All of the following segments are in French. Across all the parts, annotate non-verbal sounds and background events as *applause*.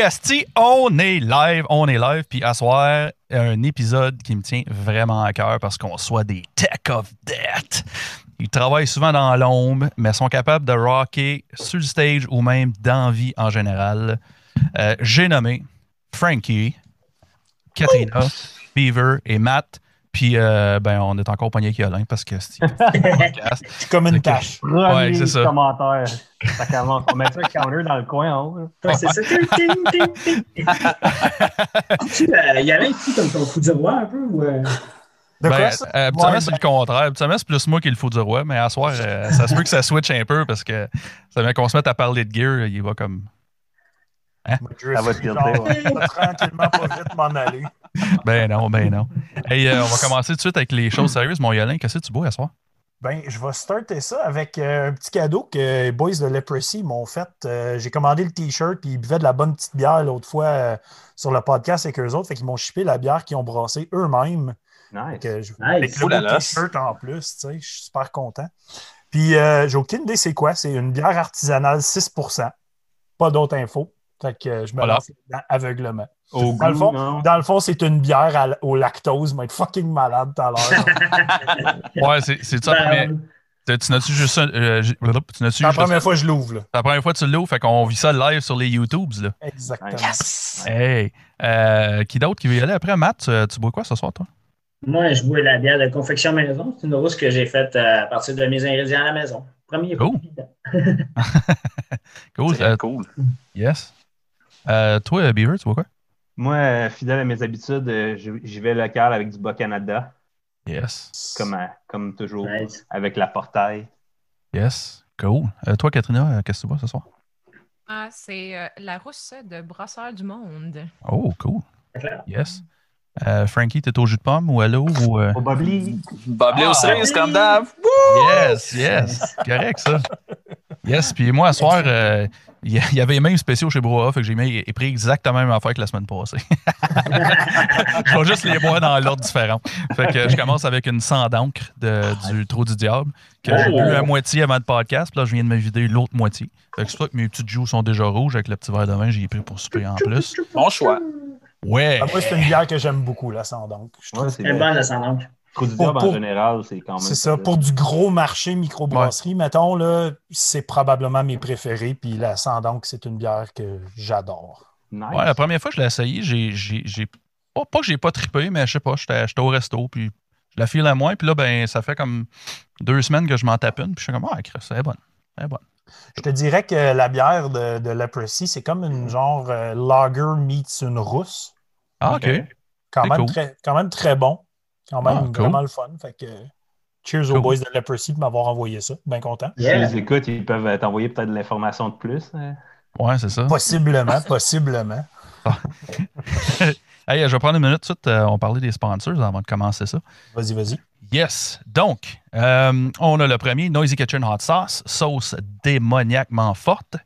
Esti, on est live, on est live. Puis à soir, un épisode qui me tient vraiment à cœur parce qu'on soit des tech of death. Ils travaillent souvent dans l'ombre, mais sont capables de rocker sur le stage ou même dans vie en général. Euh, J'ai nommé Frankie, Katrina, Beaver et Matt. Puis, euh, ben, on est encore pogné avec Yolin parce que c'est *laughs* C'est comme une tâche. Ouais, c'est ça. commentaire. Ça commence. On met un counter dans le coin en haut. Ouais, c'est ça. *laughs* Euh, y avait qui comme ton fou du roi un peu? Ou, euh? De quoi Ben, ça? euh, Ouais, c'est ben, le contraire. Habituellement, c'est plus moi qui le faut du roi, mais à soir, euh, ça se peut que ça switch un peu parce que ça vient qu'on se mette à parler de gear, il va comme. Moi, je Ça va suis genre, ouais. tranquillement pas vite m'en aller. Ben non, ben non. Hey, euh, on va commencer tout de suite avec les choses sérieuses. Mon Yolin, qu'est-ce que tu bois à soir? Ben, je vais starter ça avec euh, un petit cadeau que les boys de Leprosy m'ont fait. Euh, J'ai commandé le T-shirt, puis ils buvaient de la bonne petite bière l'autre fois euh, sur le podcast avec eux autres. Fait qu'ils m'ont shippé la bière qu'ils ont brassée eux-mêmes. Nice. Que je- Nice. Avec le Oh. T-shirt en plus, tu sais, je suis super content. Puis, euh, j'ai aucune idée c'est quoi. C'est une bière artisanale 6% Pas d'autres infos. Fait que euh, je me Voilà. lance aveuglement. Au Dans le fond, non? dans le fond, c'est une bière à au lactose. Mais être fucking malade tout à l'heure. *laughs* Ouais, c'est ça. la première- Ben, Tu tu n'as-tu juste. euh, ju- tu la juste- première fois que je l'ouvre. la première fois que tu l'ouvres, fait qu'on vit ça live sur les YouTubes. Là. Exactement. Yes. Hey! Euh, qui d'autre qui veut y aller après? Matt, tu, tu bois quoi ce soir, toi? Moi, je bois la bière de confection maison. C'est une rousse que j'ai faite euh, à partir de mes ingrédients à la maison. Premier Cool. évident. *laughs* *laughs* Cool. Euh, cool. yes. Euh, toi, Beaver, tu bois quoi? Moi, euh, fidèle à mes habitudes, euh, j'y vais local avec du Bas-Canada, Yes. comme, comme toujours, Nice. avec la portail. Yes. Cool. Euh, toi, Katrina, euh, qu'est-ce que tu bois ce soir? Ah, c'est euh, la rousse de Brasseur du Monde. Oh, cool. Yes. Euh, Frankie, t'es au jus de pomme ou à l'eau ou. euh, Au Bobli, Ah. aux cerises comme d'hab. Yes, yes. Correct, ça. Yes, puis moi, à soir, euh, il y, avait les mêmes spéciaux chez Broa, fait que j'ai pris exactement la même affaire que la semaine passée. *laughs* je vais juste les boire dans l'ordre différent. Fait que je commence avec une sang d'encre de- du Trou du Diable, que j'ai Oh. bu à moitié avant le podcast, puis là, je viens de me vider l'autre moitié. Fait que c'est pour ça que mes petites joues sont déjà rouges avec le petit verre de vin, j'ai pris pour souper en plus. Bon choix. Ouais! Ah, moi, c'est une bière que j'aime beaucoup, la. Je trouve ouais, c'est Elle est le bonne, Pour- en général, c'est quand même. C'est ça. Pour du gros marché microbrasserie, mettons, là, c'est probablement mes préférés. Puis la Sandonk, c'est une bière que j'adore. Nice. Ouais, la première fois que je l'ai essayé, j'ai. j'ai- j'ai- Pas, pas que j'ai pas trippé, mais je sais pas, j'étais j'étais au resto, puis je la file à moins, puis là, ben, ça fait comme deux semaines que je m'en tape une, puis je suis comme, ah, Chris, elle est bonne. Elle est bonne. Je te dirais que la bière de, de Leprosy, c'est comme une genre euh, lager meets une rousse. Ah, OK. Quand C'est même, cool. très, quand même très bon. Quand même Ah, cool. vraiment le fun. Fait que cheers Cool. aux boys de Leprosy de m'avoir envoyé ça. Bien content. Si Yeah. ils écoutent, ils peuvent t'envoyer peut-être de l'information de plus. hein. Ouais, c'est ça. Possiblement, *laughs* possiblement. *laughs* Hey, je vais prendre une minute tout de suite. euh, on parlait des sponsors avant de commencer ça. Vas-y, vas-y. Yes. Donc, euh, on a le premier, Noisy Kitchen Hot Sauce, sauce démoniaquement forte.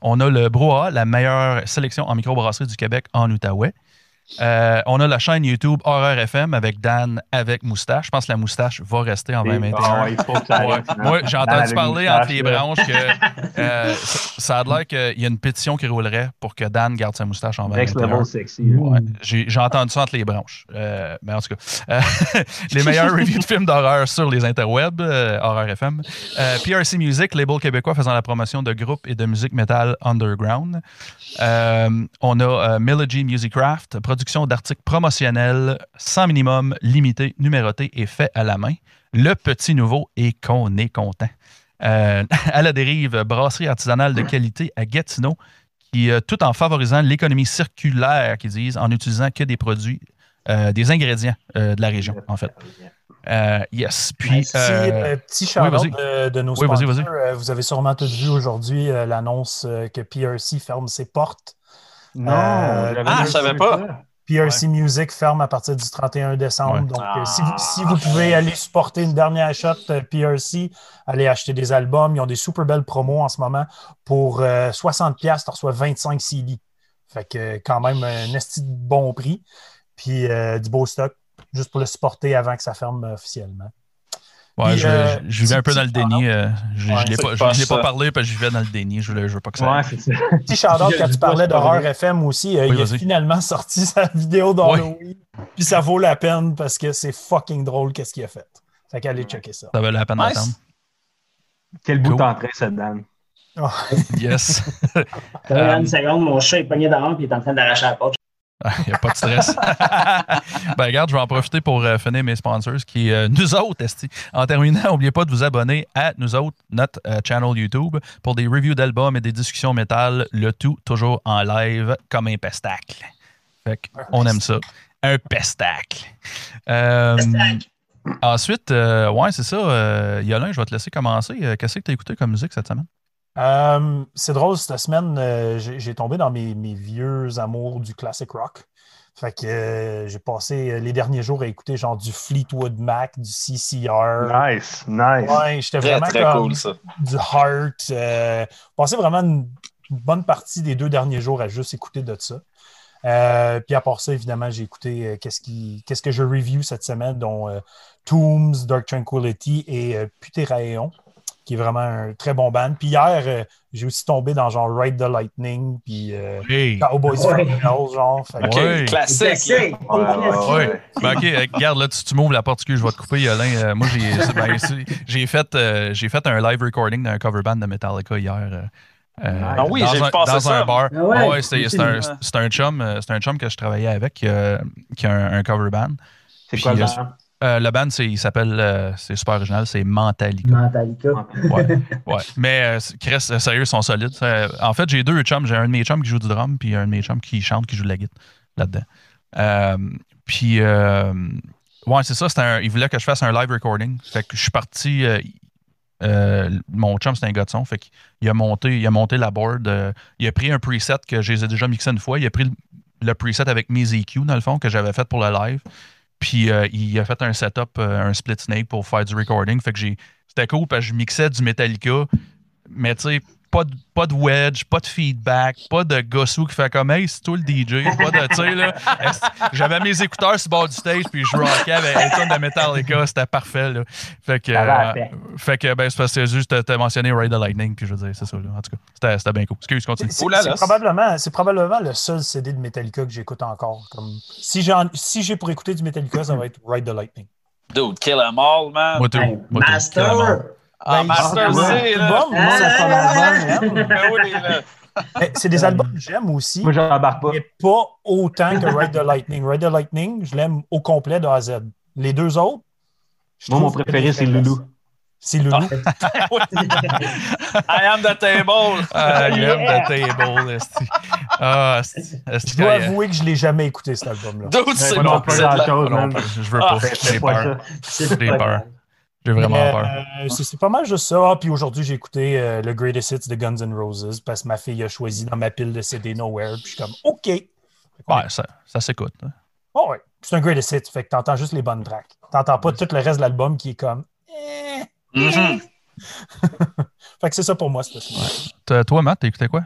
On a le Brouhaha, la meilleure sélection en microbrasserie du Québec en Outaouais. Euh, on a la chaîne YouTube Horreur FM avec Dan avec moustache. Je pense que la moustache va rester en Et- 2021. Ah ouais, il faut que ça Ouais. reste, Moi, j'ai entendu parler entre les branches que *laughs* euh, ça, a l'air qu'il y a une pétition qui roulerait pour que Dan garde sa moustache en Next 2021. level sexy. Ouais, j'ai entendu ça entre les branches. Euh, mais en tout cas, *laughs* les meilleurs *laughs* reviews de films d'horreur sur les interwebs, Horreur FM. PRC Music, label québécois faisant la promotion de groupes et de musique metal underground. On a Melody Musicraft, production d'articles promotionnels sans minimum, limité, numéroté et fait à la main. Le petit nouveau et qu'on est content. Euh, *laughs* à la dérive, brasserie artisanale de qualité à Gatineau, qui, euh, tout en favorisant l'économie circulaire, qu'ils disent, en utilisant que des produits, euh, des ingrédients euh, de la région, en fait. Euh, yes. Puis, Petit, euh, euh, petit shout-out vas-y. de, de nos Oui, vas-y, sponsors. vas-y. Euh, vous avez sûrement tous vu aujourd'hui euh, l'annonce euh, que PRC ferme ses portes. Non, Euh, j'avais ah, je savais pas. ça. PRC Music ferme à partir du 31 décembre. Ouais. Donc, euh, si, Ah. vous, si vous pouvez aller supporter une dernière shot euh, PRC, allez acheter des albums. Ils ont des super belles promos en ce moment. Pour euh, 60$, tu reçois 25 CD. Fait que euh, quand même un esti de bon prix. Puis euh, du beau stock, juste pour le supporter avant que ça ferme euh, officiellement. Ouais, Puis, je, euh, je- je vivais un peu dans le déni. euh, je Ouais, je l'ai pas, je, pas je l'ai pas ça. parlé parce que je vivais dans le déni. Je je veux pas que ça. Ouais, c'est ça. *laughs* Petit shout-out quand tu parlais d'horreur FM aussi, euh, Oui, il a finalement sorti *laughs* sa vidéo d'Halloween. Puis ça vaut la peine parce que c'est fucking drôle qu'est-ce qu'il a fait. Fait qu'allez checker ça. Ça valait la peine Nice. d'attendre. Quel bout d'entrée, ça, Dan? Yes. *laughs* Euh, une seconde, mon chat est pogné dehors et il est en train d'arracher la porte. *laughs* Il n'y a pas de stress. *laughs* ben, regarde, je vais en profiter pour euh, finir mes sponsors qui, euh, nous autres, esti. En terminant, *laughs* n'oubliez pas de vous abonner à nous autres, notre euh, channel YouTube, pour des reviews d'albums et des discussions métal, le tout toujours en live comme un pestacle. Fait on aime ça. Un pestacle. Euh, Pestacle. ensuite, euh, ouais, c'est ça. Euh, Yolin, je vais te laisser commencer. Qu'est-ce que tu as écouté comme musique cette semaine? Euh, c'est drôle, cette semaine, euh, j'ai tombé dans mes, mes vieux amours du classic rock. Fait que euh, j'ai passé les derniers jours à écouter genre du Fleetwood Mac, du CCR. Nice, nice. Ouais, j'étais vraiment très comme cool, ça. du Heart. Euh, passé vraiment une, bonne partie des deux derniers jours à juste écouter de ça. Euh, puis à part ça, évidemment, j'ai écouté euh, qu'est-ce qui- qu'est-ce que je review cette semaine, dont euh, Tombs, Dark Tranquility et euh, Putéraeon, qui est vraiment un très bon band. Puis hier, euh, j'ai aussi tombé dans genre Ride the Lightning, puis euh, Hey! Cowboys Ouais. from Hell, genre. Fait que- OK, Ouais. classique. Ouais, ouais, Ouais. Ben, ok, euh, regarde, là, tu, tu m'ouvres la porte, excuse, je vais te couper, Yolin. Euh, moi, j'ai ben, fait, euh, j'ai fait un live recording d'un cover band de Metallica hier. euh, euh, Ah oui, j'ai passer dans ça. un bar. Ah ouais, Ouais, c'est un, c'est un chum, c'est un chum que je travaillais avec qui a, qui a un, un cover band. C'est quoi le band? Euh, le band, c'est, il s'appelle, euh, c'est super original, c'est Mentalica. Mentalica. Ouais, ouais. Mais euh, Chris, euh, sérieux, ils sont solides. En fait, j'ai deux chums. J'ai un de mes chums qui joue du drum, puis un de mes chums qui chante, qui joue de la guitare là-dedans. Puis, ouais, c'est ça. un- il voulait que je fasse un live recording. Fait que je suis parti. mon chum, c'est un gars de son. Fait qu'il a monté, il a monté la board. il a pris un preset que je les ai déjà mixé une fois. Il a pris le, le preset avec mes EQ, dans le fond, que j'avais fait pour le live. Puis euh, il a fait un setup, euh, un split snake pour faire du recording. Fait que j'ai. C'était cool parce que je mixais du Metallica, mais tu sais, pas de, pas de wedge, pas de feedback, pas de gossou qui fait comme Hey, c'est toi le DJ, pas de, tu sais, là. J'avais mes écouteurs sur le bord du stage, puis je rockais avec un tonne de Metallica, c'était parfait, là. Fait que, euh, fait que, ben, c'est parce que juste, t'as- mentionné Ride the Lightning, puis je veux dire, c'est ça, là. En tout cas, c'était- c'était bien cool. Excuse, continue. C'est c'est probablement, c'est probablement le seul CD de Metallica que j'écoute encore. Comme, si j'ai si j'ai pour écouter du Metallica, ça va être Ride the Lightning. Dude, kill 'em all, man. Moi, tout. Hey, Moi, tout. Master! Ah, Ben, Master Z, là. Ah! j'aime. *laughs* Ben là. C'est des albums que j'aime aussi, Moi, j'embarque pas. mais pas autant que Ride the Lightning. Ride the Lightning, je l'aime au complet de A à Z. Les deux autres, je Moi, mon préféré, c'est. Loulou. C'est Loulou. I am the table. Ah, you have the table, esti. Ah, esti. Esti, Je dois avouer que je l'ai jamais écouté, cet album-là. Dude, c'est man. je veux Ah, pas. J'ai pas peur. J'ai peur. J'ai vraiment Mais, peur. euh, c'est c'est pas mal juste ça. Ah, puis aujourd'hui, j'ai écouté euh, le Greatest Hits de Guns N' Roses parce que ma fille a choisi dans ma pile de CD Nowhere. Puis je suis comme, OK. Ouais, ça, ça s'écoute. hein. Oh ouais, c'est un greatest hit, fait que t'entends juste les bonnes tracks. T'entends pas tout le reste de l'album qui est comme. eh. Mhm. *laughs* Fait que c'est ça pour moi cette semaine. Toi, Toi, Matt, t'as écouté quoi?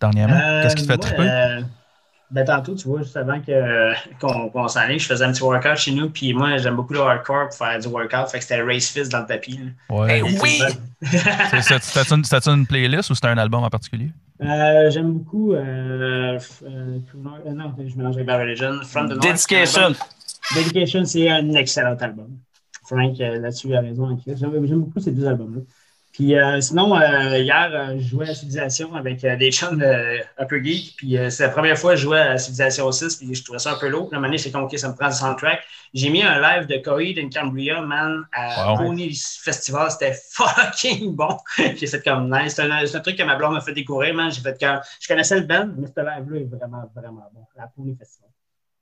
Dernièrement? Euh, Qu'est-ce qui te fait triper? Ben, tantôt, tu vois, juste avant que- *laughs* qu'on s'en aille, je faisais un petit workout chez nous, puis moi, j'aime beaucoup le hardcore pour faire du workout, fait que c'était Race Fist dans le tapis. là. Ouais. Oui! C'est- c'est- C'était une, c'était une playlist ou c'était un album en particulier? Euh, j'aime beaucoup. Euh, euh, euh, non, je mélange avec Bad Religion. From the North, Dedication. Dedication, c'est un excellent album. Frank, là-dessus, a raison. J'aime j'aime beaucoup ces deux albums-là. Puis euh, sinon, euh, hier, euh, je jouais à Civilization avec euh, des chums de Upper Geek. Puis euh, c'est la première fois que je jouais à Civilization 6. Puis je trouvais ça un peu lourd. Puis, à un moment donné, j'étais comme, OK, ça me prend du soundtrack. J'ai mis un live de Coheed in Cambria, man, à Wow. Pony Festival. C'était fucking bon. *laughs* J'ai fait comme nice. C'est un, un truc que ma blonde m'a fait découvrir, man. J'ai fait comme. Je connaissais le band, mais ce live-là est vraiment, vraiment bon. À Pony Festival.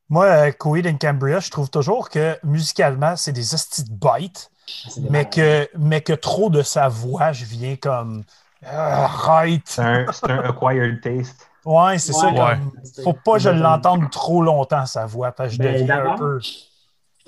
Moi, Coheed and Cambria, je trouve toujours que musicalement, c'est des hosties de bites, mais malades. que, mais que trop de sa voix, je viens comme. Ah, Arrête! C'est un, c'est un acquired taste. Ouais, c'est ça. Ouais. comme- Faut pas que je l'entende trop longtemps, sa voix, parce que je Ben, deviens un peu.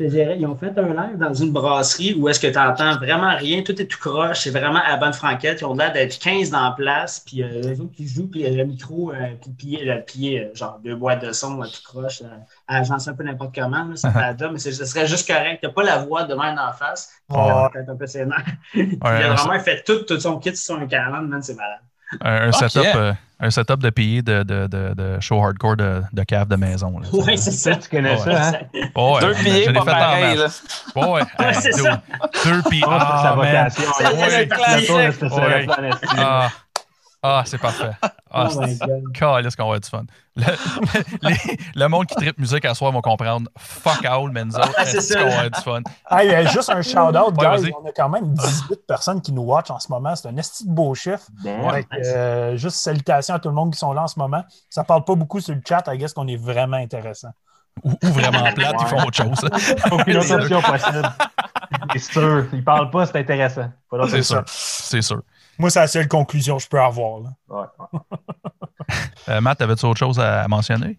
Je je te dirais, ils ont fait un live dans une brasserie où est-ce que tu n'entends vraiment rien, tout est tout croche, c'est vraiment à bonne franquette. Ils ont l'air d'être 15 dans la place, puis euh, les autres qui jouent, puis le micro, euh, puis le plié, euh, genre deux boîtes de son, euh, tout croche, euh, sais un peu n'importe comment, là, ça *laughs* job, mais ce serait juste correct. Tu n'as pas la voix de même en face, Ouais. *laughs* euh, peut-être un peu sénère. Puis il a un, vraiment fait tout, tout son kit sur un 40, man, c'est malade. Un- setup, euh, un setup de pays de, de, de, de show hardcore de, de cave de maison. là. Ouais, c'est ça. Tu connais Ouais. ça, hein? Ouais, Deux billets, l'ai pas pareil, là. masse. Ouais, ouais. Ouais, c'est ça. Deux c'est Ah, sa vocation. C'est classique. Ah, c'est parfait. Ah, Oh my c'est qu'on va du fun. Le, les- le monde qui tripe musique à soir vont comprendre. Fuck all, autres, Ah, c'est est-ce ça. qu'on va du fun? Hey, euh, juste un shout-out, Ouais, guys. On a quand même 18 personnes qui nous watchent en ce moment. C'est un esti de beau chiffre. Que, euh, juste salutations à tout le monde qui sont là en ce moment. Ça parle pas beaucoup sur le chat. I guess qu'on est vraiment intéressant. Ou, ou vraiment plate, ils font autre chose. Aucune autre option possible. C'est sûr. Il parle pas, c'est intéressant. C'est sûr. C'est sûr. Moi, c'est la seule conclusion que je peux avoir. là. Ouais, ouais. *laughs* Euh, Matt, avais-tu autre chose à mentionner?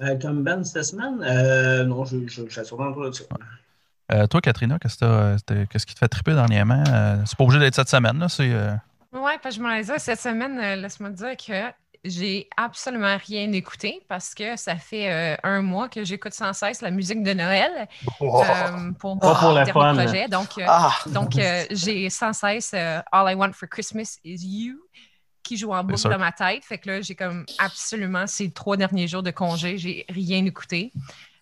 Euh, comme Ben cette semaine, euh, non, je, je, je suis sûrement ça. Euh, toi, Katrina, qu'est-ce, que t'as- t'as- qu'est-ce qui te fait triper dernièrement? Euh, c'est pas obligé d'être cette semaine, là. C'est, euh, Ouais, parce que je me disais, cette semaine, euh, laisse-moi te dire que j'ai absolument rien écouté parce que ça fait euh, un mois que j'écoute sans cesse la musique de Noël Oh. euh, pour mon le dernier fun. projet. Donc, euh, Ah, donc euh, j'ai sans cesse euh, All I Want for Christmas is You qui joue en boucle dans ma tête. Fait que là, j'ai comme absolument ces trois derniers jours de congé, j'ai rien écouté.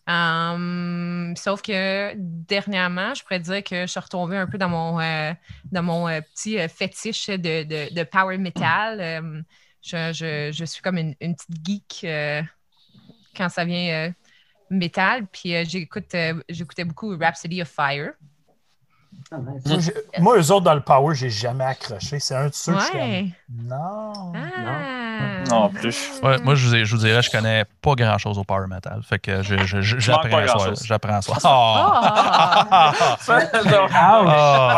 Um, sauf que dernièrement, je pourrais dire que je suis retombée un peu dans mon, euh, dans mon euh, petit euh, fétiche de, de- de power metal. Euh, je, suis comme une, petite geek euh, quand ça vient euh, métal. Puis euh, j'écoute, j'écoutais beaucoup Rhapsody of Fire. Ah. Moi, eux autres, dans le power, j'ai jamais accroché. C'est un de ceux que je Ouais. comme, Non. Ah. Non plus. ouais, moi, je vous, ai- je vous dirais, je connais pas grand-chose au power metal. Fait que je, je- je- Je manque j'apprends à grand-chose. J'apprends à soir. Ah! Ah! *laughs*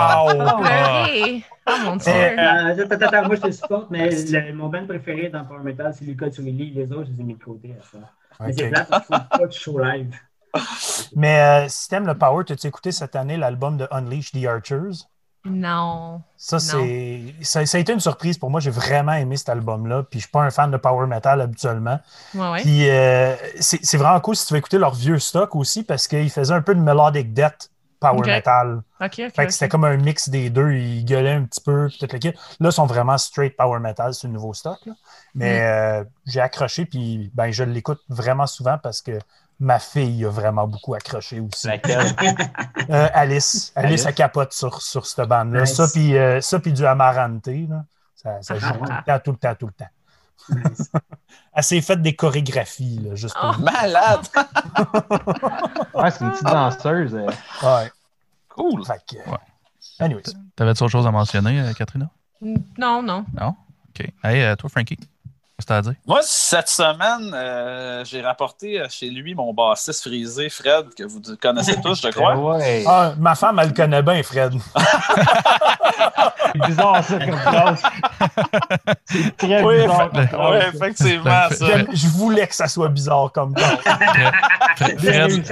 Pleurer! Oh mon Dieu! Eh, Euh, attends, moi je te supporte, mais le- mon band préféré dans Power Metal, c'est Lucas Turilli. Les autres, je les ai mis de côté à ça. Mais c'est Ok. plate, je trouve pas de show live. *laughs* Mais euh, si t'aimes le power, t'as-tu écouté cette année l'album de Unleash the Archers? Non. Ça, c'est, ça, ça a été une surprise pour moi. J'ai vraiment aimé cet album-là. Puis je suis pas un fan de power metal habituellement. Ouais, ouais. Puis euh, c'est, c'est vraiment cool si tu veux écouter leur vieux stock aussi parce qu'ils faisaient un peu de melodic death power metal. Ok, ok. Fait que c'était comme un mix des deux. Ils gueulaient un petit peu. Le kit. Là, ils sont vraiment straight power metal le nouveau stock. là. Mais euh, j'ai accroché. Puis ben, je l'écoute vraiment souvent parce que ma fille a vraiment beaucoup accroché aussi. Laquelle? *laughs* Euh, Alice. Alice, Alice? elle capote sur, sur cette bande-là. Nice. Ça, puis euh, ça, puis du Amarante. Là. Ça, ça joue tout le ah. temps, tout le temps, tout le temps. Nice. *laughs* Elle s'est faite des chorégraphies, là, juste pour Oh. Malade! *laughs* Ouais, c'est une petite danseuse. euh. Ouais. Cool. Fait que, Ouais. Anyways. T'avais-tu autre chose à mentionner, euh, Katrina? Non, non. Non? OK. Hey, euh, toi, Frankie, qu'est-ce que t'as à dire? Moi, cette semaine, euh, j'ai rapporté chez lui mon bassiste frisé, Fred, que vous connaissez tous, je crois. Ouais. Ah, ma femme, elle le connaît bien, Fred. C'est bizarre, ça, comme phrase. C'est très Oui, bizarre. comme Oui, phrase. effectivement, ça. Je voulais que ça soit bizarre comme ça. Fred.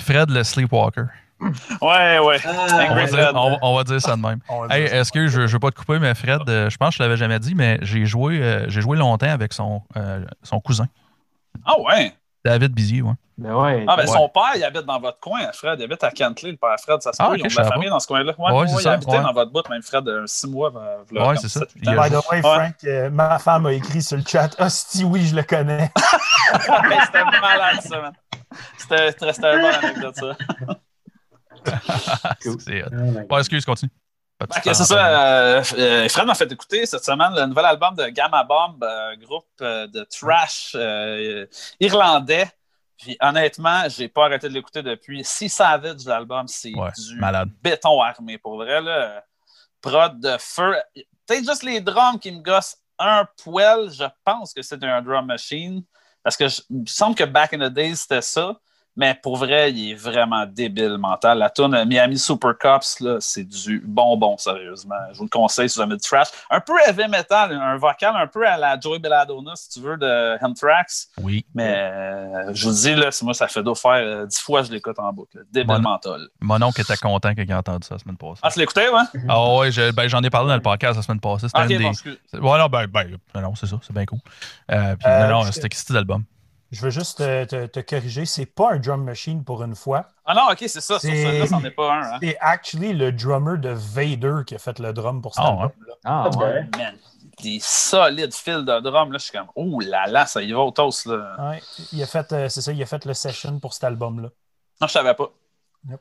Fred le Sleepwalker. Ouais, ouais. Ah, On va, dire, Fred. on, on va dire ça de même. Hey, est-ce que je ne veux pas te couper, mais Fred, euh, je pense que je l'avais jamais dit, mais j'ai joué, euh, j'ai joué longtemps avec son, euh, son cousin, Ah ouais? David Bizier. Ouais. Mais ouais. Ah, ben Ouais. son père, il habite dans votre coin, Fred. Il habite à Kentley, le père Fred. Ça se Ah, peut, ok, ils ont de la famille dans ce coin-là. Ouais, Ouais, ouais, il ça, habitait ouais. dans votre bout, même Fred, euh, six mois. Ouais, comme c'est ça. By the way, Frank, euh, ma femme a écrit sur le chat Hostie, oui, je le connais. *laughs* C'était malade, ça, man. C'était une bonne anecdote, ça. *laughs* God. Ouais, excuse, continue. C'est ça. euh, euh, Fred m'a fait écouter cette semaine le nouvel album de Gamma Bomb, euh, groupe euh, de trash euh, irlandais. Puis honnêtement, j'ai pas arrêté de l'écouter depuis. Si Savage, l'album, c'est Ouais, du malade. béton armé. Pour vrai, là, prod de feu. Peut-être juste les drums qui me gossent un poil. Je pense que c'est un drum machine. Parce que je- il me semble que back in the days, c'était ça. Mais pour vrai, il est vraiment débile mental. La tune Miami Super Cups, là, c'est du bonbon, sérieusement. Je vous le conseille si vous aimez du trash. Un peu heavy metal, un vocal un peu à la Joey Belladonna, si tu veux, de Hemtrax. Oui. Mais euh, je vous dis, là, moi, ça fait d'eau faire euh, dix fois que je l'écoute en boucle. Débile Mon- mental. Mon oncle était content quand il a entendu ça la semaine passée. Ah, tu l'écoutais, ouais? Ah ouais, je- ben, j'en ai parlé dans le podcast la semaine passée. C'était ok, une des- bon. Ouais, non, ben, ben, non, c'est ça, c'est bien cool. Euh, puis, Euh, non, c'était c'était l'album. Je veux juste te, te- te corriger, c'est pas un drum machine pour une fois. Ah non, ok, c'est ça. Sur C'est- celui-là, c'en est pas un. Hein? C'est actually le drummer de Vader qui a fait le drum pour cet Ah, album-là. Ah, ouais. Man, des solides fils de drum. Là, je suis comme, oh là là, ça y va au toast. Là. Ouais, il a fait, euh, c'est ça, il a fait le session pour cet album-là. Non, je savais pas. Yep.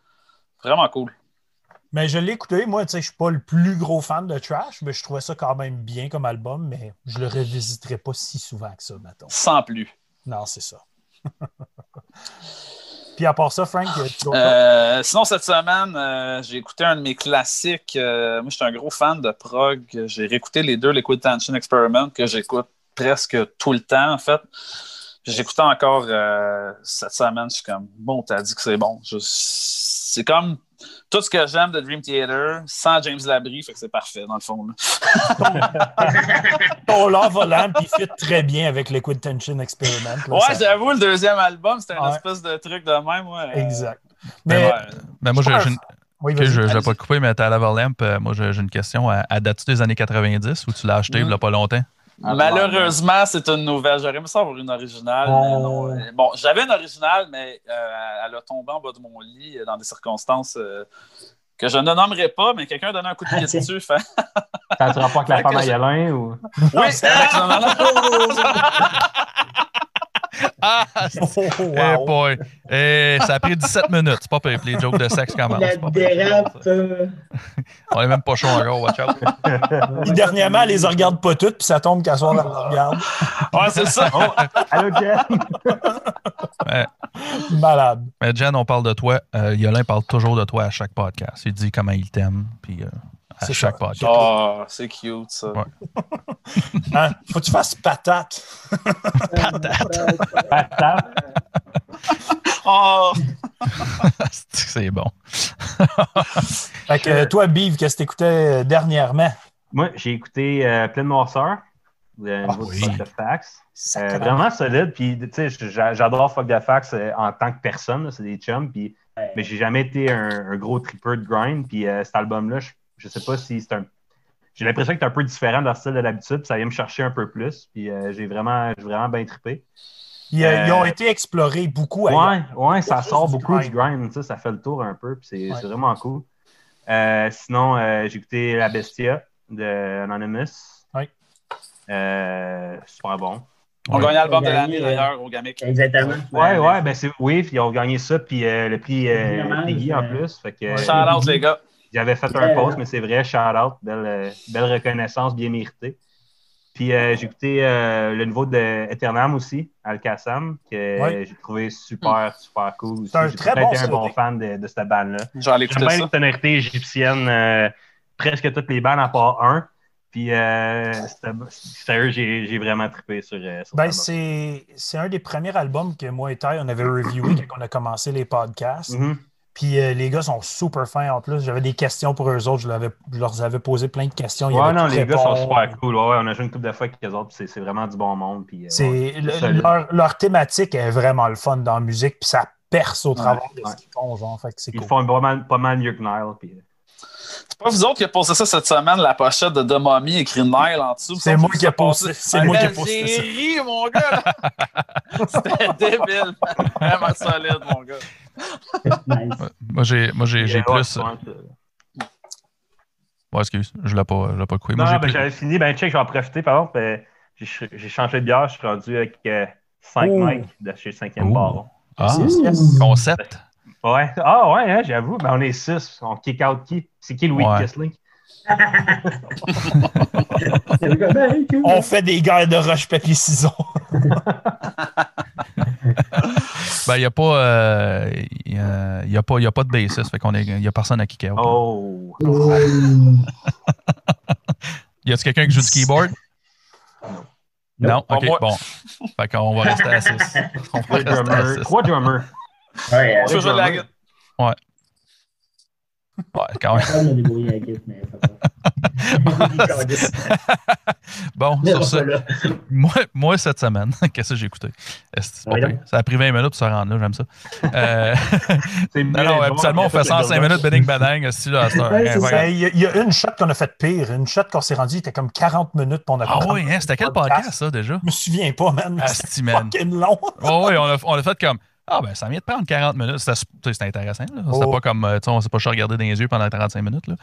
Vraiment cool. Mais je l'ai écouté, moi, tu sais, je suis pas le plus gros fan de Trash, mais je trouvais ça quand même bien comme album, mais je le revisiterai pas si souvent que ça, mettons. Sans plus. Non, c'est ça. *laughs* Puis à part ça, Frank? Euh, sinon, cette semaine, euh, j'ai écouté un de mes classiques. Euh, moi, je suis un gros fan de prog. J'ai réécouté les deux Liquid Tension Experiment que j'écoute presque tout le temps, en fait. J'écoutais encore euh, cette semaine. Je suis comme, bon, t'as dit que c'est bon. C'est comme tout ce que j'aime de Dream Theater sans James Labrie, fait que c'est parfait, dans le fond. *laughs* ton lard volant, puis il fit très bien avec Liquid Tension Experiment. là, Ouais, ça- j'avoue, le deuxième album, c'était un espèce de truc de même. Ouais. Euh, Exact. Mais Mais, ouais. Ben, moi, je j'ai une- oui, ok, vas-y. je ne vais pas te couper, mais ta Lamp, euh, moi, j'ai une question. À, à date des années 90 ou tu l'as acheté Mm. il n'y a pas longtemps? Ah, Malheureusement, c'est une nouvelle. J'aurais aimé ça avoir une originale. mais non. Euh, Bon, j'avais une originale, mais euh, elle a tombé en bas de mon lit euh, dans des circonstances euh, que je ne nommerai pas, mais quelqu'un a donné un coup de pied *laughs* dessus. Fait... Ça a-tu rapport avec la femme que à je- Yolin ou? Oui, *laughs* moment-là. *laughs* Ah! Oh, Eh boy! Eh, ça a pris 17 minutes. C'est pas pire. Les jokes de sexe commencent. La dérape. euh, *laughs* On est même pas chaud encore, watch out. Puis dernièrement, elle les regarde pas toutes, puis ça tombe qu'à soir, elle les regarde. Ouais, c'est ça. Oh, allô, Jen? Ouais. Malade. Mais Jen, on parle de toi. Euh, Yolin parle toujours de toi à chaque podcast. Il dit comment il t'aime, puis euh, à C'est chaque ça. podcast. Oh, c'est cute, ça. Ouais. *laughs* Hein? Faut que tu fasses patate. *laughs* Patate. *laughs* Oh, c'est bon. Fait que euh, toi, Biv, qu'est-ce que t'écoutais euh, dernièrement? Moi, j'ai écouté euh, Pleine Noirceur, le Ah nouveau oui. Fuck the Facts. Euh, vraiment solide. Puis, tu sais, j'a- j'adore Fuck the Facts en tant que personne. là, C'est des chums. Puis, mais j'ai jamais été un, un gros tripper de grind. Puis, euh, cet album-là, je, je sais pas si c'est un. J'ai l'impression que c'est un peu différent de leur style de l'habitude. Puis, ça vient me chercher un peu plus. Puis, euh, j'ai vraiment, j'ai vraiment bien trippé. Ils, euh, ils ont euh, été explorés beaucoup. Ouais, ouais, ça sort du beaucoup grind. du grind. sais, Ça fait le tour un peu. Puis, c'est Ouais. vraiment cool. Euh, sinon, euh, j'ai écouté La Bestia de Anonymous. Ouais. Euh, super bon. on gagne l'album de l'année, d'ailleurs, au Gamic. Exactement. Ouais, ouais, ben c'est oui, puis ils ont gagné ça, puis euh, le prix euh, Peggy en plus. Fait que Ouais. Shout out, les gars. J'avais fait un post, ouais. mais c'est vrai, shout out, belle, euh, belle reconnaissance, bien méritée. Puis euh, j'ai écouté euh, le nouveau de Eternam aussi, Al-Qassam, que Ouais. j'ai trouvé super, super cool. C'est un J'ai très bon été un bon fan de, de cette bande-là. J'aime bien ça. les tonalités égyptiennes, euh, presque toutes les bandes à part un. Puis euh, sérieux, j'ai j'ai vraiment trippé sur, euh, sur Ben, c'est c'est un des premiers albums que moi et Ty, on avait reviewé quand on a commencé les podcasts. Mhm. Puis euh, les gars sont super fins en plus. J'avais des questions pour eux autres. Je, leur avais posé plein de questions. Ils Ouais, non, les gars sont super cool. Ouais, ouais, on a joué une couple de fois avec eux autres, puis c'est vraiment du bon monde. Puis, euh, ouais, le- leur, leur thématique est vraiment le fun dans la musique, puis ça perce au travers de ouais. ce qu'ils font, genre. Fait que Ils cool. font pas mal, pas mal mieux que Nile. Puis, euh, C'est pas vous autres qui avez posté ça cette semaine, la pochette de The Mummy écrit Nile en dessous. C'est moi qui ai passé- posté- c'est moi qui ai posté J'ai ça. ri, mon gars. *laughs* C'était débile. Vraiment solide, mon gars. Nice. Moi, j'ai moi, j'ai j'ai ouais, plus. ouais, excuse, je l'ai pas, je l'ai pas coué. Non, Moi, j'ai ben, plus- j'avais fini. Ben, check, je vais en profiter. Par exemple, ben, j'ai j'ai changé de bière. Je suis rendu avec 5 Oh. mecs de chez 5e Oh. Baron. Ah, Yes. concept. Ouais. Ah, ouais, hein, j'avoue. Ben, on est 6. On kick out qui? C'est qui le weak Ouais. Kissling On fait des guerres de roche, papier, ciseaux. Ben, il n'y a pas. euh, y a, y a pas, y a pas de bassiste, fait qu'on est, il y a personne à kicker out. Oh. *laughs* Y a-tu quelqu'un qui joue du keyboard? Non? Ok, bon. Fait qu'on va rester à 6. On va Trois rester à drummers. 6. Trois drummers. Ouais, On peut jouer de la guitare. Ouais, quand même. *laughs* Bon, sur ça, moi, moi, cette semaine, *laughs* qu'est-ce que j'ai écouté? Ouais. Ça a pris 20 minutes pour se rendre là, j'aime ça. Euh, *laughs* non, non, habituellement, on fait 105 minutes, beding badang, à. Ben, Il y, a- il y a une shot qu'on a fait pire. Une shot qu'on s'est rendu, il était comme 40 minutes. puis on a Ah oui, hein, c'était quel podcast, ça, déjà? Je me souviens pas, man. Asti, C'était long. Oh, oui, on a, on a fait comme. Ah, ben, ça vient de prendre 40 minutes. C'était intéressant. là. C'était Oh. pas comme. euh, tu sais, on s'est pas regardé dans les yeux pendant 35 minutes. Là.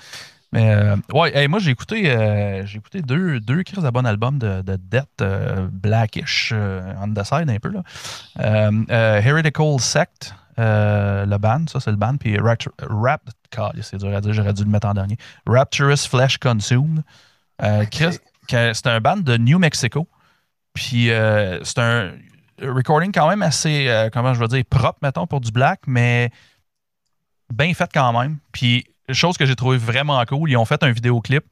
Mais, euh, ouais, hey, moi, j'ai écouté, euh, j'ai écouté deux, deux crises de bon album de, de Death euh, Blackish, on the side un peu. Là. Heretical Sect, le band, ça, c'est le band. Puis Rapt- Rap. God, c'est dur à dire, j'aurais dû le mettre en dernier. Rapturous Flesh Consumed. C'est un band de New Mexico. Puis c'est un recording quand même assez, euh, comment je veux dire, propre, mettons, pour du black, mais bien fait quand même. Puis, chose que j'ai trouvé vraiment cool, ils ont fait un vidéoclip.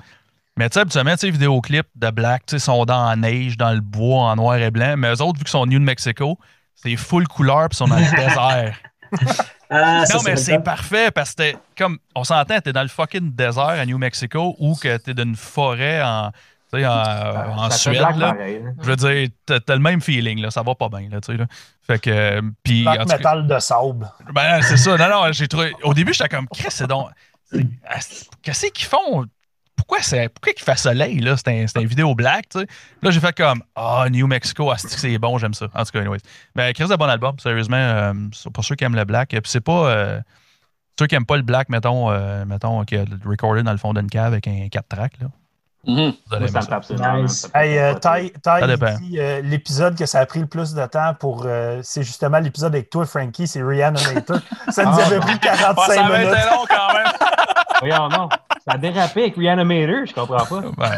Mais tu sais, habituellement, tu sais, vidéoclips de black, tu sais, sont dans la neige, dans le bois, en noir et blanc. Mais eux autres, vu qu'ils sont New Mexico, c'est full couleur, puis ils sont dans le *laughs* désert. Ah, ça, non, mais c'est parfait parce que comme on s'entend, t'es dans le fucking désert à New Mexico ou que t'es dans une forêt en, tu sais, en, en Ça Suède. là. pareil. Je veux dire, t'as t'as le même feeling, là, ça va pas bien. Là, tu sais, là. Fait que. euh, Puis, en cas- de sable. ben, c'est ça. Non, non, j'ai trouvé. Au début, j'étais comme, Chris, c'est donc. Qu'est-ce qu'ils font? Pourquoi, c'est, pourquoi il fait soleil, là? C'est un, c'est un vidéo black, tu sais? Là, j'ai fait comme, ah, New Mexico, ah, c'est bon, j'aime ça. En tout cas, anyways. Mais Chris, de bon album, sérieusement, euh, c'est pour ceux qui aiment le black. Puis c'est pas. euh, ceux qui aiment pas le black, mettons, euh, mettons, qui a recordé dans le fond d'une cave avec un 4 tracks, là. Mhm. Ça me ça. tape ça. Nice. ça Hey, euh, Ça euh, l'épisode que ça a pris le plus de temps pour. euh, c'est justement l'épisode avec toi, Frankie, c'est Reanimator. *laughs* Ça nous Ah, avait bon. pris Ah, 45 ça avait minutes. été long quand même. *laughs* Voyons, non. Ça a dérapé avec Reanimator, je comprends pas. Ouais.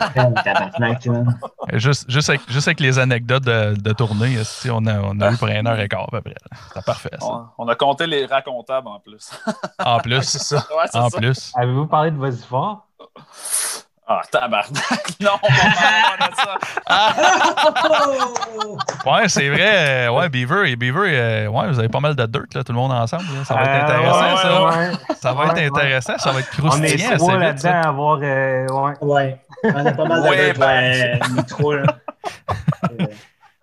Juste, juste, avec, juste avec les anecdotes de, de tournée, on a, on a eu pour une heure et quart à peu près. C'était parfait, ça. On, on a compté les racontables en plus. En Ouais, plus. c'est ça. Ouais, c'est En ça. plus. Avez-vous parlé de Vas-y fort? Ah, tabarnak. *laughs* Non, on va de ça. *laughs* Ouais, c'est vrai. euh, Ouais, Beaver et Beaver, euh, ouais, vous avez pas mal de dirt, là, tout le monde ensemble. là. Ça va être Euh, intéressant, ouais, ça. ouais, ouais. Ça va être intéressant. Ça va être On est croustillant trois là-dedans à avoir. euh, ouais. Ouais, on a pas mal de Ouais, ouais, ouais, micro, là. Euh,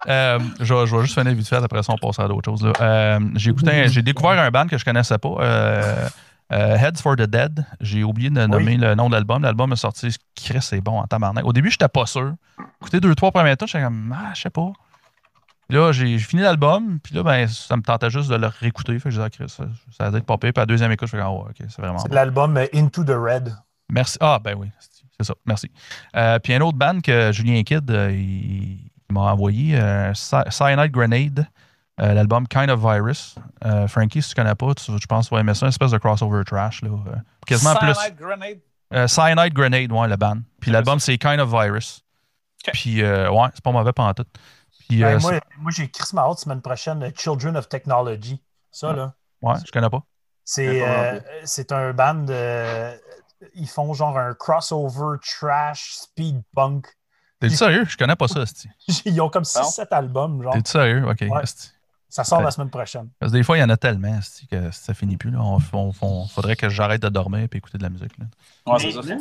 Euh, je, vais, je vais juste finir vite fait, après ça, on passe à d'autres choses. là. Euh, j'ai, écouté, j'ai découvert un band que je connaissais pas. Euh, Heads for the Dead. J'ai oublié de nommer le nom de l'album. L'album est sorti. Chris, c'est bon en tabarnak. Au début, j'étais pas sûr. Écoutez deux, trois premiers temps, j'étais comme, ah, je sais pas. Puis Là, j'ai fini l'album, puis là, ben, ça me tentait juste de le réécouter. Fait que je disais, ah, Chris, ça, ça a être pas pire. Puis à la deuxième écoute, je fais, ouais, ok, c'est vraiment C'est bon. l'album euh, Into the Red. Merci. Ah, ben oui, c'est ça. Merci. Euh, puis un autre band que Julien Kidd, euh, il, il m'a envoyé, Cy- Cyanide Grenade, euh, l'album Kind of Virus. Euh, Frankie, si tu connais pas, tu- je pense que tu vas aimer ça, une espèce de crossover trash. Là, euh, quasiment plus. Cyanide Grenade. Euh, Cyanide Grenade, ouais, le band. Puis l'album, c'est Kind of Virus. Puis, euh, ouais, c'est pas mauvais pendant tout. Puis, euh, Ben, moi, moi j'ai Chris Mahot semaine prochaine, Children of Technology. Ça, là. ouais, je connais pas. C'est Je connais pas non euh, c'est un band. euh, ils font genre un crossover trash speed punk. T'es-tu sérieux? Je connais pas ça. *laughs* Ils ont comme Non. 6-7 albums. Genre. T'es-tu sérieux? Ok. Ouais. Ça sort Ouais. la semaine prochaine. Parce que des fois, il y en a tellement que ça finit plus. Là. On, on- on- faudrait que j'arrête de dormir et écouter de la musique. Là. Ouais, c'est Mais ça. là,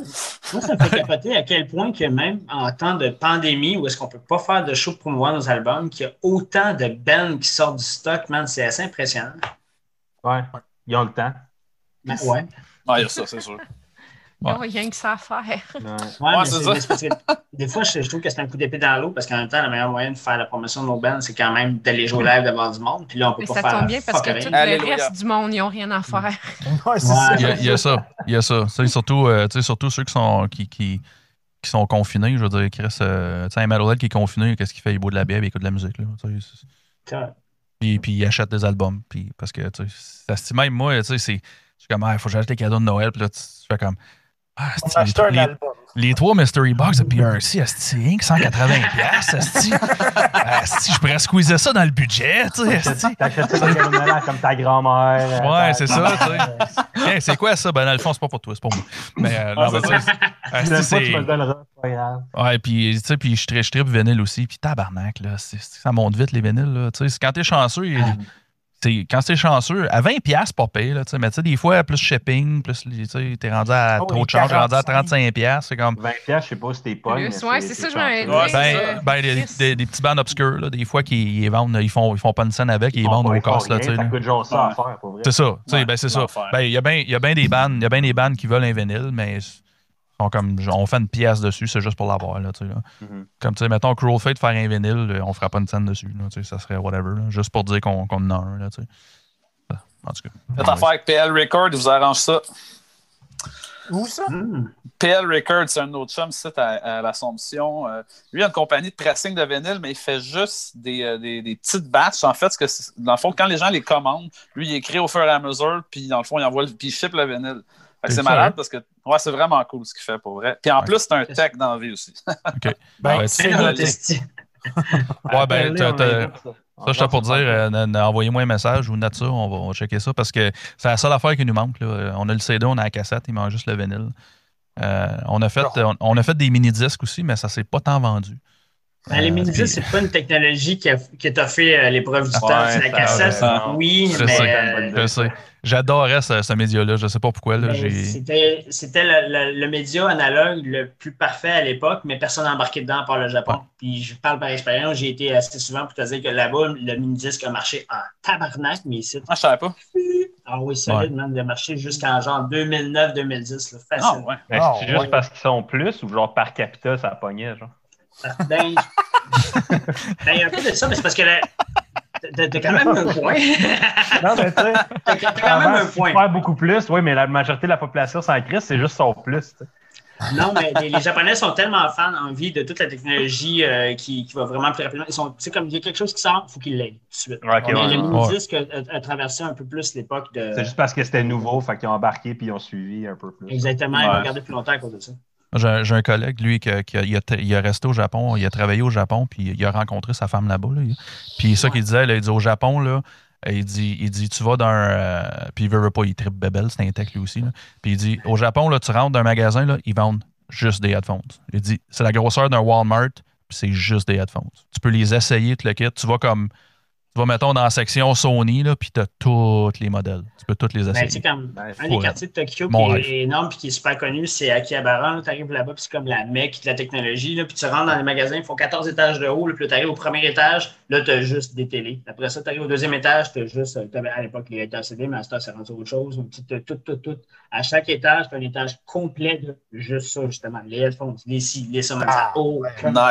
Moi, ça me fait *laughs* capoter à quel point que même en temps de pandémie, où est-ce qu'on peut pas faire de show pour promouvoir nos albums, qu'il y a autant de bands qui sortent du stock, man, c'est assez impressionnant. Ouais. Ils ont le temps. Ben, ouais. Ouais, il y a ça, c'est sûr. Il n'y a rien que ça à faire. Ouais. Ouais, Ouais, c'est ça. parce que des fois, je, je trouve que c'est un coup d'épée dans l'eau parce qu'en même temps, la meilleure moyen de faire la promotion de nos bands, c'est quand même d'aller jouer live devant du monde. Puis là, on peut Mais pas ça faire. tombe bien parce que tout le reste du monde, ils n'ont rien à faire. Ouais, *laughs* Ouais. ça. Il y, a, il y a ça. Il y a ça. Surtout, euh, tu sais, surtout ceux qui sont, qui, qui, qui sont confinés. Je veux dire, Chris, euh, tu sais, un Metalhead qui est confiné, qu'est-ce qu'il fait? Il boit de la bière et il écoute de la musique. Là, Ça, puis, puis il achète des albums. Puis, parce que, tu sais, ça se dit même moi, tu sais, c'est comme, il faut que j'achète les cadeaux de Noël. Puis là, tu fais comme, ah, On c'est- a les, acheté un les- album. les trois Mystery Box de PRC, c'est rien que 180 piastres, asti. Asti, *laughs* je pourrais squeezer ça dans le budget, tu sais. T'achètes ça comme ta grand-mère. euh, Ouais, c'est ça, tu sais. C'est quoi ça? Ben, dans le fond, c'est pas pour toi, c'est pour moi. Mais, euh, non, c'est. Ouais, puis, tu sais, puis je tri- je tripe vinyle aussi. Puis tabarnak, là, ça monte vite, les vinyles, là. Tu sais, quand t'es chanceux, quand t'es chanceux, à 20$, pas payé, là, tu sais, mais tu sais, des fois, plus shipping, plus, tu sais, t'es rendu à Oh, trop oui, de charge, t'es rendu à 45. 35$, c'est comme. 20 piastres, je sais pas si t'es pas. Plus, ouais, c'est ça, je m'en ai dit. Ouais, c'est Ben, ben, des, des- des petits bands obscurs, là, des fois, qui ils vendent, ils font, ils font pas une scène avec, ils vendent au cost, là, tu sais. Ça. C'est ça, tu sais, Ouais, ben, c'est ça. Ben, il y a bien y a ben des bands, il y a bien des bands qui veulent un vinyle, mais ils comme, on fait une pièce dessus, c'est juste pour l'avoir, là, tu sais, là. Mhm. Comme, tu sais, mettons, Cruel Fate faire un vinyle, euh, on fera pas une scène dessus, là, tu sais, ça serait whatever, là, juste pour dire qu'on qu'on en a un, là, tu sais. En tout cas. Faites affaire avec PL Record, il vous arrange ça. Où ça? Hmm. PL Record, c'est un autre chum site à, à l'Assomption. Euh, lui, il a une compagnie de pressing de vinyle, mais il fait juste des, euh, des, des petites batches. En fait, que c'est- dans le fond, quand les gens les commandent, lui, il écrit au fur et à mesure, puis dans le fond, il envoie le, puis il ship le vinyle. Fait que C'est malade parce que ouais, c'est vraiment cool ce qu'il fait pour vrai. Puis en Ouais. plus, c'est un tech dans la vie aussi. *laughs* Ben, Ouais, c'est un esti. *laughs* Ouais, ben, invite ça. J'étais pour dire, euh, envoyez-moi un message ou ça, on va, on va checker ça parce que c'est la seule affaire qui nous manque. là. On a le CD, on a la cassette, il manque juste le vinyle. Euh, on, a fait, on, on a fait des mini-disques aussi, mais ça s'est pas tant vendu. Ben, les Euh, mini puis- c'est pas une technologie qui, a, qui t'a fait euh, l'épreuve du temps. Ouais, C'est la cassette, oui, mais, euh, Je sais. J'adorais ce, ce média-là. Je sais pas pourquoi. J'ai... c'était le, le- le média analogue le plus parfait à l'époque, mais personne n'a embarqué dedans par le Japon. Ouais. Puis je parle par expérience, j'ai été assez souvent pour te dire que là-bas, le mini-disque a marché en tabarnak, mais ici, Ah, je savais pas. ah oui, solide, man, il a marché jusqu'en genre 2009-2010, là, Ah, facile. ouais. Ah, c'est juste ouais. parce qu'ils sont plus ou genre par capita, ça pognait, genre? Ben, *laughs* ben, il y a un peu de ça, mais c'est parce que la- t'as quand même un *laughs* point. Non, mais tu sais, T'as quand même un point. faire beaucoup plus, oui, mais la majorité de la population sans crise, c'est juste son plus. Non, mais les, les Japonais sont tellement fans, envie de toute la technologie euh, qui, qui va vraiment plus rapidement. Ils sont, c'est comme il y a quelque chose qui sort, il faut qu'ils l'aient tout de suite. Ouais, ok, mais ouais, le ouais. mini-disque a, a traversé un peu plus l'époque de. C'est juste parce que c'était nouveau, fait qu'ils ont embarqué puis ils ont suivi un peu plus. Exactement, ils ont regardé plus longtemps à cause de ça. J'ai, un- collègue, lui, qui, qui a, il, a, il a resté au Japon, il a travaillé au Japon, puis il a rencontré sa femme là-bas. là. Puis ça Ouais. qu'il disait, là, il dit au Japon, là, il dit, il dit tu vas dans un. euh, puis il veut, veut pas, il tripe bébel, c'est un tech lui aussi. là. Puis il dit au Japon, là, tu rentres dans un magasin, là, ils vendent juste des headphones. Il dit c'est la grosseur d'un Walmart, puis c'est juste des headphones. Tu peux les essayer, tout le kit. Tu vas comme. Tu vas, mettons, dans la section Sony, là, puis tu as tous les modèles. Tu peux tous les Ben, tu sais, essayer. comme Ouais, un des quartiers de Tokyo qui rêve. est énorme et qui est super connu, c'est Akihabara. Tu arrives là-bas, puis c'est comme la mecque de la technologie. Là, puis tu rentres dans les magasins, ils font 14 étages de haut. Là, puis tu arrives au premier étage, là, tu as juste des télés. Après ça, tu arrives au deuxième étage, tu as juste, euh, t'avais à l'époque, les LCD, mais à ce temps, c'est rendu autre chose. Tu as tout, tout, tout. À chaque étage, tu as un étage complet de juste ça, justement. Les headphones, les ci, les ça Ah,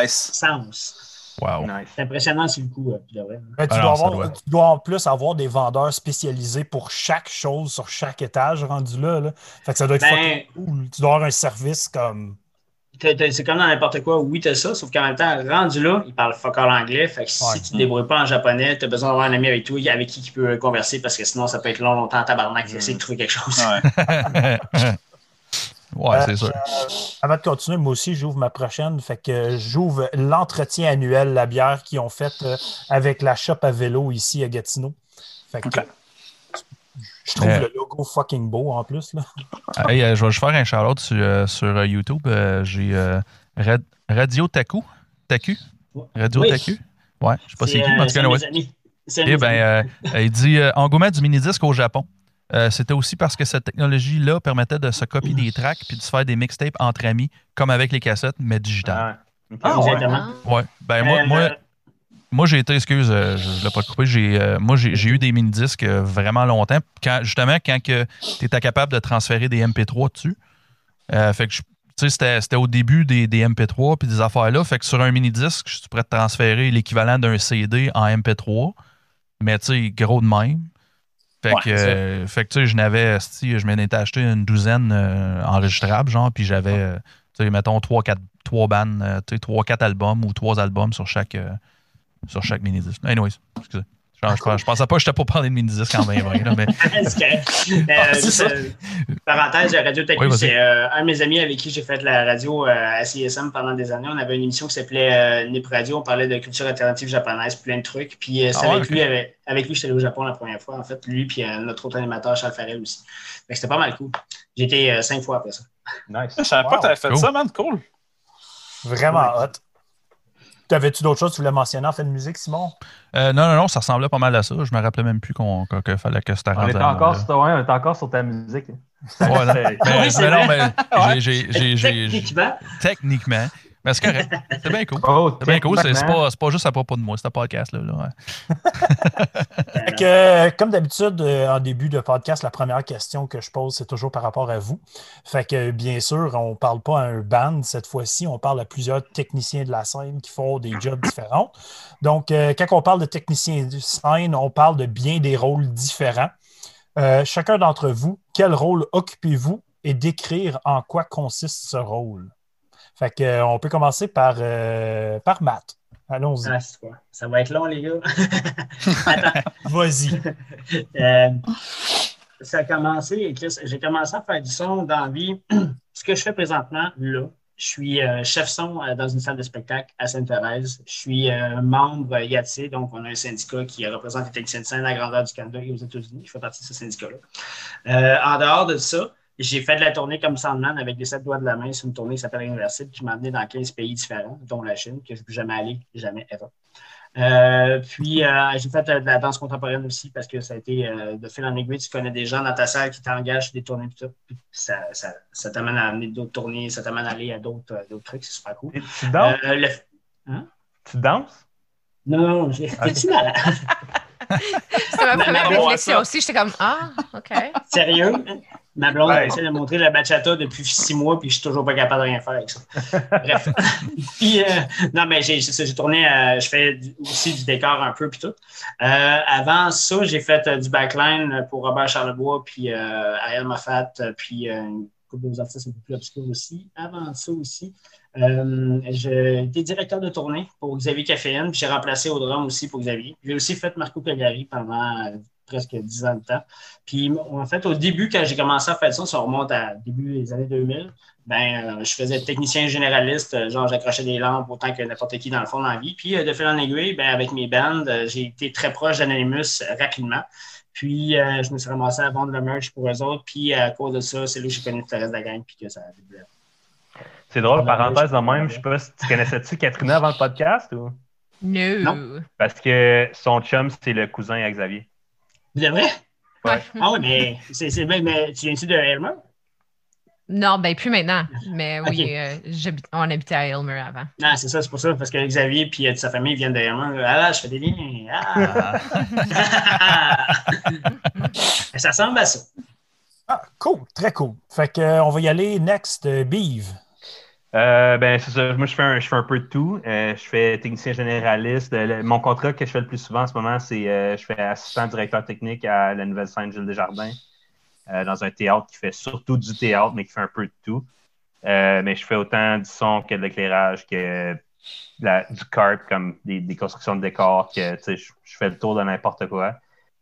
Nice. sens. Wow. Nice. C'est impressionnant sur le coup, euh. Ben, tu, Ah dois non, ça avoir- doit. tu dois en plus avoir des vendeurs spécialisés pour chaque chose sur chaque étage rendu là. là. Fait que ça doit être Ben, cool. Tu dois avoir un service comme. C'est comme dans n'importe quoi, oui, t'as ça, sauf qu'en même temps, rendu là, il parle fuck all anglais. Fait que si Ouais. tu te débrouilles pas en japonais, t'as besoin d'avoir un ami avec toi, avec qui tu peux converser, parce que sinon, ça peut être long, longtemps en tabarnak, Mm. d'essayer de trouver quelque chose. Ouais. *laughs* *laughs* ouais, Euh, c'est sûr. Avant de continuer, moi aussi, j'ouvre ma prochaine. Fait que j'ouvre l'entretien annuel, la bière qu'ils ont faite euh, avec la shop à vélo ici à Gatineau. Fait que je trouve Euh. le logo fucking beau en plus. Là. Hey, euh, je vais juste faire un shout-out sur, euh, sur euh, YouTube. Euh, J'ai euh, Rad- Radio Taku. Taku? Radio Oui. Taku? Ouais, je sais pas c'est qui, euh, mais en tout c'est cas, ouais. Eh ben, euh, il dit euh, engouement du mini-disque au Japon. Euh, C'était aussi parce que cette technologie-là permettait de se copier des tracks puis de se faire des mixtapes entre amis, comme avec les cassettes, mais digitales. Ouais. Ok. Ah, ouais. Exactement. Ouais. Ben, moi, Euh, moi, moi j'ai été, excuse, euh, je ne l'ai pas coupé, j'ai, euh, moi, j'ai eu des mini-disques euh, vraiment longtemps. Quand, justement, quand tu étais capable de transférer des MP3 dessus. Euh, fait que, tu c'était, au début des, des MP3 puis des affaires-là. Fait que sur un mini-disque, je suis prêt de transférer l'équivalent d'un CD en MP3, mais tu sais, gros de même. Fait Ouais, que, euh, fait que tu sais, je n'avais, esti, je m'en étais acheté une douzaine euh, enregistrables, genre, puis j'avais, euh, tu sais, mettons, trois, quatre, trois bandes, euh, tu sais, trois, quatre albums ou trois albums sur chaque, euh, sur chaque mini-disque. Anyways, excusez. Je, je, je pensais pas que j'étais pour parler de mini-disque en 2020, là, mais *laughs* C'est correct. *laughs* Euh, Ah, c'est juste, ça. euh, parenthèse, Radio Oui, vas-y. c'est euh, un de mes amis avec qui j'ai fait la radio euh, à CSM pendant des années. On avait une émission qui s'appelait euh, Nip Radio. On parlait de culture alternative japonaise, plein de trucs. Puis euh, c'est Ah avec, lui, avec, avec lui, je suis allé au Japon la première fois. En fait, lui, puis euh, notre autre animateur, Charles Farrell aussi. Fait que c'était pas mal cool. J'ai été euh, cinq fois après ça. Nice. Je savais pas que t'avais fait Cool. ça, man. Cool. Vraiment hot. T'avais-tu d'autres choses que tu voulais mentionner en fait de musique, Simon? Euh, non, non, non, ça ressemblait pas mal à ça. Je me rappelais même plus qu'on qu'il fallait que c'était On était encore, sur, ouais, on était encore sur ta musique. Ouais, non, mais, Oui, mais non, mais j'ai- Techniquement, techniquement. Mais c'est correct. *laughs* C'est bien cool. Oh, C'est bien cool. C'est pas, c'est pas juste à propos de moi, c'est un podcast-là. là, ouais. *laughs* Fait que, euh, comme d'habitude, euh, en début de podcast, la première question que je pose, c'est toujours par rapport à vous. Fait que, bien sûr, on ne parle pas à un band cette fois-ci, on parle à plusieurs techniciens de la scène qui font des jobs différents. Donc, euh, quand on parle de techniciens de scène, on parle de bien des rôles différents. Euh, chacun d'entre vous, quel rôle occupez-vous et décrire en quoi consiste ce rôle? Fait que, euh, on peut commencer par, euh, par Matt. Allons-y. Ah? Ça va être long, les gars. *laughs* Attends. Vas-y. *laughs* Euh, ça a commencé, Chris, j'ai commencé à faire du son dans la vie. *clears throat* Ce que je fais présentement, là, je suis euh, chef son euh, dans une salle de spectacle à Sainte-Thérèse. Je suis euh, membre IATSE, donc on a un syndicat qui représente les techniciens de scène à la grandeur du Canada et aux États-Unis. Je fais partie de ce syndicat-là. Euh, en dehors de ça, j'ai fait de la tournée comme Sandman avec des sept doigts de la main sur une tournée qui s'appelle Inversible, qui m'a amené dans 15 pays différents, dont la Chine, que je ne suis jamais allé, jamais, ever. Euh, puis, euh, j'ai fait euh, de la danse contemporaine aussi parce que ça a été euh, de fil en aiguille. Tu connais des gens dans ta salle qui t'engagent des tournées et tout ça. Puis ça, t'amène à amener d'autres tournées, ça t'amène à aller à d'autres trucs. C'est super cool. Et Tu danses? Euh, le- Tu danses? Non, non, j'ai- t'es-tu malade? C'était ma première réflexion aussi. J'étais comme, ah, OK. Sérieux? Ma blonde a Ouais. essayé de montrer la bachata depuis six mois, puis je suis toujours pas capable de rien faire avec ça. *laughs* Bref. *laughs* puis, euh, non, mais j'ai tourné, euh, je fais du- aussi du décor un peu, puis tout. Euh, avant ça, j'ai fait euh, du backline pour Robert Charlebois, puis Ariel Moffat, puis une couple d'autres artistes un peu plus obscurs aussi. Avant ça aussi, j'ai été directeur de tournée pour Xavier Caféine, puis j'ai remplacé au drum aussi pour Xavier. J'ai aussi fait Marco Cagliari pendant presque dix ans de temps. Puis, en fait, au début, quand j'ai commencé à faire ça, ça remonte à début des années 2000, ben, euh, je faisais technicien généraliste, euh, genre j'accrochais des lampes autant que n'importe qui dans le fond dans la vie. Puis, euh, de fil en aiguille, ben, avec mes bands, j'ai été très proche d'Anonymous rapidement. Puis, euh, je me suis ramassé à vendre le merch pour eux autres. Puis, à cause de ça, c'est là que j'ai connu tout le reste de la gang, puis que ça a débuté. C'est drôle, parenthèse je- de même, je sais pas si tu connaissais-tu Katrina avant le podcast ou? No. Parce que son chum, c'est le cousin à Xavier. Vous de vrai? Ouais. Ah oui, mais, c'est, c'est, mais, mais tu viens-tu de Elmer? Non, ben plus maintenant. Mais oui, euh, j'habite- on habitait à Aylmer avant. Non, c'est ça, c'est pour ça, parce que Xavier et euh, sa famille viennent de Elmer. Ah là, je fais des liens. Ah! *laughs* ça ressemble à ça. Ah, cool, très cool. Fait que, euh, on va y aller next, euh, Beeve. Euh, ben, c'est ça. Moi, je fais, un, je fais un peu de tout. Euh, je fais technicien généraliste. Euh, mon contrat que je fais le plus souvent en ce moment, c'est euh, je fais assistant directeur technique à la nouvelle scène Gilles Desjardins, dans un théâtre qui fait surtout du théâtre, mais qui fait un peu de tout. Mais je fais autant du son que de l'éclairage, que du carp, comme des, constructions de décors, que je, je fais le tour de n'importe quoi.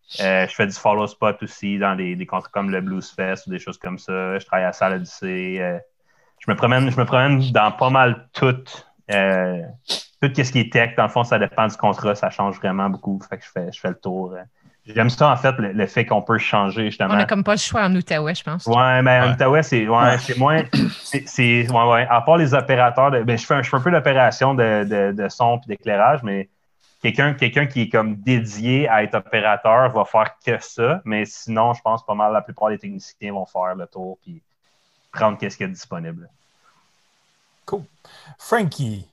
Je fais du follow spot aussi dans des, des contrats comme le Blues Fest ou des choses comme ça. Je travaille à la salle Odyssée. Je me promène, je me promène dans pas mal tout. Euh, tout ce qui est tech, dans le fond, ça dépend du contrat, ça change vraiment beaucoup. Fait que je fais, je fais le tour. J'aime ça, en fait, le, le fait qu'on peut changer, justement. On a comme pas le choix en Outaouais, je pense. Ouais, mais en Ouais. Outaouais, c'est ouais, c'est moins. c'est- ouais, ouais. À part les opérateurs, de, ben, je, fais un, je fais un peu d'opération de, de, de son et d'éclairage, mais quelqu'un quelqu'un qui est comme dédié à être opérateur va faire que ça. Mais sinon, je pense pas mal la plupart des techniciens vont faire le tour puis prendre qu'est-ce qu'il y a de disponible. Cool. Frankie.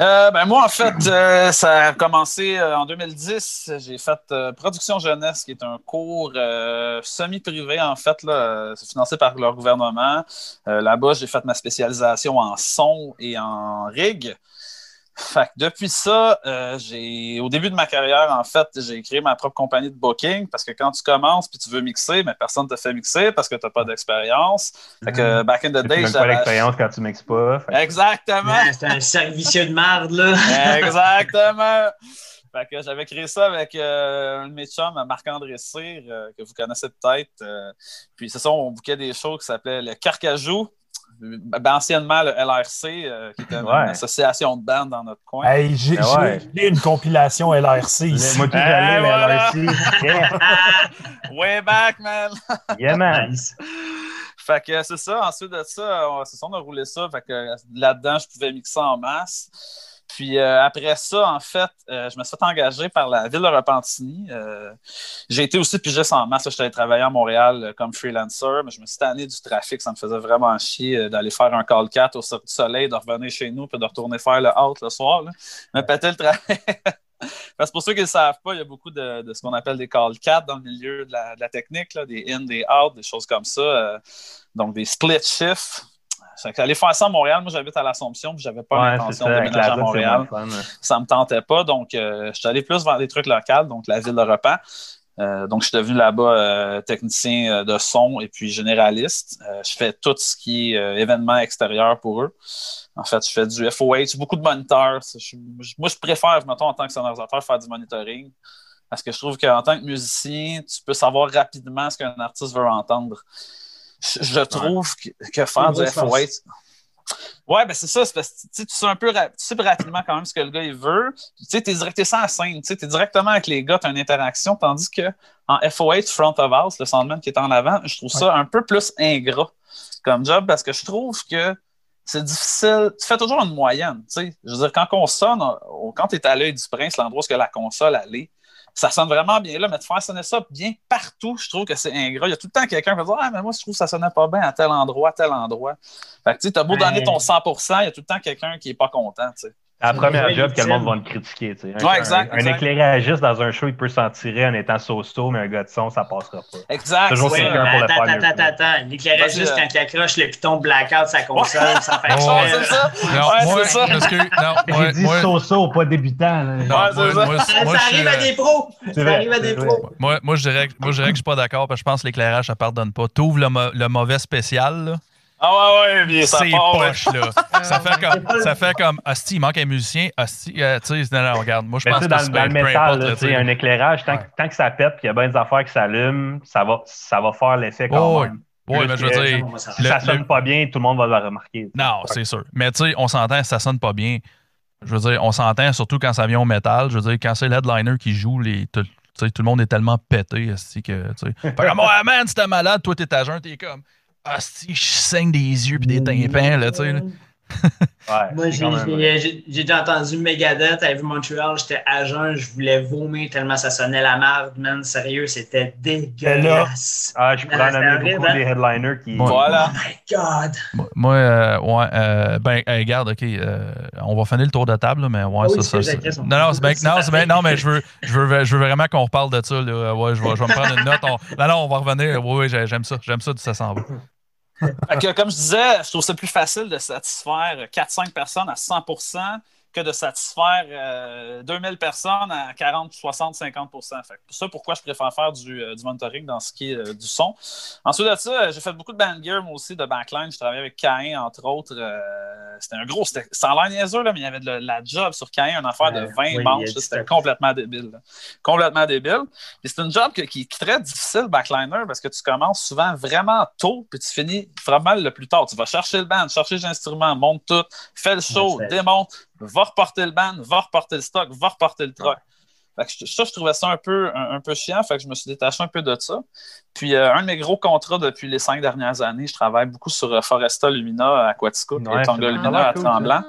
Euh, ben moi, en fait, euh, ça a commencé euh, en 2010. J'ai fait euh, Production Jeunesse, qui est un cours euh, semi-privé, en fait. là. C'est financé par leur gouvernement. Euh, Là-bas, j'ai fait ma spécialisation en son et en rig. Fait que depuis ça, euh, j'ai au début de ma carrière, en fait, j'ai créé ma propre compagnie de booking parce que quand tu commences puis tu veux mixer, mais personne ne te fait mixer parce que tu n'as pas d'expérience. Fait que back in the Tu day, n'as pas j'avais- l'expérience quand tu mixes pas. Fait Exactement. Ouais, c'est un servicieux de marde, là. *laughs* Exactement. Fait que j'avais créé ça avec euh, un de mes chums, Marc-André Cyr, euh, que vous connaissez peut-être. euh, puis c'est ça, on bouquait des shows qui s'appelaient le Carcajou, ben, anciennement le LRC, euh, qui était une association de bandes dans notre coin. Hey, j'ai ouais. lu une compilation LRC ici. Moi, tout j'allais, voilà. mais LRC. Yeah, Way back, man! *laughs* yeah, man. *laughs* Fait que c'est ça. Ensuite de ça, on, c'est ça, on a roulé ça. Fait que là-dedans, je pouvais mixer en masse. Puis euh, après ça, en fait, euh, je me suis fait engager par la ville de Repentigny. Euh, j'ai été aussi pigiste en masse. Je allé travailler à Montréal comme freelancer, mais je me suis tanné du trafic. Ça me faisait vraiment chier d'aller faire un call 4 au du Soleil, de revenir chez nous, puis de retourner faire le out le soir. Me péter le trafic. *laughs* Parce que pour ceux qui ne le savent pas, il y a beaucoup de, ce qu'on appelle des call 4 dans le milieu de la, technique, des in, des out, des choses comme ça. Donc des split shifts. Aller faire ça à Montréal, moi j'habite à l'Assomption, puis j'avais pas Ouais, l'intention de déménager à Montréal moins le fun. ça me tentait pas. Donc, euh, je suis allé plus vers des trucs locaux, donc la ville de Repas. Euh, donc, je suis devenu là-bas euh, technicien de son et puis généraliste. Je fais tout ce qui est événements extérieurs pour eux. En fait, je fais du FOH, beaucoup de moniteurs. Je- je- moi, je préfère, mettons, en tant que sonorisateur, faire du monitoring. Parce que je trouve qu'en tant que musicien, tu peux savoir rapidement ce qu'un artiste veut entendre. Je, trouve que, que faire du grosse FOH. Ouais, ben c'est ça, c'est parce que tu sais, un peu tu sais rapidement quand même ce que le gars il veut. Tu sais, t'es direct, t'es sans scène, tu sais, t'es directement avec les gars, t'as une interaction, tandis que en FOH front of house, le soundman qui est en avant, je trouve ça un peu plus ingrat comme job parce que je trouve que c'est difficile. Tu fais toujours une moyenne, tu sais. Je veux dire, quand on sonne, on- quand t'es à l'œil du prince, l'endroit où la console allait, ça sonne vraiment bien là, mais de faire sonner ça bien partout, je trouve que c'est ingrat. Il y a tout le temps quelqu'un qui va dire Ah, mais moi, je trouve que ça sonnait pas bien à tel endroit, à tel endroit. Fait que tu sais, t'as beau donner Ouais. ton 100%, il y a tout le temps quelqu'un qui est pas content, tu sais. C'est la première Ouais, job que le monde va le critiquer. tu sais. Un, Ouais, exact, un, un exact. éclairagiste dans un show, il peut s'en tirer en étant so-so, mais un gars de son, ça passera pas. Exact. Toujours ça. quelqu'un pour le attends, faire attends, attends, attends. L'éclairagiste, quand il accroche le piton blackout sa console, ça fait Ouais, Ouais, c'est ça. Non, Ouais, moi, c'est ça. parce que, non, *laughs* moi, J'ai dit moi, so-so, pas débutant. là. non, Ouais, c'est ça. moi, Ça, moi, ça je arrive à suis, des pros. C'est Ça vrai, arrive à des pros. moi, moi, je dirais, que- moi, je dirais que je suis pas d'accord, parce que je pense que l'éclairage, ça pardonne pas. T'ouvres le, le mauvais spécial, là, Ah ouais, ouais, puis ça c'est poche, là. *laughs* ça fait comme, ça fait comme, hostie, il manque un musicien, hostie, euh, tu sais, non, non, regarde, moi, je pense que dans, c'est dans le peu métal, tu sais, un éclairage, tant, Ouais. que- tant que ça pète et qu'il y a bien des affaires qui s'allument, ça va, ça va faire l'effet quand Oh, même. Ouais, Plus mais je veux dire, Si Le- ça le- sonne pas bien, tout le monde va le remarquer. Non, c'est sûr. Mais tu sais, on s'entend, ça sonne pas bien. Je veux dire, on s'entend surtout quand ça vient au métal. Je veux dire, quand c'est l'headliner qui joue, les, tout, tu sais, tout le monde est tellement pété, que, tu sais. *laughs* Fait comme, ouais, man, si t'es malade, toi, t'es à jeun, t'es comme, asti, je saigne des yeux pis des tympans, là, tu sais. là. *laughs* Ouais, Moi, j'ai même- déjà entendu Megadeth à vu Montreal, j'étais à jeun, je voulais vomir tellement ça sonnait la merde, man. Sérieux, c'était dégueulasse. Ah, je pourrais en amener beaucoup hein? des headliners qui. Ouais. Voilà. Oh my God! Moi, euh, ouais, euh, ben, hey, regarde, OK, euh, on va finir le tour de table, là, mais ouais, Ah oui, ça, on- Non, non, c'est bien, c'est non, bien, non, mais je veux, je veux, je veux vraiment qu'on reparle de ça, là. Ouais, je vais, je vais me prendre une note. On- non, non, on va revenir. Oui, oui, j'ai- j'aime ça. J'aime ça, ça s'en va. Que, comme je disais, je trouve ça plus facile de satisfaire 4-5 personnes à 100 que de satisfaire euh, 2000 personnes à 40, 60, 50 Fait pour ça, pourquoi je préfère faire du, euh, du monitoring dans ce qui est euh, du son. Ensuite de ça, euh, j'ai fait beaucoup de band gear, moi aussi, de backline. Je travaillais avec Cain, entre autres. Euh, c'était un gros, c'était a l'air niaiseux, là, mais il y avait de la, la job sur Cain, une affaire de Ouais, 20 oui, il y a manches. C'était complètement débile. là. Complètement débile. C'est une job que- qui est très difficile, backliner, parce que tu commences souvent vraiment tôt, puis tu finis vraiment le plus tard. Tu vas chercher le band, chercher les instruments, monte tout, fais le show, démonte, va reporter le band, va reporter le stock, va reporter le truck. Fait que je- ça, je trouvais ça un peu, un, un peu chiant, fait que je me suis détaché un peu de ça. Puis euh, un de mes gros contrats depuis les cinq dernières années, je travaille beaucoup sur euh, Foresta Lumina à Quatico, Ouais, est Tonga Lumina à cool, Tremblant.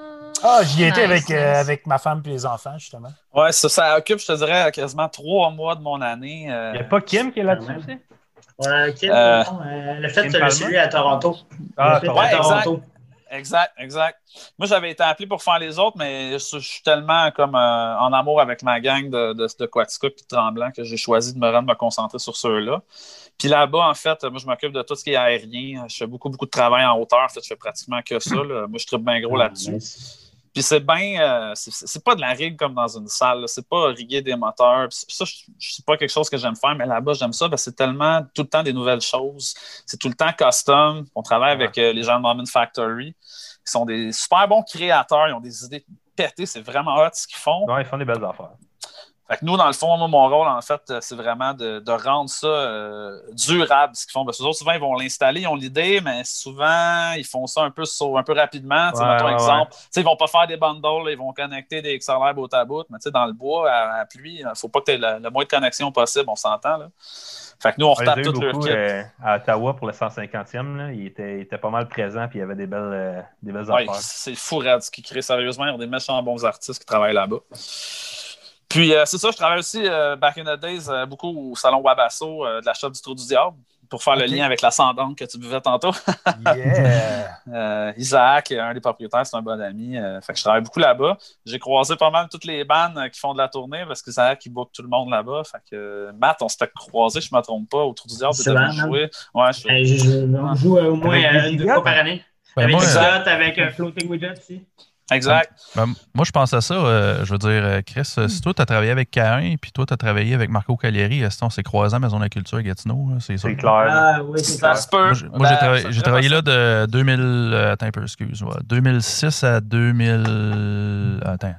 Ah, j'y étais Nice, avec, euh, avec ma femme et les enfants, justement. Ouais, ça, ça occupe, je te dirais, quasiment trois mois de mon année. euh, Il n'y a pas Kim qui est là-dessus Ouais. aussi? Ouais, ok, Euh, bon, euh, le fait Kim celui à Toronto. Ah, Le fait Toronto. à Ouais, exact. Exact, exact. Moi, j'avais été appelé pour faire les autres, mais je, suis tellement comme euh, en amour avec ma gang de, de, de et de Tremblant que j'ai choisi de me rendre me concentrer sur ceux-là. Puis là-bas, en fait, moi, je m'occupe de tout ce qui est aérien. Je fais beaucoup, beaucoup de travail en hauteur. En fait, je fais pratiquement que ça. là. Moi, je tripe bien gros là-dessus. Nice. Puis c'est bien, euh, c'est- pas de la rigue comme dans une salle, c'est pas riguer des moteurs. Puis ça, c'est pas quelque chose que j'aime faire, mais là-bas, j'aime ça parce que c'est tellement tout le temps des nouvelles choses. C'est tout le temps custom. On travaille avec euh, les gens de Moment Factory, qui sont des super bons créateurs. Ils ont des idées pétées. C'est vraiment hot ce qu'ils font. Non, ils font des belles affaires. Fait que nous, dans le fond, moi, mon rôle, en fait, euh, c'est vraiment de, de rendre ça euh, durable, ce qu'ils font. Parce que les autres, souvent, ils vont l'installer, ils ont l'idée, mais souvent, ils font ça un peu, un peu rapidement. Ouais, mettons ouais, exemple. Ils vont pas faire des bundles, ils vont connecter des XLR bout à bout, mais dans le bois, à, à pluie, il faut pas que tu aies le, le moins de connexion possible, on s'entend. Là. Fait que nous, on retape tout beaucoup kit. euh, à Ottawa pour le 150e. Là. Il, était, il était pas mal présent puis il y avait des belles, euh, des belles affaires. c'est fou, Red, ce qu'ils créent sérieusement. Ils ont des méchants bons artistes qui travaillent là-bas. Puis, euh, c'est ça, je travaille aussi, euh, back in the days, euh, beaucoup au salon Wabasso euh, de la shop du Trou du Diable pour faire le lien avec la sandante que tu buvais tantôt. *laughs* Yeah! Euh, Isaac, un des propriétaires, c'est un bon ami. euh, fait que je travaille beaucoup là-bas. J'ai croisé pas mal toutes les bandes qui font de la tournée parce que Isaac, il book tout le monde là-bas. Fait que Matt, on s'était croisé, je ne me trompe pas, au Trou du Diable. C'est jouer. Ouais, je Euh, je- je- on joue euh, au moins euh, des deux fois par année. Ben, avec moi, euh, slots, avec floating widget aussi. Exact. Ben, moi, je pense à ça. euh, je veux dire, euh, Chris, euh, si toi, tu as travaillé avec K1 puis toi, tu as travaillé avec Marco Cagliari, est-ce qu'on s'est croisé à Maison de la Culture à Gatineau? C'est ça. C'est clair. Ah oui, c'est Ça ça. se peut. Moi, j'ai- moi, Ben, j'ai travaillé, là de 2000. euh, attends un peu, excuse. ouais, 2006 à 2000. Attends.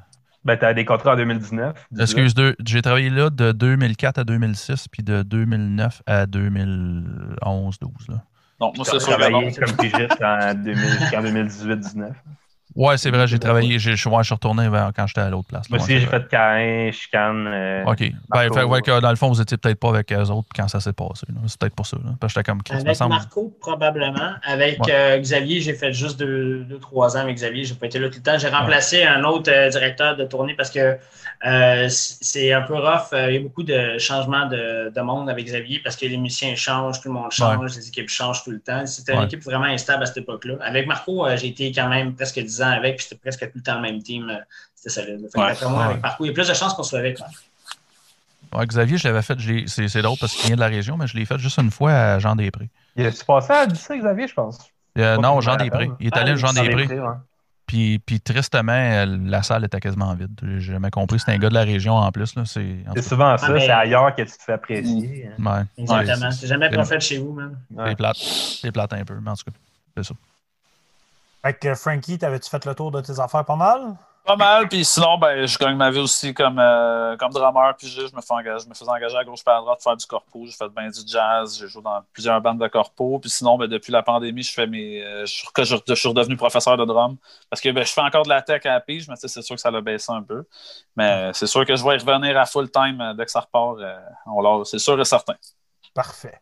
Ben, t'as des contrats en 2019. dis-le. Excuse, deux- j'ai travaillé là de 2004 à 2006 puis de 2009 à 2011-12. Là. Donc, moi, c'est sûr que non. travaillé comme pigiste en, 2000 jusqu'en 2018-19. Ouais, c'est vrai, j'ai travaillé. Je suis retourné vers quand j'étais à l'autre place. Moi aussi, j'ai fait Cain, Chicane. euh, OK. Ben, Marco, fait, ouais, ouais. que dans le fond, vous étiez peut-être pas avec eux autres quand ça s'est passé. là. C'est peut-être pour ça. Là. Parce que j'étais comme Avec semble. Marco, probablement. Avec Ouais. euh, Xavier, j'ai fait juste deux, deux, trois ans avec Xavier. J'ai pas été là tout le temps. J'ai remplacé un autre euh, directeur de tournée parce que euh, c'est un peu rough. Euh, Il y a beaucoup de changements de, de monde avec Xavier parce que les musiciens changent, tout le monde change, les équipes changent tout le temps. C'était une Ouais. équipe vraiment instable à cette époque-là. Avec Marco, euh, j'ai été quand même presque 10 ans avec, puis c'était presque tout le temps le même team. euh, C'était solide. Fait Ouais. d'après moi, Ouais. avec Marco, il y a plus de chances qu'on soit avec. Marco. Ouais, Xavier, je l'avais fait. C'est c'est drôle parce qu'il vient de la région, mais je l'ai fait juste une fois à Jean Després. Il a-tu passé à 10 Xavier, je pense? Euh, Pas non, Jean Després. Il est allé à Jean Després. Puis, puis tristement, euh, la salle était quasiment vide. J'ai jamais compris. C'était un gars de la région en plus. là. C'est souvent ça, Ah, mais- c'est ailleurs que tu te fais apprécier. ouais. Exactement. Ouais, c'est jamais c'est- prophète chez vous. Ouais. C'est plate. C'est plate un peu, mais en tout cas, c'est ça. Fait que Frankie, t'avais-tu fait le tour de tes affaires pas mal? Pas mal, puis sinon, ben, je gagne ma vie aussi comme, euh, comme drummer, puis je, je me fais engager, je me faisais engager à gauche à droite pour faire du corpo. J'ai fait bien du jazz, j'ai joué dans plusieurs bandes de corpo, puis sinon, ben, depuis la pandémie, je fais mes, euh, je, suis- que je, je suis redevenu professeur de drum, parce que ben, je fais encore de la tech à la pige, mais c'est sûr que ça l'a baissé un peu. Mais c'est sûr que je vais y revenir à full time euh, dès que ça repart. euh, c'est sûr et certain. Parfait.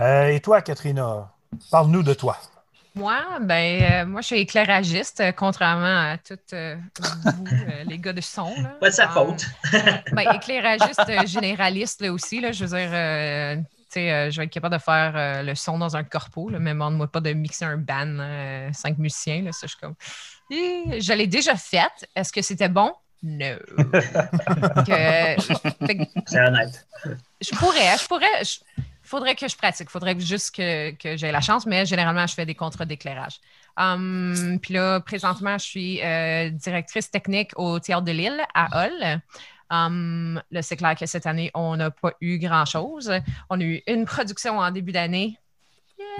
Et toi, Katrina, parle-nous de toi. Moi, ben, euh, moi, je suis éclairagiste, euh, contrairement à tous euh, vous, *laughs* les gars de son. Là. Pas de sa faute. *laughs* ben, éclairagiste *laughs* généraliste là, aussi. Là, je veux dire, tu sais, je vais être capable de faire le son dans un corpo, là, mais demande-moi pas de mixer un band, euh, cinq musiciens. Là, ça, je comme. Je l'ai déjà fait. Est-ce que c'était bon? No. Que- fait que C'est honnête. je pourrais, je pourrais. je- faudrait que je pratique. faudrait juste que, que la chance, mais généralement, je fais des contrats d'éclairage. Hum, Puis là, présentement, je suis euh, directrice technique au Théâtre de Lille à Hull. Hum, là, c'est clair que cette année, on n'a pas eu grand-chose. On a eu une production en début d'année.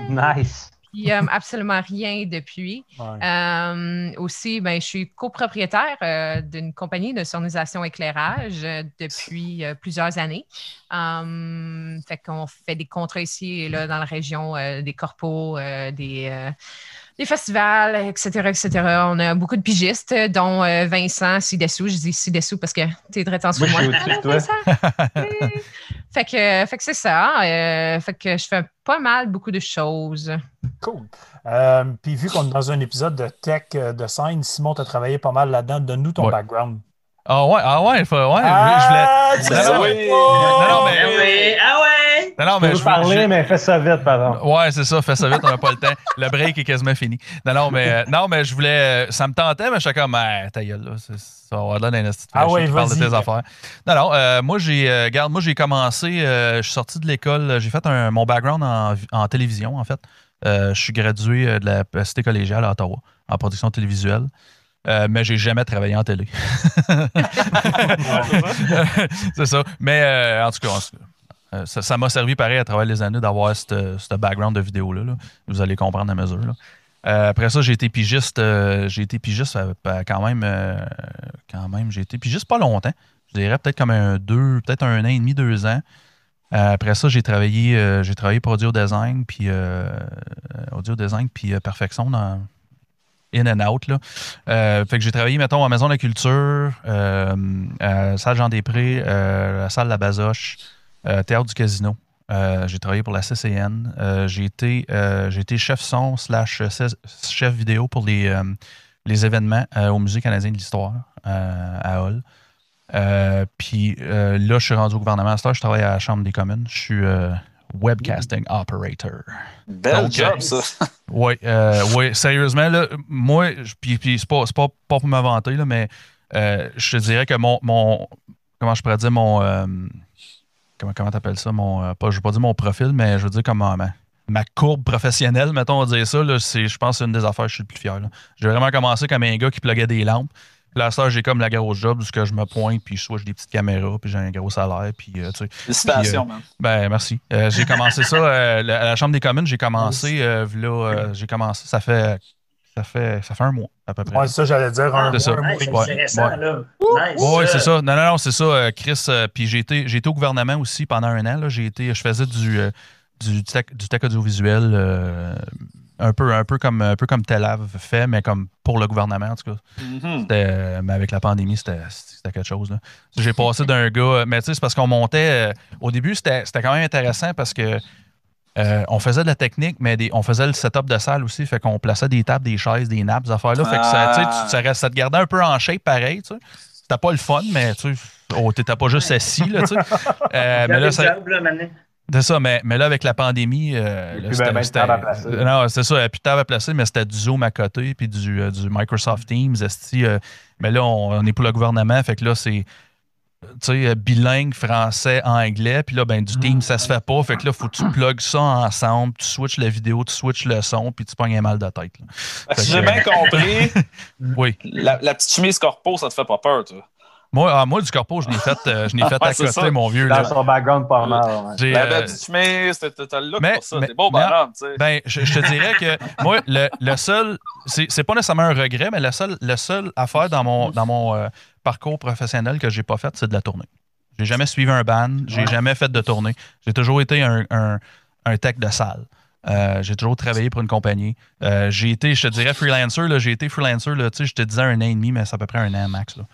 Nice. Il n'y a absolument rien depuis. Ouais. Euh, aussi, ben, je suis copropriétaire euh, d'une compagnie de sonorisation éclairage euh, depuis euh, plusieurs années. Euh, fait qu'on fait des contrats ici et là dans la région, euh, des corpos, euh, des, euh, des festivals, etc., etc. On a beaucoup de pigistes, dont euh, Vincent ci-dessous. Je dis ci-dessous parce que tu es très en Moi, je toi. *laughs* Fait que, fait que c'est ça. euh, fait que je fais pas mal beaucoup de choses. Cool. Euh, Puis vu qu'on est dans un épisode de tech de scène, Simon, tu as travaillé pas mal là-dedans. Donne-nous ton Ouais. background. Ah ouais, ah ouais, faut- ouais, je voulais. Ah. Non, non, mais- Ah ouais! Ah! Non, Je mais veux parler, je- mais fais ça vite, pardon. Ouais, c'est ça, fais ça vite, on n'a pas le temps. Le break est quasiment fini. Non, non, mais, euh, non, mais je voulais. Ça me tentait, mais je suis comme, ah, ta gueule, là. Ça va avoir de Ah fraîche ouais, qui parle de vas-y. tes affaires. Non, non, euh, moi, j'ai. euh, regarde, moi, j'ai commencé. euh, je suis sorti de l'école. euh, J'ai fait un, mon background en, en télévision, en fait. Euh, je suis gradué euh, de la cité collégiale à Ottawa, en production télévisuelle. Euh, mais j'ai jamais travaillé en télé. *laughs* *laughs* c'est ça. Mais euh, en tout cas, en tout cas, euh, ça m'a servi pareil à travers les années d'avoir ce background de vidéo-là. là. Vous allez comprendre à mesure. Euh, après ça, j'ai été pigiste. euh, j'ai été pigiste quand même. quand même, j'ai été pigiste pas longtemps. Je dirais peut-être comme un deux, peut-être un an et demi, deux ans. Après ça, j'ai travaillé, j'ai travaillé pour audio design, puis audio design, puis perfection dans in and out. Là. Fait que j'ai travaillé, mettons, à Maison de la Culture, à Salle Jean-Després, euh, la salle La Bazoche, euh, Théâtre du Casino. Euh, j'ai travaillé pour la CCN. Euh, j'ai été, euh, chef son slash chef vidéo pour les, euh, les événements euh, au Musée canadien de l'histoire euh, à Hull. Euh, puis euh, là, je suis rendu au gouvernement. À je travaille à la Chambre des communes. Je suis euh, webcasting operator. Bel Donc, job, *laughs* euh, ça. Oui, euh, oui, sérieusement, là, moi, puis, puis c'est pas, pas, pas pour m'inventer, là, mais euh, je te dirais que mon, mon comment je pourrais dire, mon, euh, comment, comment t'appelles ça, mon, euh, pas, je veux pas dire mon profil, mais je veux dire comment, ma, ma courbe professionnelle, mettons, on va dire ça, là, c'est, je pense que c'est une des affaires que je suis le plus fier. là. J'ai vraiment commencé comme un gars qui pluguait des lampes. Là, ça, j'ai comme la grosse job, où ce que je me pointe, puis soit j'ai des petites caméras, puis j'ai un gros salaire, puis euh, tu sais, Félicitations, man. ben, merci. Euh, j'ai commencé ça euh, la- à la Chambre des communes. J'ai commencé, euh, euh, j'ai commencé, ça fait, ça fait, ça fait un mois à peu près. Ouais, ça, j'allais dire un C'est ça. mois, Nice, c'est Ouais, récent, ouais. là. Nice. Oui, c'est ça. Non, non, non, c'est ça, euh, Chris. euh, puis j'ai été, j'ai été au gouvernement aussi pendant un an. là. J'ai été, je faisais du, euh, du, tech, du tech audiovisuel, euh, un, peu, un, peu comme, un peu comme Telav fait, mais comme pour le gouvernement, en tout cas. Mhm. C'était, euh, mais avec la pandémie, c'était, c'était quelque chose. J'ai passé d'un gars. Mais tu sais, c'est parce qu'on montait. euh, au début, c'était, c'était quand même intéressant parce que euh, on faisait de la technique, mais des- on faisait le setup de salle aussi. Fait qu'on plaçait des tables, des chaises, des nappes, des affaires-là. Fait que ça, tu ça, reste- ça te gardait un peu en shape pareil. Tu sais. C'était pas le fun, mais tu sais, oh, t'étais pas juste assis. Là, tu sais. Euh, *laughs* mais là, ça, Job, là, maintenant. c'est ça, mais, mais là, avec la pandémie, euh, là, c'était- de c'était- table à placer. Non, c'est ça, il n'y a plus de table à placer, mais c'était du Zoom à côté, puis du, euh, du Microsoft Teams. esti, euh, mais là, on, on est pour le gouvernement, fait que là, c'est bilingue français-anglais, puis là, ben, du Teams, ça se fait pas, fait que là, faut que tu plugues ça ensemble, tu switches la vidéo, tu switches le son, puis tu pognes un mal de tête. là. Que Si j'ai bien compris, *laughs* Oui. la, la petite chemise corpo, ça te fait pas peur, toi? Moi, ah, moi du corpo, je l'ai fait, euh, je l'ai *laughs* fait Ouais, à côté, ça. mon vieux. Dans Là. son background pas mal. ouais. J'ai, La euh, belle petite chemise, t'as- le look mais- pour ça. T'es beau mais- bonhomme, tu sais. Ben, je, je te dirais que moi, le, le seul, c'est c'est pas nécessairement un regret, mais la seule, la seule affaire dans mon, dans mon euh, parcours professionnel que j'ai pas fait, c'est de la tournée. J'ai jamais suivi un band, j'ai Ouais. jamais fait de tournée. J'ai toujours été un, un, un tech de salle. Euh, j'ai toujours travaillé pour une compagnie. Euh, j'ai été, je te dirais, freelancer. J'ai été freelancer, là, je te disais un an et demi, mais c'est à peu près un an max. Là.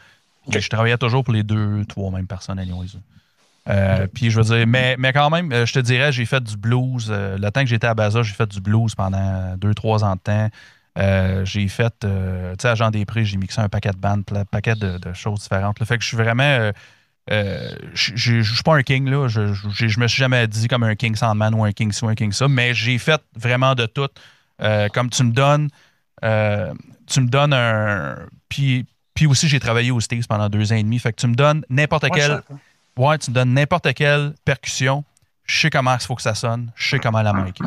Je travaillais toujours pour les deux, trois mêmes personnes, anyways. Euh, Puis je veux dire, mais, mais quand même, euh, je te dirais, j'ai fait du blues. le temps que j'étais à Baza, j'ai fait du blues pendant deux, trois ans de temps. Euh, j'ai fait, euh, tu sais, à Jean Després, j'ai mixé un paquet de bandes, un paquet de, de choses différentes. Le fait que je suis vraiment. euh, je je suis pas un king, là. Je, je me suis jamais dit comme un king Sandman ou un king ci ou un king ça, mais j'ai fait vraiment de tout. Comme tu me donnes, tu me donnes un. Puis, puis aussi, j'ai travaillé au States pendant deux ans et demi. Fait que tu me donnes n'importe Ouais, quel. ça- Ouais, tu me donnes n'importe quelle percussion. Je sais comment il faut que ça sonne. Je sais comment la mic.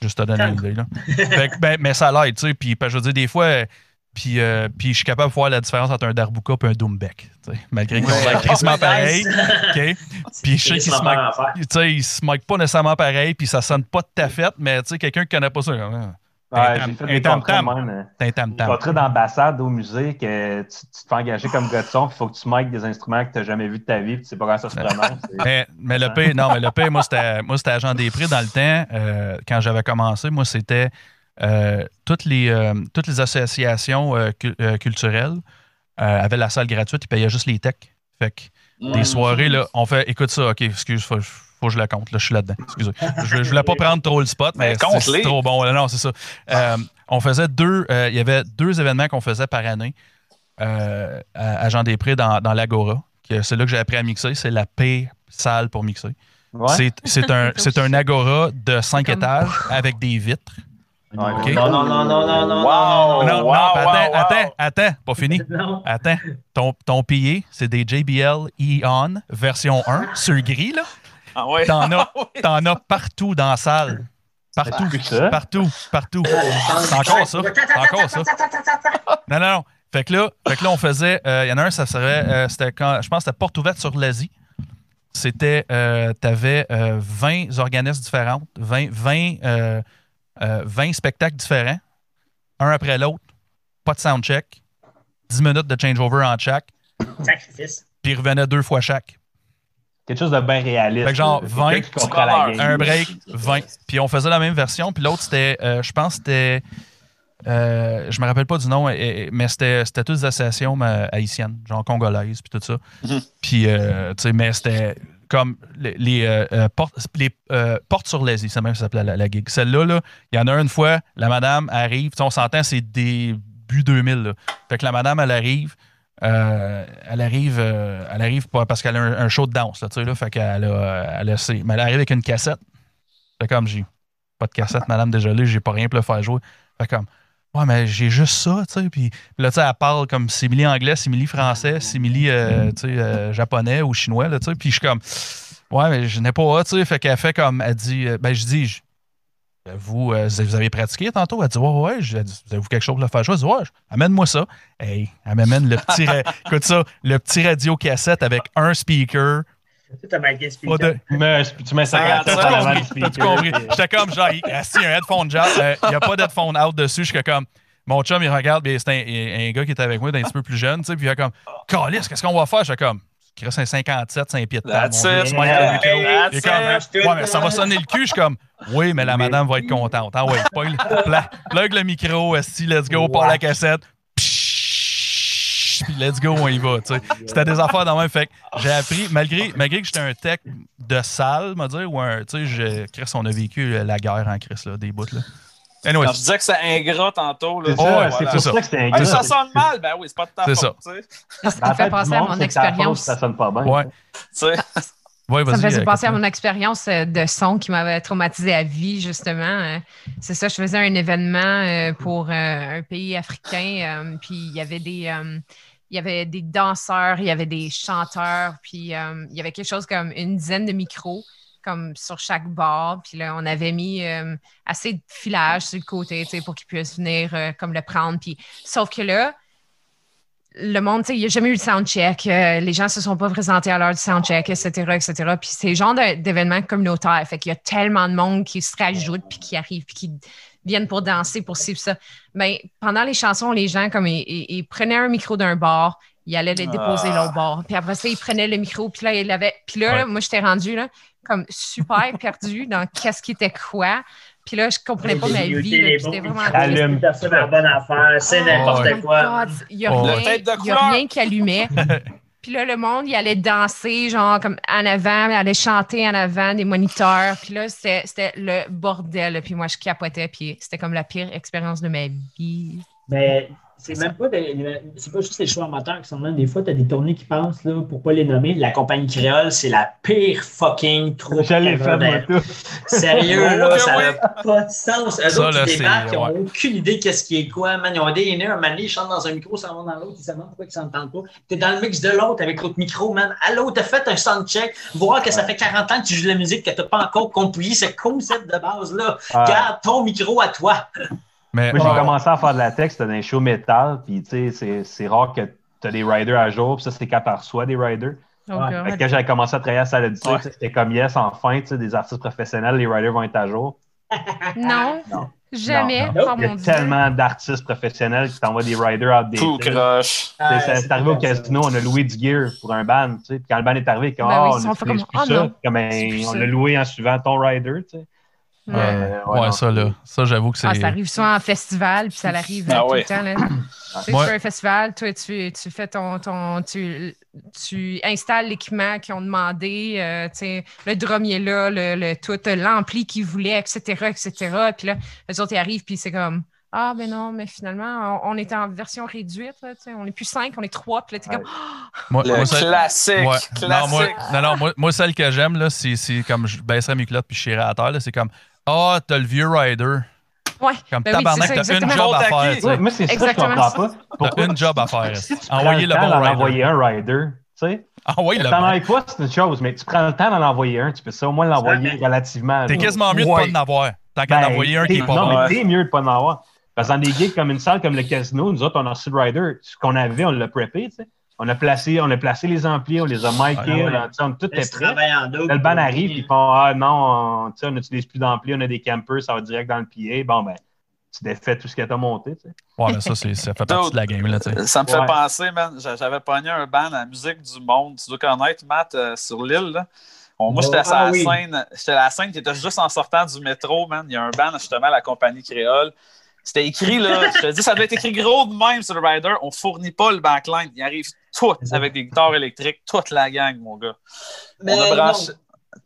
Juste te donner une idée. Là. *laughs* Fait ben, mais ça l'aide, tu sais. Puis, je veux dire, des fois, puis, euh, puis je suis capable de voir la différence entre un Darbuka et un Doombeck. tu sais, Malgré qu'ils ont Ouais. l'air crissement *laughs* pareil. OK? *laughs* Puis je sais qu'ils se se mic pas nécessairement pareil, puis ça sonne pas de ta fête, mais tu sais, quelqu'un qui connaît pas ça, ah, Ouais, j'ai fait un tam-tam. un contrats d'ambassade au musée que tu, tu te fais engager comme gars de son, il faut que tu mics des instruments que tu n'as jamais vus de ta vie, puis tu sais pas comment ça se prononce. Mais, mais le pire, non, mais le pire, moi, c'était, Agent des prix dans le temps. euh, quand j'avais commencé, moi, c'était euh, toutes, les, euh, toutes les associations euh, cu- euh, culturelles avaient la salle gratuite, ils payaient juste les techs. Fait que des soirées, là, on fait, écoute ça, OK, excuse, faut, faut que je le compte, là, je suis là-dedans. Excusez. Je, je voulais pas *laughs* prendre trop le spot, mais Mais c'est, trop bon. là. Non, c'est ça. Euh, on faisait deux, euh, il y avait deux événements qu'on faisait par année euh, à, à Jean Després dans, dans l'Agora. C'est là que j'ai appris à mixer. C'est la pire salle pour mixer. Ouais. C'est, un, *laughs* c'est un agora de cinq Comme- étages avec des vitres. Ouais, OK. Non, non, non, non, non, non. Wow. non, non, wow, attends, wow, attends, attends, pas fini. *laughs* Attends, ton, ton pillé, c'est des JBL E-On version 1 sur gris, là. Ah ouais. T'en as, *laughs* Ah ouais. as partout dans la salle. Partout, Plus que ça? partout, partout. C'est encore ça. C'est encore ça. Non, non, non. Fait que là, fait que là on faisait. euh, Il y en a un, ça serait. euh, c'était quand. Je pense que c'était porte ouverte sur l'Asie. C'était. Euh, T'avais euh, 20 organismes différents, 20, 20, euh, euh, 20 spectacles différents. un après l'autre, pas de soundcheck, 10 minutes de changeover en chaque, Sacrifice. puis ils revenaient deux fois chaque. Quelque chose de bien réaliste. Fait que genre là. 20, Quelqu'un qui comprend la game. Un break, 20. Puis on faisait la même version, puis l'autre, c'était, euh, je pense, c'était. euh, je me rappelle pas du nom, mais c'était c'était toutes des associations haïtiennes, genre congolaises, puis tout ça. Mhm. Puis, euh, tu sais, mais c'était comme les, les, euh, euh, portes, les euh, portes sur les c'est même que ça s'appelait la, la gig. Celle-là, là, il y en a une fois, la madame arrive, tu sais, on s'entend, c'est début 2000. Là. Fait que la madame, elle arrive, euh, elle arrive, euh, elle arrive pas parce qu'elle a un, show de danse, là, tu sais, là, fait qu'elle a, elle a mais elle arrive avec une cassette. Fait comme j'ai pas de cassette, madame, désolé, j'ai pas rien pour le faire jouer. Fait comme, ouais, mais j'ai juste ça, tu sais. Puis là, tu sais, elle parle comme simili anglais, simili français, simili, euh, tu japonais ou chinois, là, tu sais. Puis je suis comme, ouais, mais je n'ai pas, tu sais. Fait qu'elle fait comme, elle dit, ben, je dis, je- vous, euh, vous avez pratiqué tantôt? Elle dit, ouais, ouais, je- elle dit, vous avez quelque chose pour le faire? Jouer? Je dis, ouais, amène-moi ça. Hey, elle m'amène le petit, ra- *laughs* écoute ça, le petit radio cassette avec un speaker. À Mike Pas de, Tu mets, tu mets ça Ah, T'as-tu compris? puis- J'étais comme, genre, il assis un headphone jack, euh, il n'y a pas d'headphone out dessus. Je suis comme, mon chum, il regarde, c'est un, un gars qui était avec moi, d'un petit peu plus jeune, tu sais, puis il est comme, Calice, qu'est-ce qu'on va faire? Je suis comme, reste un 57, 5 pieds de table. Ouais, mais ça va sonner le cul. Je suis comme, oui, mais la madame va être contente. Ah ouais, plug, plug le micro, esti, let's go, par la cassette. Puis let's go, on y va. tu sais. C'était des affaires dans le même. Fait que j'ai appris, malgré, malgré que j'étais un tech de salle, me dire, ou un, tu sais, Chris, on a vécu la guerre en Chris, là, des bouts, là. Anyway, Quand je disais que c'est ingrat tantôt, là, C'est Oh, ça, ouais, c'est voilà. pour ça. ça que Ah, gars. ça sonne mal, ben oui, c'est pas de ta C'est faute. tu sais. Ce qui Dans me la fait penser à mon c'est expérience. Ça sonne pas bien. ouais. Ça me faisait euh, penser à mon expérience euh, de son qui m'avait traumatisé à vie, justement. Euh, C'est ça, je faisais un événement pour un pays africain, puis il y avait des. il y avait des danseurs, il y avait des chanteurs, puis euh, il y avait quelque chose comme une dizaine de micros comme sur chaque bar. Puis là, on avait mis euh, assez de filage sur le côté, tu sais, pour qu'ils puissent venir euh, comme le prendre. Puis, sauf que là, le monde, tu sais, il n'y a jamais eu de soundcheck. euh, les gens ne se sont pas présentés à l'heure du soundcheck, etc., etc. Puis c'est le genre d'événement communautaire. Fait qu'il y a tellement de monde qui se rajoute, puis qui arrive, puis qui viennent pour danser, pour ci, ça. Mais pendant les chansons, les gens, comme, ils, ils- ils prenaient un micro d'un bar, ils allaient le déposer Ah. l'autre bar. Puis après ça, ils prenaient le micro, puis là, ils l'avaient. Puis là, Ouais. là, moi, j'étais rendue, là, comme super perdue dans qu'est-ce qui était quoi. Puis là, je comprenais pas ma vie. C'était vraiment Allume. Bonne affaire, c'est Oh n'importe quoi. Il n'y a, Oh, rien- a rien qui allumait. *laughs* Puis là, le monde, il allait danser, genre, comme en avant, il allait chanter en avant des moniteurs. Puis là, c'était c'était le bordel. Puis moi, je capotais. Puis c'était comme la pire expérience de ma vie. Mais c'est même pas, des- c'est pas juste les choix amateurs qui sont là. Des fois, tu as des tournées qui passent, là, pour pas les nommer. La compagnie créole, c'est la pire fucking troupe. Ever fait, moi, de- tout. Sérieux, *laughs* là, ça n'a pas de sens. Eux Ça, autres, c'est- débarquent, ils n'ont ouais. aucune idée qu'est-ce qui est quoi, man. Ils ont des nez, un moment donné, ils chantent dans un micro, ça va dans l'autre, ils se demandent pourquoi ils s'entendent pas. T'es dans le mix de l'autre avec l'autre micro, man. Allô, t'as fait un soundcheck, voir que ça fait 40 ans que tu joues de la musique, que t'as pas encore compris ce concept de base-là. Garde ton micro à toi. Mais, Moi, j'ai ouais. commencé à faire de la texte dans un show métal, puis tu sais, c'est- c'est rare que tu as des riders à jour, puis ça, c'est quand tu reçois des riders. Oh, Ouais. Quand j'avais commencé à travailler à Salle du Ouais. c'était comme yes, enfin, tu sais, des artistes professionnels, les riders vont être à jour. Non, Non. jamais. Non, non. Oh Il y a mon Dieu. tellement d'artistes professionnels qui t'envoient des riders outdated. Tout croche. Sais, C'est arrivé au casino, on a loué du gear pour un band. Tu sais, puis quand le band est arrivé, comme, Ben oui, Ah, on fait comme, Ah, ça? Comme, ben, on l'a loué en suivant ton rider. Tu sais. Ouais. Euh, Ouais, ça, là. Ça, j'avoue que c'est. Ah, ça arrive souvent en festival, puis ça arrive Ah tout ouais. le temps. Là. *coughs* Tu sais, tu fais un festival, toi, tu, tu fais ton. ton tu, tu installes l'équipement qu'ils ont demandé, euh, tu sais, le drum est là, le, le tout, l'ampli qu'ils voulaient, etc., etc. Puis là, les autres, ils arrivent, puis c'est comme. Ah, ben non, mais finalement, on, on est en version réduite. Là, tu sais, on n'est plus cinq, on est trois. Puis là, t'es comme. Moi, Le moi, ça- classique. Ouais. Classique. Non, moi, non, non, moi, moi, celle que j'aime, là, c'est, c'est comme je baisserais mes culottes puis je chierais à terre. C'est comme Ah, t'as le vieux rider. Ouais. Comme Ben tabarnak, t'as une job à faire. moi, c'est ça que je Exactement comprends pas. Pourquoi T'as une job à faire. si Envoyer le bon rider. envoyer un rider, tu sais. Envoyer le T'en bon. envoies pas, c'est une chose, mais tu prends le temps d'en envoyer un, tu peux ça au moins l'envoyer relativement. T'es quasiment mieux de pas en avoir. Tant qu'à en Ben, envoyer un qui est pas Non, bon. mais t'es mieux de pas en avoir. Parce que dans des gigs comme une salle comme le casino, nous autres, on a reçu le rider. Ce qu'on avait, on l'a preppé, tu sais. On a placé, on a placé les amplis, on les a micés, Ouais, on ouais. a- tu sais, on- tout est prêt. le ban arrive, puis ils font Ah non, on, tu sais, on n'utilise plus d'ampli, on a des campers, ça va direct dans le PA. Bon, ben, tu défais tout ce que tu as monté. Tu sais. Ouais, mais ça, c'est- ça fait partie de la game. Là, tu sais. Ça me fait Ouais. penser, man. j'a- J'avais pogné un band à la musique du monde. Tu dois connaître, Matt, euh, sur l'île. là. Bon, moi, j'étais Ah, à la oui. scène. J'étais à la scène qui était juste en sortant du métro, man. Il y a un band, justement, à la compagnie créole. C'était écrit, là. Je te dis, ça devait être écrit gros de même sur le rider. On fournit pas le backline. Il arrive tout avec des guitares électriques. Toute la gang, mon gars. Mais on a branché.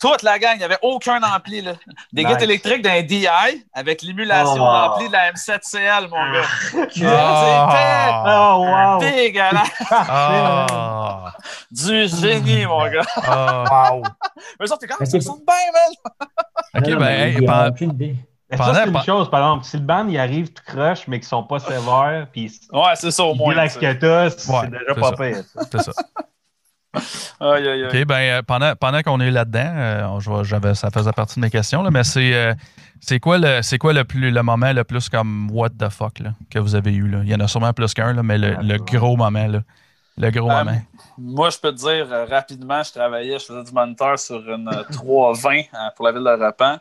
Toute la gang, il n'y avait aucun ampli. Là. Des Nice. guitares électriques d'un DI avec l'émulation Oh. d'ampli de la M7CL, mon Ah. gars. Ah, Oh, wow! Dégueulasse. ah, Du génie, mon gars. ah. Wow. Mais ça, t'es quand même, c'est- ça sonne bien, man. Ok, Non, ben, hey, Pendant- ça, c'est une chose, par exemple. Si le band, il arrive tout croche, mais qu'ils sont pas sévères, puis Ouais, c'est ça, au moins. que t'as, c'est Ouais, déjà pas pire. c'est ça. Aïe, *laughs* aïe, aïe. OK, ben, euh, pendant, pendant qu'on est là-dedans, euh, je vois- j'avais, ça faisait partie de mes questions, là, mais c'est, euh, c'est quoi, le, c'est quoi le, plus, le moment le plus comme what the fuck là, que vous avez eu? Là? Il y en a sûrement plus qu'un, là, mais le, le gros moment. Là. Le gros Euh, moment. Moi, je peux te dire rapidement, je travaillais, je faisais du moniteur sur une euh, 320 euh, pour la ville de Repent.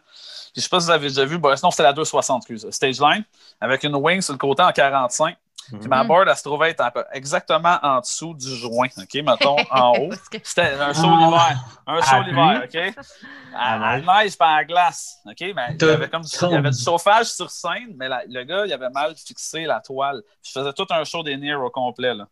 Puis, je sais pas si vous avez déjà vu, bon, sinon c'était la 260, excuse, stage line, avec une wing sur le côté en 45. Puis ma Mhm. board, elle se trouvait être exactement en dessous du joint, OK, mettons, *laughs* en haut. C'était un show Ah. l'hiver. Un À l'hiver, OK? À, neige pas à glace, OK? Mais il y avait comme du, il y avait du chauffage sur scène, mais la- le gars, il avait mal fixé la toile. Je faisais tout un show des Near au complet, là.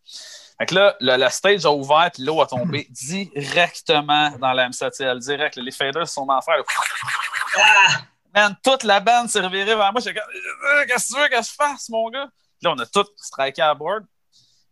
Fait que là, le, le stage a ouvert, puis l'eau a tombé *clears throat* directement dans la M7L, direct. Les faders sont en fer. là. Man, toute la bande s'est revirée vers moi. Comme, Euh, qu'est-ce que tu veux que je fasse, mon gars? Là, on a tout striké à board.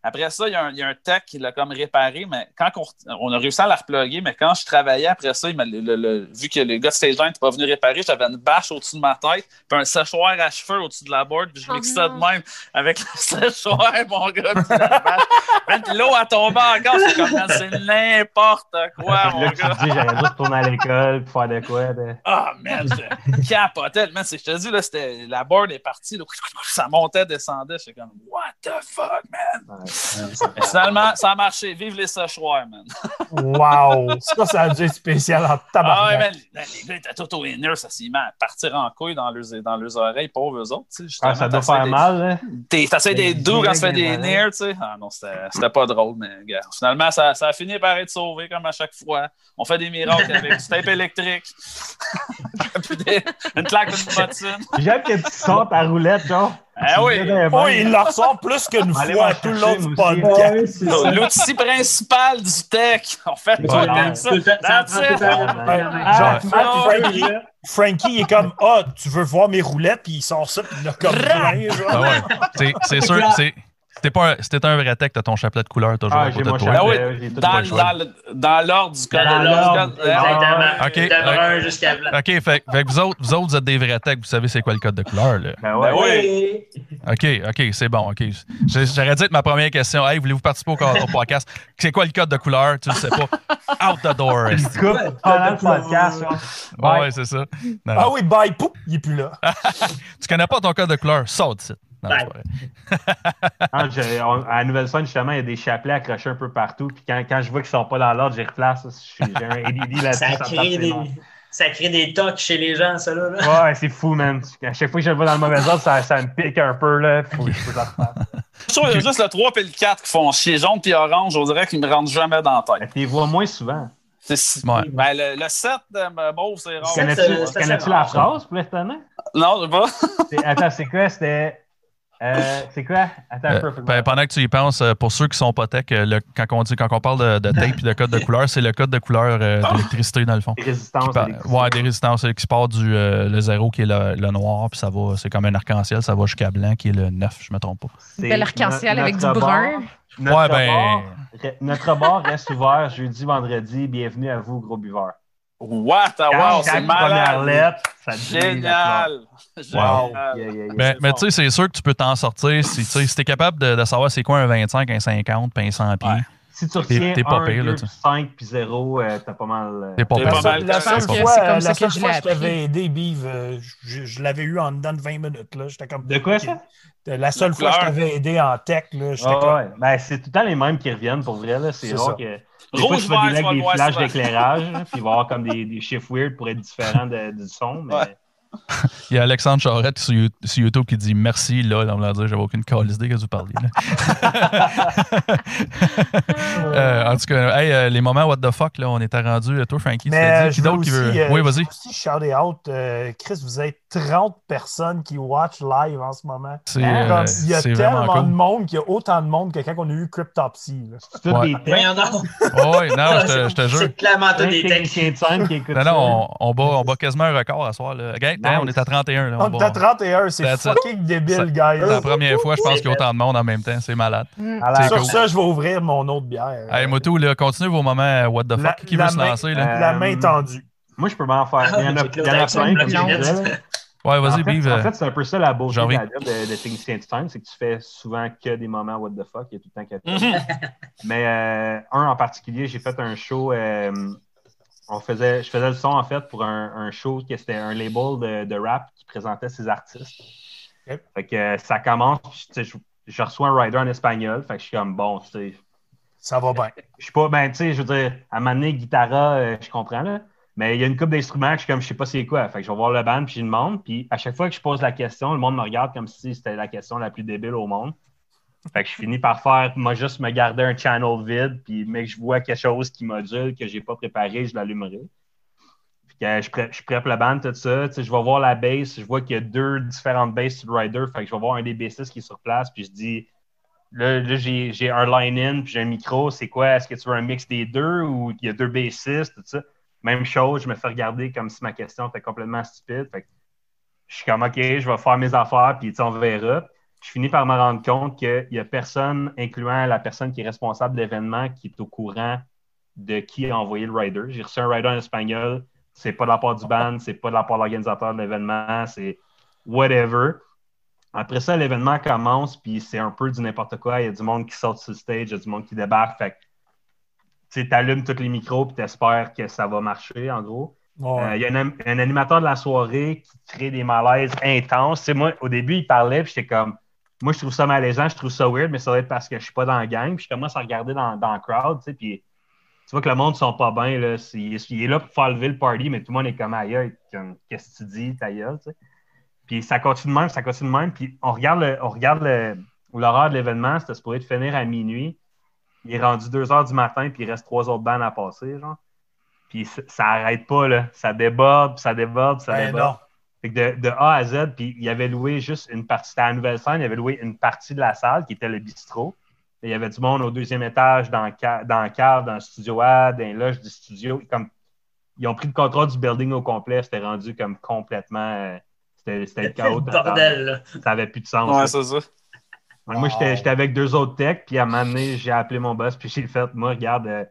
Après ça, il y, a un, il y a un tech qui l'a comme réparé, mais quand on, on a réussi à la reploguer, mais quand je travaillais après ça, il m'a- le- le- le- vu que le gars de stage line n'était pas venu réparer, j'avais une bâche au-dessus de ma tête, puis un séchoir à cheveux au-dessus de la board, puis je Oh mixais non. de même avec le *laughs* séchoir, mon gars, puis la bâche. Man, puis l'eau a tombé encore, c'est comme, c'est n'importe quoi, mon Là, tu gars. te dis, j'aurais dû retourner à l'école pour faire de quoi. de- Ah, man, je capotais. Man, c'est- je te dis, là, c'était, la board est partie, là, ça montait, descendait. J'étais comme, what the fuck, man? Finalement, ça a marché. Vive les séchoirs, man. Wow. Ça, ça a dû être spécial en Ah ouais, man, les, gars étaient tout au inner, ça s'est mis à partir en couille dans leurs, dans leurs oreilles, pauvres eux autres. Ah, ça doit faire mal, là. t'es- T'essaies d'être doux quand tu fais des nears, tu sais. Ah non, c'était pas drôle, mais gars, finalement, ça, ça a fini par être sauvé comme à chaque fois. On fait des miracles avec du tape électrique. *laughs* Des- une claque d'une bottine. J'aime que tu sors ta roulette, genre. Ah oui. Oh, il leur sort plus qu'une fois tout le long du podcast. Ça. L'outil principal du tech. En fait, temps ça. Ah, ah, Frankie, il est comme Ah, tu veux voir mes roulettes, puis il sort ça, puis il a comme plein. Ah c'est *laughs* sûr, c'est, c'était pas un, c'était un vrai tech, t'as ton chapelet de couleur toujours Ah, à côté de toi. Ah oui, Dans, l'ordre du code. Dans l'ordre, exactement. Ok, De brun ok. jusqu'à blanc. OK, fait, fait que vous autres, vous autres, vous êtes des vrais techs, vous savez c'est quoi le code de couleur, là. Ben ouais. Ben oui. OK, OK, c'est bon, OK. J'aurais dit être ma première question. Hey, voulez-vous participer au, au podcast? C'est quoi le code de couleur? Tu le sais pas. Out the door. Coupe pendant le podcast. Ouais, c'est ça. Non, Ah non. oui, bye, pouf, il est plus là. *laughs* Tu connais pas ton code de couleur? De site. Non, vrai. *laughs* Ah, j'ai- on- à la nouvelle scène, justement, il y a des chapelets accrochés un peu partout. Puis quand, quand je vois qu'ils sont pas dans l'ordre, je les replace. Je J'ai un ADD là-dessus. Ça crée, des, ça crée des tocs chez les gens, ça là. là. Ouais, c'est fou, man. À chaque fois que je le vois dans le mauvais ordre, ça, ça me pique un peu. Là. Faut, faut que je le refasse. Je trouve qu'il y a juste le 3 et le 4 qui font chier. Jaune puis orange, on dirait qu'ils me rentrent jamais dans la Mais tête. Tu les vois moins souvent. C'est- Ouais. Ben, le, le 7 de mauve, c'est rare. Connais-tu la ça. phrase pour l'étonnant? Non, je sais pas. Attends, c'est quoi? C'était. Euh, c'est quoi? Attends un Euh, peu. ben, pendant que tu y penses, euh, pour ceux qui sont pas tech, le- quand, on dit, quand on parle de, de tape et de code de *laughs* couleur, c'est le code de couleur euh, d'électricité, dans le fond. Des résistances. des- ouais, des résistances qui part du euh, le zéro qui est le, le noir, puis ça va, c'est comme un arc-en-ciel, ça va jusqu'à blanc qui est le 9, je me trompe pas. c'est Bel arc-en-ciel no- avec du notre brun. Notre, Ouais, ben- bar, re- notre bar reste ouvert jeudi, vendredi. Bienvenue à vous, gros buveurs. What? Ah, wow, c'est malade. lettre, ça Génial. Wow. Génial. Yeah, yeah, yeah. Mais, mais bon. tu sais, c'est sûr que tu peux t'en sortir si tu si t'es capable de, de savoir c'est quoi un 25, un 50, puis un 100 pieds. Ouais. Si tu retiens t'es pas 1, pire, là, 2, tu- 5 puis 0, euh, t'as pas mal. euh, T'es pas pas mal. La seule fois, c'est comme la ça que seule je fois l'ai que je t'avais aidé, Bive, euh, je, je l'avais eu en dedans de 20 minutes. Là. J'étais comme, De quoi, ça? La seule La fois que je t'avais aidé en tech, là, j'étais Ah comme. ouais. Ben, c'est tout le temps les mêmes qui reviennent pour vrai. là. C'est C'est rare ça. que. Des Rouge, fois, tu le des flashs d'éclairage, puis il va y avoir comme des, des chiffres weird pour être différents de- du son. *laughs* Mais Ouais. Il y a Alexandre Charette sur, You- sur YouTube qui dit merci, là, on l'a dit, j'avais aucune calice idée que vous parliez. là. *laughs* Euh, en tout cas, hey, euh, les moments what the fuck, là, on était rendu. Toi, Frankie, tu euh, dit. Qui d'autre veut? euh, oui, vas-y. aussi shout out. euh, Chris, vous êtes 30 personnes qui watch live en ce moment. Comme, euh, Il y a tellement de monde qu'il y a autant de monde que quand on a eu Cryptopsy. C'est tout Ouais. des techs. Oh, oui, non, je te, je te jure. C'est clairement tout des techs. technicien de scène qui écoute Non, ça. non, on, on, bat, on bat quasiment un record à soir. Là. Regarde, Nice. on est à 31. Là, on On bat- est à 31, c'est fucking débile, guys. C'est la première fois, je pense qu'il y a autant de monde en même temps. C'est malade. Mm. Sur cool. ça, je vais ouvrir mon autre bière. Hey, Moto, là, continuez vos moments euh, what the fuck. La- qui la veut se lancer? Là? Euh, La main tendue. Moi, je peux m'en faire. Il y en a, Ah, il y en a plein, Ouais, vas-y, en, fait, Bive. en euh, fait, c'est un peu ça la beauté de la job de, de technicien de scène, c'est que tu fais souvent que des moments what the fuck, il y a tout le temps quelque chose. Mhm. *laughs* Mais euh, un en particulier, j'ai fait un show. euh, on faisait, je faisais le son en fait pour un, un show qui c'était un label de, de rap qui présentait ses artistes. Fait que ça commence, je, je reçois un rider en espagnol, fait que je suis comme bon, tu sais, Ça va bien. je suis pas, ben, tu sais, je veux dire, à m'amener guitara, euh, je comprends, là. Mais il y a une couple d'instruments que je suis comme, je sais pas c'est quoi. Fait que je vais voir le band, puis je demande. Puis à chaque fois que je pose la question, le monde me regarde comme si c'était la question la plus débile au monde. Fait que je finis par faire, moi, juste me garder un channel vide, puis mais que je vois quelque chose qui module, que j'ai pas préparé, je l'allumerai. Puis que je, pré- je prep le band, tout ça. Je vais voir la bass, je vois qu'il y a deux différentes basses sur le rider. Fait que je vais voir un des bassistes qui est sur place, puis je dis, Là, là, j'ai j'ai un line-in, puis j'ai un micro. C'est quoi? Est-ce que tu veux un mix des deux ou il y a deux bassistes, tout ça? Même chose, je me fais regarder comme si ma question était complètement stupide. Je suis comme, OK, je vais faire mes affaires, puis on verra. Je finis par me rendre compte qu'il n'y a personne, incluant la personne qui est responsable de l'événement, qui est au courant de qui a envoyé le rider. J'ai reçu un rider en espagnol. C'est pas de la part du band, c'est pas de la part de l'organisateur de l'événement, c'est whatever. Après ça, l'événement commence, puis c'est un peu du n'importe quoi. Il y a du monde qui saute sur le stage, il y a du monde qui débarque. Tu sais, t'allumes tous les micros, puis t'espères que ça va marcher, en gros. Euh, Il y a un, un animateur de la soirée qui crée des malaises intenses. Tu moi, au début, il parlait, puis j'étais comme, moi, je trouve ça malaisant, je trouve ça weird, mais ça doit être parce que je suis pas dans la gang. Puis je commence à regarder dans, dans le crowd, tu puis tu vois que le monde ne sont pas bien. Là. Il, est, il est là pour faire lever le party, mais tout le monde est comme comme, qu'est-ce que tu dis, ta gueule, tu. Puis ça continue de même, ça continue de même. Puis on regarde le- on regarde le- l'horaire de l'événement, c'était supposé de finir à minuit. Il est rendu 2 heures du matin, puis il reste trois autres bandes à passer, genre. Puis ça, arrête pas, là. Ça déborde, puis ça déborde, puis ça Ben déborde. non. Fait que de, de A à Z, puis il avait loué juste une partie, c'était à la nouvelle scène, il avait loué une partie de la salle qui était le bistrot. Et il y avait du monde au deuxième étage, dans le, ca- dans le cave, dans le studio A, dans les loges du studio. Comme, ils ont pris le contrôle du building au complet, c'était rendu comme complètement. euh, c'était c'était le C'était chaos. bordel, là. Ça avait plus de sens. Ouais, c'est ça. Moi, j'étais avec deux autres techs, puis à un moment donné, j'ai appelé mon boss, puis j'ai fait, moi, regarde, euh,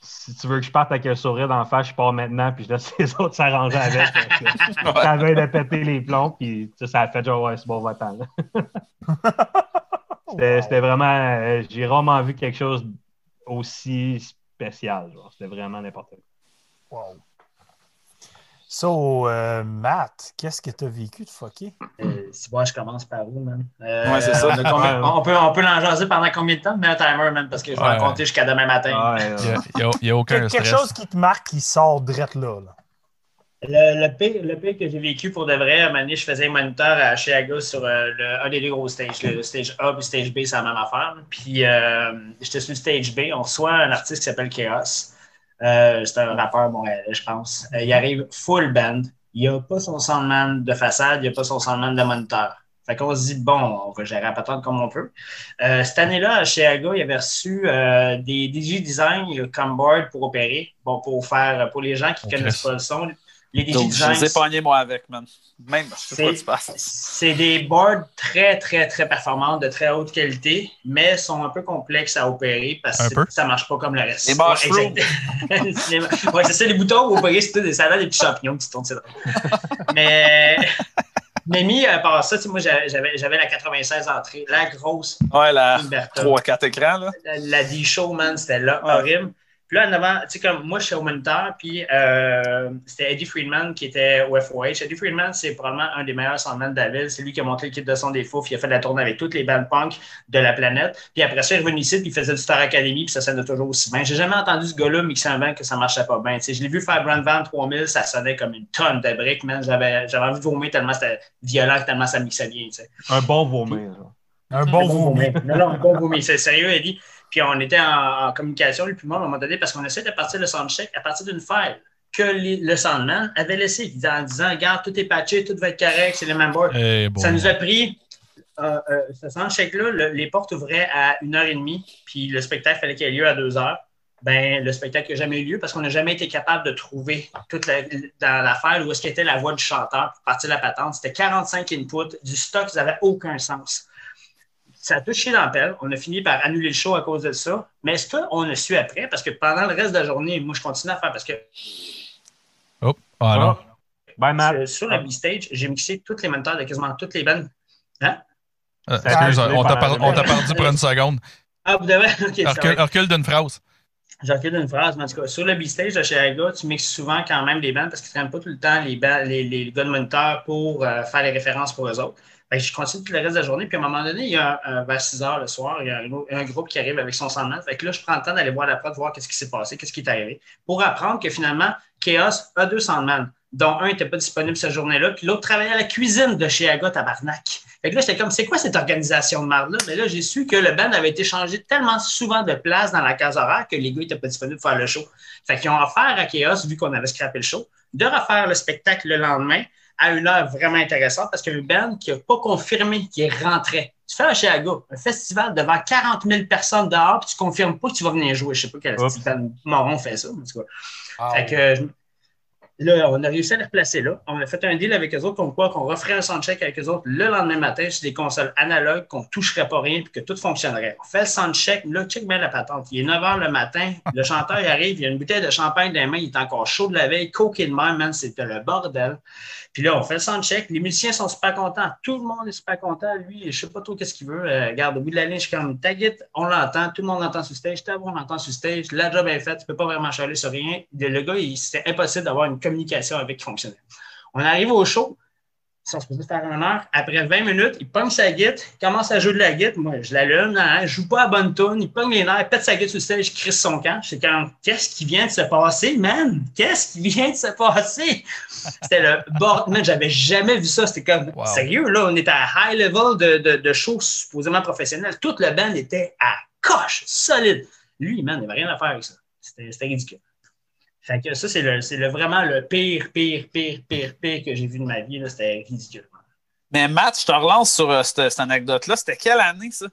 si tu veux que je parte avec un sourire d'en face, je pars maintenant, puis je laisse *laughs* les autres s'arranger avec. *laughs* Ça avait de péter les plombs, puis ça a fait genre, ouais, c'est bon, va-t'en. *laughs* C'était Wow. vraiment, euh, j'ai rarement vu quelque chose aussi spécial. genre. C'était vraiment n'importe quoi. Wow. So, euh, Matt, qu'est-ce que tu as vécu de fucké? Euh, si moi, je commence par où, man? Euh, Ouais, c'est ça. on, combien- peut, on peut l'en jaser pendant combien de temps? Mets un timer, man, parce que je vais Ouais. en compter jusqu'à demain matin. Ouais, Il n'y a, aucun Quel- quelque stress. chose qui te marque qui sort direct là. là. Le, le pire, le pire que j'ai vécu pour de vrai, à un moment donné, je faisais moniteur à Chiaga sur euh, le, un des deux gros stages. Le stage A et le stage B, c'est la même affaire. Puis euh, j'étais sur le stage B. On reçoit un artiste qui s'appelle Chaos. Euh, c'est un rappeur montréalais, je pense. Euh, il arrive full band. Il n'a pas son soundman de façade, il n'a pas son soundman de moniteur. Fait qu'on se dit, bon, on va gérer la patente comme on peut. Euh, cette année-là, à Chiaga, il avait reçu des DJ Design comme board pour opérer. Bon, pour faire, pour les gens qui ne connaissent pas le son, les Donc, je les ai pognés, moi, avec, man. Même, je sais pas tu passes. c'est des boards très, très, très performantes, de très haute qualité, mais sont un peu complexes à opérer parce que ça ne marche pas comme le reste. Les mushrooms. Ouais, exact. *laughs* Ouais, c'est ça, les boutons à opérer, c'est tout des salades, des petits champignons qui tournent, c'est drôle. Mais, mais mis à part ça, moi, j'avais la 96 entrée, la grosse Ouais, la Umberto. 3-4 écrans, là. La, la D-Show, man, c'était là, Ouais. horrible. Puis là, en avant, tu sais, comme moi, je suis au moniteur, puis euh, c'était Eddie Friedman qui était au FOH. Eddie Friedman, c'est probablement un des meilleurs soundmen de la ville. C'est lui qui a monté l'équipe de son des fous, puis il a fait la tournée avec toutes les bandes punk de la planète. Puis après ça, il est revenu ici, puis il faisait du Star Academy, puis ça sonnait toujours aussi bien. J'ai jamais entendu ce gars-là mixer un band que ça marchait pas bien. Tu sais, je l'ai vu faire Brand Van 3000, ça sonnait comme une tonne de briques, man. J'avais, j'avais envie de vomir tellement c'était violent, tellement ça mixait bien, tu sais. Un bon vomir. là. Un bon vomi. Non, non, un bon vomi. C'est sérieux, Eddie? Puis on était en, en communication, lui puis moi, à un moment donné, parce qu'on essaie de partir le soundcheck à partir d'une file que les- le soundman avait laissé en disant Regarde, tout est patché, tout va être correct, c'est le même board. Eh, bon. Ça nous a pris. Euh, euh, ce soundcheck-là, le- les portes ouvraient à une heure et demie, puis le spectacle fallait qu'il ait lieu à deux heures. Ben, le spectacle n'a jamais eu lieu parce qu'on n'a jamais été capable de trouver toute la, dans l'affaire où est-ce qu'était la voix du chanteur pour partir la patente. C'était 45 inputs, du stock, ça n'avait aucun sens. Ça a touché dans la pelle. On a fini par annuler le show à cause de ça. Mais ce qu'on a su après, parce que pendant le reste de la journée, moi, je continue à faire parce que Oh, ah. Bye, Matt. euh, sur la B-Stage, j'ai mixé tous les moniteurs de quasiment toutes les bandes. Hein? Euh, excuse, on t'a par- perdu pour une seconde. Ah, vous devez. *laughs* Recule, d'une phrase. J'ai recule d'une phrase, mais en tout cas, sur le B-Stage de chez Aga, tu mixes souvent quand même des bandes parce qu'ils ne traînent pas tout le temps les, les, les gars de moniteur pour euh, faire les références pour eux autres. Je continue tout le reste de la journée. Puis à un moment donné, il y a un, vers 6 heures le soir, il y a un, groupe qui arrive avec son soundman. Fait que là, je prends le temps d'aller voir la prod, voir qu'est-ce qui s'est passé, qu'est-ce qui est arrivé, pour apprendre que finalement, Chaos a deux soundman, dont un n'était pas disponible cette journée-là, puis l'autre travaillait à la cuisine de chez Aga Tabarnak. Fait que là, j'étais comme, c'est quoi cette organisation de marde-là? Mais là, j'ai su que le band avait été changé tellement souvent de place dans la case horaire que les gars n'étaient pas disponibles pour faire le show. Fait qu'ils ont offert à Chaos, vu qu'on avait scrappé le show, de refaire le spectacle le lendemain à une heure vraiment intéressante parce qu'il y a un band qui n'a pas confirmé qu'il rentrait. Tu fais un Chiaga, un festival devant 40 000 personnes dehors, puis tu ne confirmes pas que tu vas venir jouer. Je ne sais pas quel band moron fait ça, en tout cas. Ah, Fait que, là, on a réussi à les replacer là. On a fait un deal avec eux autres comme quoi qu'on referait un soundcheck avec eux autres le lendemain matin sur des consoles analogues, qu'on ne toucherait pas rien puis que tout fonctionnerait. On fait le soundcheck, là, check bien la patente. Il est 9 h le matin, le chanteur *laughs* arrive, il a une bouteille de champagne dans les mains, il est encore chaud de la veille, coqué de même, man, c'était le bordel. Puis là, on fait le soundcheck, les musiciens sont super contents, tout le monde est super content. Lui, je sais pas trop qu'est-ce qu'il veut. Euh, regarde, au bout de la ligne, je suis comme, taguette, on l'entend, tout le monde l'entend sur stage, on l'entend sur stage, la job est faite, tu peux pas vraiment charler sur rien. Le gars, c'était impossible d'avoir une communication avec qui fonctionnait. On arrive au show, ils sont supposés faire une heure. Après 20 minutes, il pogne sa guitare, il commence à jouer de la guitare. Moi, je l'allume, hein, je joue pas à bonne tune, il pogne les nerfs, il pète sa guitare sur le stage, crisse son camp. J'étais comme, qu'est-ce qui vient de se passer, man? Qu'est-ce qui vient de se passer? C'était le bord. Man, j'avais jamais vu ça. C'était comme, Wow. sérieux, là, on était à high level de, de, de show supposément professionnel. Toute le band était à coche, solide. Lui, man, il n'avait rien à faire avec ça. C'était ridicule. Fait que ça, c'est le, vraiment le pire, pire, pire, pire, pire que j'ai vu de ma vie. C'était ridicule. Mais Matt, je te relance sur euh, cette, cette anecdote-là. C'était quelle année, ça?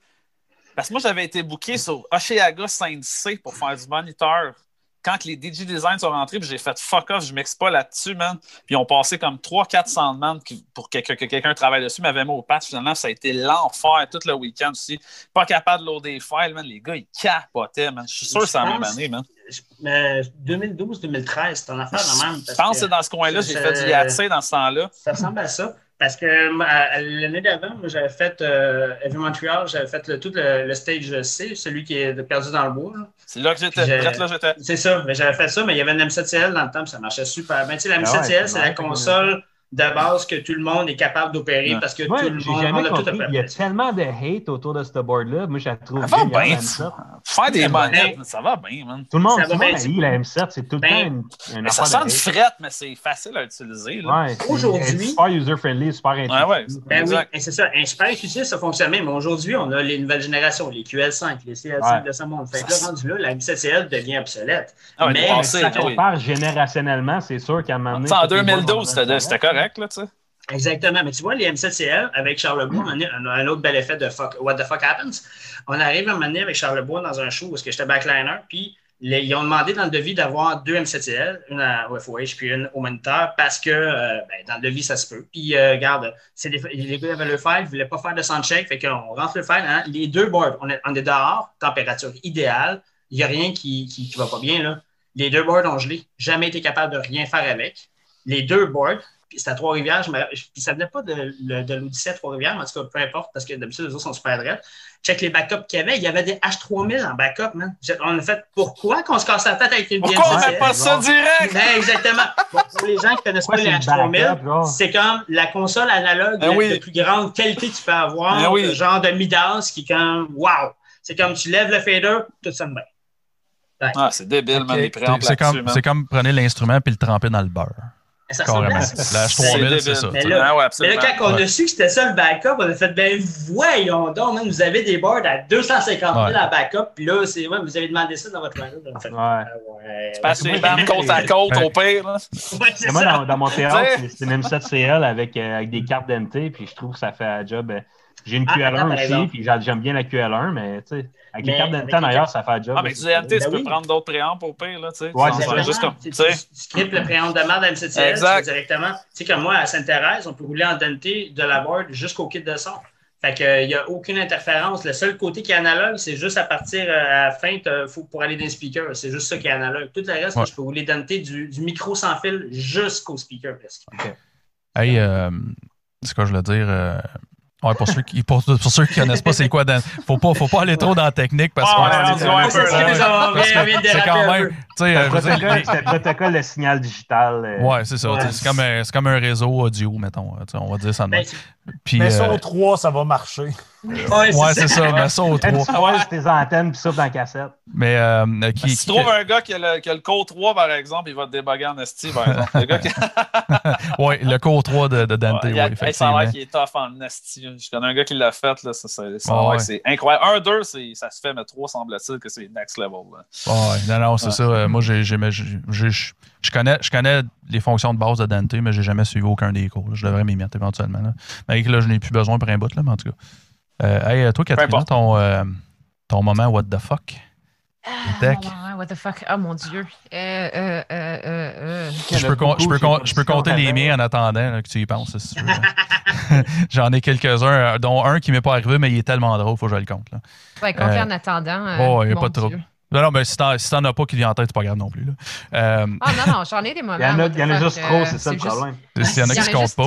Parce que moi, j'avais été booké sur Oshéaga Saint-C pour faire du moniteur. Quand les DJ Design sont rentrés, j'ai fait fuck off, je m'exe pas là-dessus, man. Puis ils ont passé comme 300-400 soundman qui- pour que, que- que quelqu'un travaille dessus, m'avait mis au patch. Finalement, ça a été l'enfer tout le week-end aussi. Pas capable de loader les files, man. Les gars, ils capotaient, man. Je suis sûr que c'est la même année, man. Mais 2012-2013, c'est en affaire de même. Je pense que c'est dans ce coin-là. J'ai fait du Yatsé dans ce temps-là. Ça ressemble à ça. Parce que l'année d'avant, moi, j'avais fait euh, Heavy Montreal, j'avais fait le- tout le, le stage C, celui qui est perdu dans le bois. C'est là que j'étais. C'est ça, mais j'avais fait ça, mais il y avait une M7CL dans le temps, puis ça marchait super bien. Tu sais, la Ah ouais, M7CL, c'est la console de base que tout le monde est capable d'opérer parce que tout le monde jamais on a tout à Il y a tellement de hate autour de ce board-là. Moi, je la trouve Ça va bien, ça. M7. Faire des bien. ça va bien, man. Tout le monde, Ça tout va bien, haït la M7. C'est tout le Ben, temps une, ça de hate. frette, mais c'est facile à utiliser. Ouais, c'est- Aujourd'hui- super user-friendly, super intuitif. Ouais, ouais. Ben oui, et c'est ça. Un super efficace, ça fonctionne bien. Mais aujourd'hui, on a les nouvelles générations, les QL5, les CL5 Ouais. de ce monde. Fait que là, rendu là, la M7CL devient obsolète. Ah ouais, Mais si ça oui. compare générationnellement, c'est sûr qu'à un moment donné... En toutes les boards 2012, vont c'était c'était Exactement. Mais tu vois, les M7CL avec Charlebois, on a un, autre bel effet de fuck, What the fuck happens? On arrive à un moment donné avec Charlebois dans un show où j'étais backliner, puis les- ils ont demandé dans le devis d'avoir deux M7CL, une à OFOH puis une au moniteur, parce que euh, ben, dans le devis, ça se peut. Puis, euh, regarde, c'est des- les gars avaient le file, ils ne voulaient pas faire de soundcheck, fait qu'on rentre le file, hein, les deux boards, on est, on dehors, température idéale, il n'y a rien qui ne qui, qui va pas bien, là. Les deux boards ont gelé, jamais été capable de rien faire avec. Les deux boards, c'était à Trois-Rivières. Puis ça venait pas de, de l'Odyssée à Trois-Rivières, mais en tout cas, peu importe, parce que d'habitude, les autres sont super drettes. Check les backups qu'il y avait. Il y avait des H3000 en backup, man. On a fait pourquoi qu'on se casse la tête avec une Pourquoi on pas ça direct? Ben, exactement. Bon, pour les gens qui connaissent pas les c'est le H3000, backup, genre? c'est comme la console analogue Ben oui. plus grande qualité que tu peux avoir, Ben oui. le genre de Midas qui est comme wow. C'est comme tu lèves le fader, tout sonne bien. Ah, c'est débile, man, les préampes C'est comme, comme prenez l'instrument puis le tremper dans le beurre. Ça Carrément. ça. La C'est H3000, débile. c'est ça. Mais tu là- Ah ouais, Mais là, quand on Ouais. a su que c'était ça le backup, on a fait, ben voyons donc, man, vous avez des boards à 250 000 Ouais. à backup, puis là, c'est, ouais, vous avez demandé ça dans votre a fait, Ouais. ah ouais. Passe les bandes côte à côte, au pire. là. Ouais, c'est Mais moi, ça. dans, dans mon théâtre, c'est- c'est une M7 CL avec, euh, avec des cartes d'NT, puis je trouve que ça fait un job. euh, J'ai une Ah, QL1 attends, par aussi, puis j'a- j'aime bien la QL1, mais tu sais, avec les cartes avec d'NT en les ailleurs, cartes- ça fait un job. Ah, mais du aussi. DNT, tu Ben peux oui. prendre d'autres préampes au pire, là, tu sais. Ouais, c'est juste comme, tu, tu sais. tu, tu scriptes le préamp de merde à M7CL, Exact. tu vas directement. Tu sais, comme moi, à Sainte-Thérèse, on peut rouler en dente de la board jusqu'au kit de son. Fait qu'il n'y a aucune interférence. Le seul côté qui est analogue, c'est juste à partir euh, à la fin faut, pour aller dans les speakers. C'est juste ça qui est analogue. Tout le reste, Ouais. je peux rouler dente du, du micro sans fil jusqu'au speaker presque. Hey, euh, c'est quoi je veux dire? euh, ouais, pour ceux qui pour, pour ceux qui connaissent pas c'est quoi dans, faut pas faut pas aller trop dans la technique parce que c'est- un quand un même peu. tu sais C'est dire, protocole, de signal digital. euh, ouais c'est ça c'est comme un- c'est comme un réseau audio mettons on va dire ça puis Mais ça, euh, au 3, ça va marcher. ouais, ouais c'est ça mais ça au Quand 3 tu switches tes antennes, puis ça dans la cassette. mais euh, qui, Si tu qui- trouves un gars qui a, le, qui a le code 3, par exemple, il va te déboguer en esti, par exemple. Le gars qui *laughs* ouais le cours 3 de, de Dante Ouais, oui, il a- hey, ça a effectivement l'air qu'il est tough en esti. Je connais un gars qui l'a fait, là, Ah ouais. c'est incroyable. Un, deux, c'est- ça se fait, mais trois, semble-t-il que c'est next level. là. Ouais, non, non, c'est Ouais. ça. Euh, moi, je je connais, je connais les fonctions de base de Dante, mais j'ai jamais suivi aucun des cours. Je devrais m'y mettre éventuellement. Là. Je n'ai plus besoin pour un bout, là, mais en tout cas. Euh, hey, toi, Catherine, ton, euh, ton moment what the fuck? Ah, moment, what the fuck? Oh mon Dieu. Euh, euh, euh, euh, euh. Je peux, beaucoup, je je compter les miens en attendant là, que tu y penses, si tu veux. *laughs* J'en ai quelques-uns, euh, dont un qui m'est pas arrivé, mais il est tellement drôle, faut que je le compte. Là. Ouais, compter Euh, en attendant. euh, oh, il n'y a mon pas de trouble. Non, non, mais si t'en, si t'en as pas qui vient en tête, c'est pas grave non plus. Là. Euh, Ah non, non, j'en ai des moments. Il y en a, il y en a juste trop, c'est ça le juste- problème. S'il y en a Il qui se comptent pas.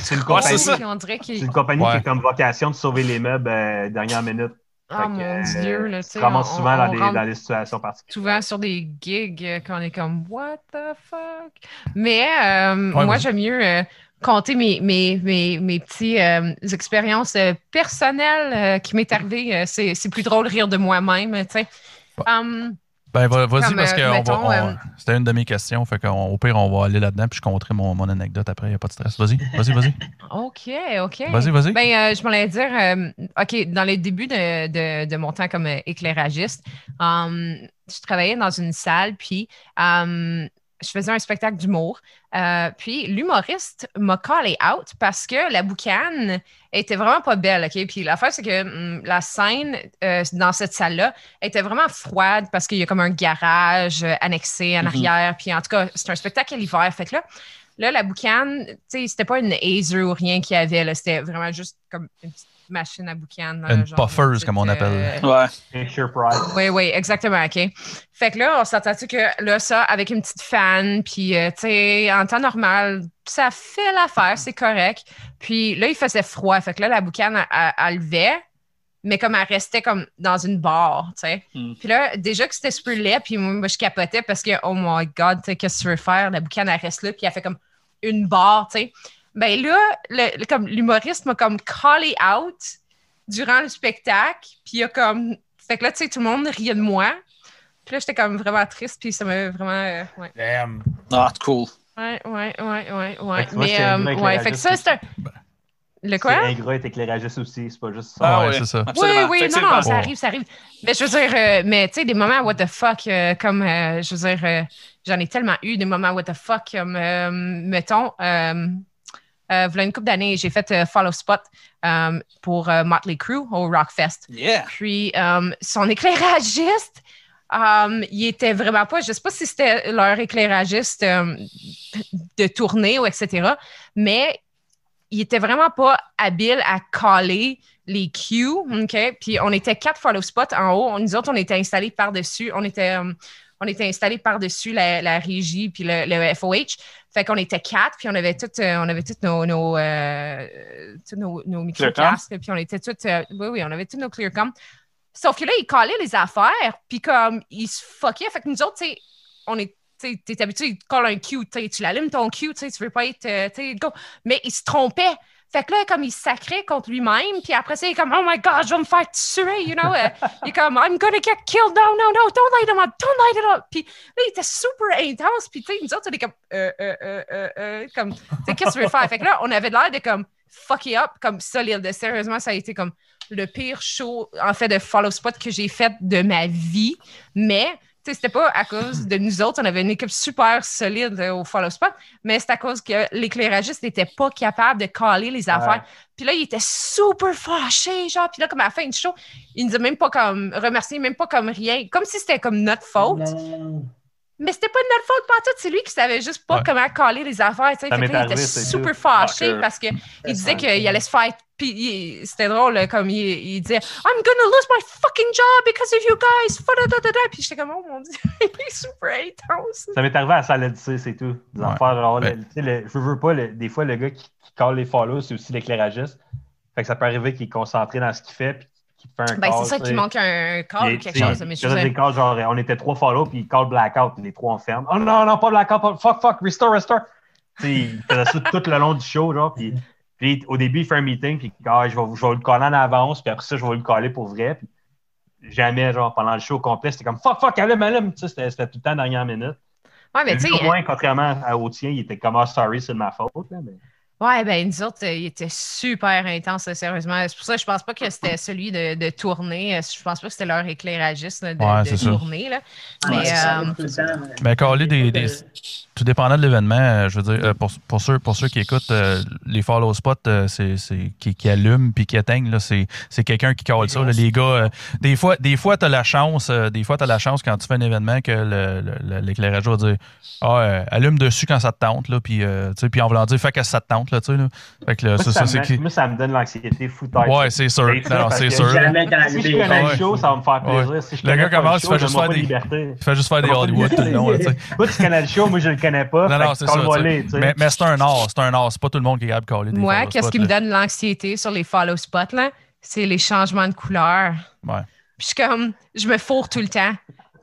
C'est une- Ouais, compagnie, une compagnie qui a comme vocation de sauver les meubles euh, dernière minute. Ah Fait que, mon euh, Dieu, là, tu sais. on- souvent on dans, des, dans des situations particulières. souvent sur des gigs qu'on est comme What the fuck? Mais euh, Ouais, moi, vas-y. j'aime mieux euh, compter mes, mes, mes, mes petites expériences euh, personnelles euh, qui m'est arrivé. Euh, c'est, c'est plus drôle de rire de moi-même, Hum, Ben, va- vas-y, parce euh, que euh, c'était une de mes questions. Fait qu'au pire, on va aller là-dedans, puis je compterai mon, mon anecdote après. Il n'y a pas de stress. Vas-y, vas-y, vas-y. *laughs* OK, OK. Vas-y, vas-y. Ben, euh, je m'allais dire, euh, OK, dans les débuts de, de, de mon temps comme éclairagiste, um, je travaillais dans une salle, puis um, je faisais un spectacle d'humour. Puis l'humoriste m'a callé out parce que la boucane était vraiment pas belle, OK? Puis l'affaire, c'est que hum, la scène euh, dans cette salle-là était vraiment froide parce qu'il y a comme un garage euh, annexé en Mhm. arrière. Puis en tout cas, c'est un spectacle à l'hiver. Fait que là, Là, la boucane, tu sais, c'était pas une Azer ou rien qu'il y avait. là. C'était vraiment juste comme une petite machine à boucane. là, Une genre, petite, comme on appelle. euh, Ouais. Oui, oui, exactement, OK. Fait que là, on s'entend-tu que là, ça, avec une petite fan, puis, euh, tu sais, en temps normal, ça fait l'affaire, c'est correct. Puis là, il faisait froid. Fait que là, la boucane, elle, elle- elle levait, mais comme elle restait comme dans une barre, tu sais. Hmm. Puis là, déjà que c'était super laid, puis moi, moi, je capotais parce que, oh my God, tu sais, qu'est-ce que tu veux faire? La boucane, elle reste là, puis elle fait comme une barre, tu sais. Ben là, le- le- comme l'humoriste m'a comme callé out durant le spectacle, puis il a comme... Fait que là, tu sais, tout le monde riait de moi. Puis là, j'étais comme vraiment triste, puis ça m'a vraiment... euh, ouais. Damn. Ah, cool. Ouais, ouais, ouais, ouais, ouais. Fait Mais, euh, ouais, fait que ça, c'est un... Le quoi? C'est ingrat et éclairagiste aussi, c'est pas juste ça. Ah, ouais, ouais. c'est ça. Oui, Absolument. oui, non, non, ça arrive, ça arrive. Mais je veux dire, euh, mais tu sais, des moments what the fuck, euh, comme, euh, je veux dire, euh, j'en ai tellement eu des moments what the fuck, comme, euh, mettons, euh, voilà une couple d'années, j'ai fait euh, Follow Spot euh, pour euh, Motley Crue au Rockfest. Yeah. Puis, son éclairagiste, il était vraiment pas, je sais pas si c'était leur éclairagiste de tournée ou etc., mais il était vraiment pas habile à caler les cues, OK? Puis on était quatre follow spots en haut. Nous autres, on était installés par-dessus. On était, on était installés par-dessus la, la régie puis le, le FOH. Fait qu'on était quatre, puis on avait toutes on avait toutes nos, nos, euh, tous nos, nos micro-casques, puis on était toutes, euh, oui, oui, on avait tous nos clear-com. Sauf que là, ils callaient les affaires, puis comme, ils se fuckaient. Fait que nous autres, tu sais, on est tu es habitué, ils te collent un cue, tu l'allumes ton cue, tu veux pas être, euh, go. Mais il se trompait. Fait que là, comme il sacrait contre lui-même, puis après ça, il est comme, oh my god, je vais me faire tuer, you know? euh, il est comme, I'm gonna get killed, no, no, no, don't light him up, don't light it up. Puis là, il était super intense, puis tu sais, nous autres, on est comme, euh, euh, euh, euh, euh, comme, tu sais, qu'est-ce que tu veux faire? Fait que là, on avait l'air de comme, fuck it up, comme solide. Sérieusement, ça a été comme le pire show, en fait, de follow spot que j'ai fait de ma vie. Mais, c'était pas à cause de nous autres. On avait une équipe super solide euh, au follow spot, mais c'est à cause que l'éclairagiste n'était pas capable de caler les affaires. Puis là, il était super fâché, genre. Puis là, comme à la fin du show, il nous a même pas comme remercié, même pas comme rien. Comme si c'était comme notre faute. Non. Mais c'était pas de notre faute, pas tout. C'est lui qui savait juste pas Ouais. comment caler les affaires. Fait que là, il était super fâché Fucker. parce qu'il disait qu'il allait se faire. Puis c'était drôle, comme il, il disait I'm gonna lose my fucking job because of you guys. Puis j'étais comme, oh mon dieu, *laughs* il est super intense. Ça m'est arrivé à la salle c'est tout. Des Ouais. affaires, genre, Ben- le- tu sais, le- je veux pas, le- des fois, le gars qui, qui call les follow, c'est aussi l'éclairagiste. Fait que ça peut arriver qu'il est concentré dans ce qu'il fait, puis qu'il fait un Ben, c'est ça qui manque un call ou quelque chose. Mais je faisait veux des calls, genre, on était trois follow, puis il call blackout, les trois on ferme. Oh non, non, pas blackout, pas- fuck, fuck, restore, restore. Il faisait ça tout le long du show, genre, puis, puis au début, il fait un meeting, puis ah, je, vais, je vais le caller en avance, puis après ça, je vais le caller pour vrai. Puis jamais, genre, pendant le show complet, c'était comme fuck, fuck, allume, allume. C'était tout le temps dernière minute. Ouais, mais tu sais, au moins, contrairement à- au tien, il était comme ah, sorry, c'est de ma faute. Là, mais... Ouais, ben nous autres, euh, il était super intense, là, sérieusement. C'est pour ça que je pense pas que c'était celui de, de tournée. Euh, Je pense pas que c'était leur éclairagiste là, de, Ouais, de c'est ça. tournée. Là. Ouais, Mais, c'est ça, euh. Mais des- *laughs* tout dépendant de l'événement, euh, je veux dire, euh, pour, pour, ceux, pour ceux qui écoutent euh, les follow spots, euh, c'est, c'est, qui, qui allument puis qui éteignent, là, c'est, c'est quelqu'un qui cale ça. là. les gars, euh, des fois, des fois, tu as la chance, euh, des fois, tu la chance quand tu fais un événement que le, le- le- l'éclairage va dire Ah, euh, allume dessus quand ça te tente, là, puis, euh, tu sais, puis en voulant dire, fait que ça te tente, là, tu sais. Là. Fait que là, Moi, ça, ça, ça, me qui. moi, ça me donne l'anxiété fou tête. Ouais, c'est sûr. C'est ça, Non, non, parce c'est sûr. là. Jamais quand Si je les connais le show, ça va me faire plaisir. Ouais. Si je Le gars commence, il fait juste faire des- fait juste faire des Hollywood tout le long, là, tu connais le show, moi, le connais pas. Non, non, c'est ça. Mais, mais c'est un art, c'est un art. C'est pas tout le monde qui est capable de des Moi, qu'est-ce qui me donne l'anxiété sur les follow spots, là? C'est les changements de couleur. Ouais. Puis je suis comme, je me fourre tout le temps.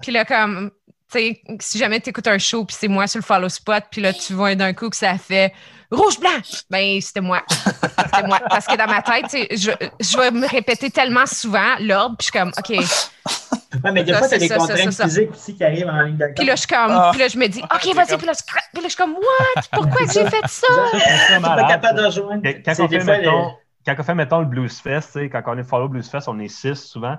Puis là, comme, tu sais, si jamais tu écoutes un show, puis c'est moi sur le follow spot, puis là, tu vois d'un coup que ça fait rouge-blanc, ben c'était moi. C'était moi. Parce que dans ma tête, je, je vais me répéter tellement souvent l'ordre, puis je suis comme, OK. Ouais, mais des Ça, fois, t'as c'est des ça, ça, contraintes ça, ça. physiques aussi qui arrivent en ligne de Puis là, je suis comme, Ah. puis là, je me dis, OK, vas-y, puis là, je. Puis là, je suis comme, what? Pourquoi j'ai fait ça? *laughs* C'est ça, pas capable de rejoindre. Quand- Quand on, fait, fois, mettons, quand on fait, mettons, le Blues Fest, tu sais, quand on est follow Blues Fest, on est six souvent.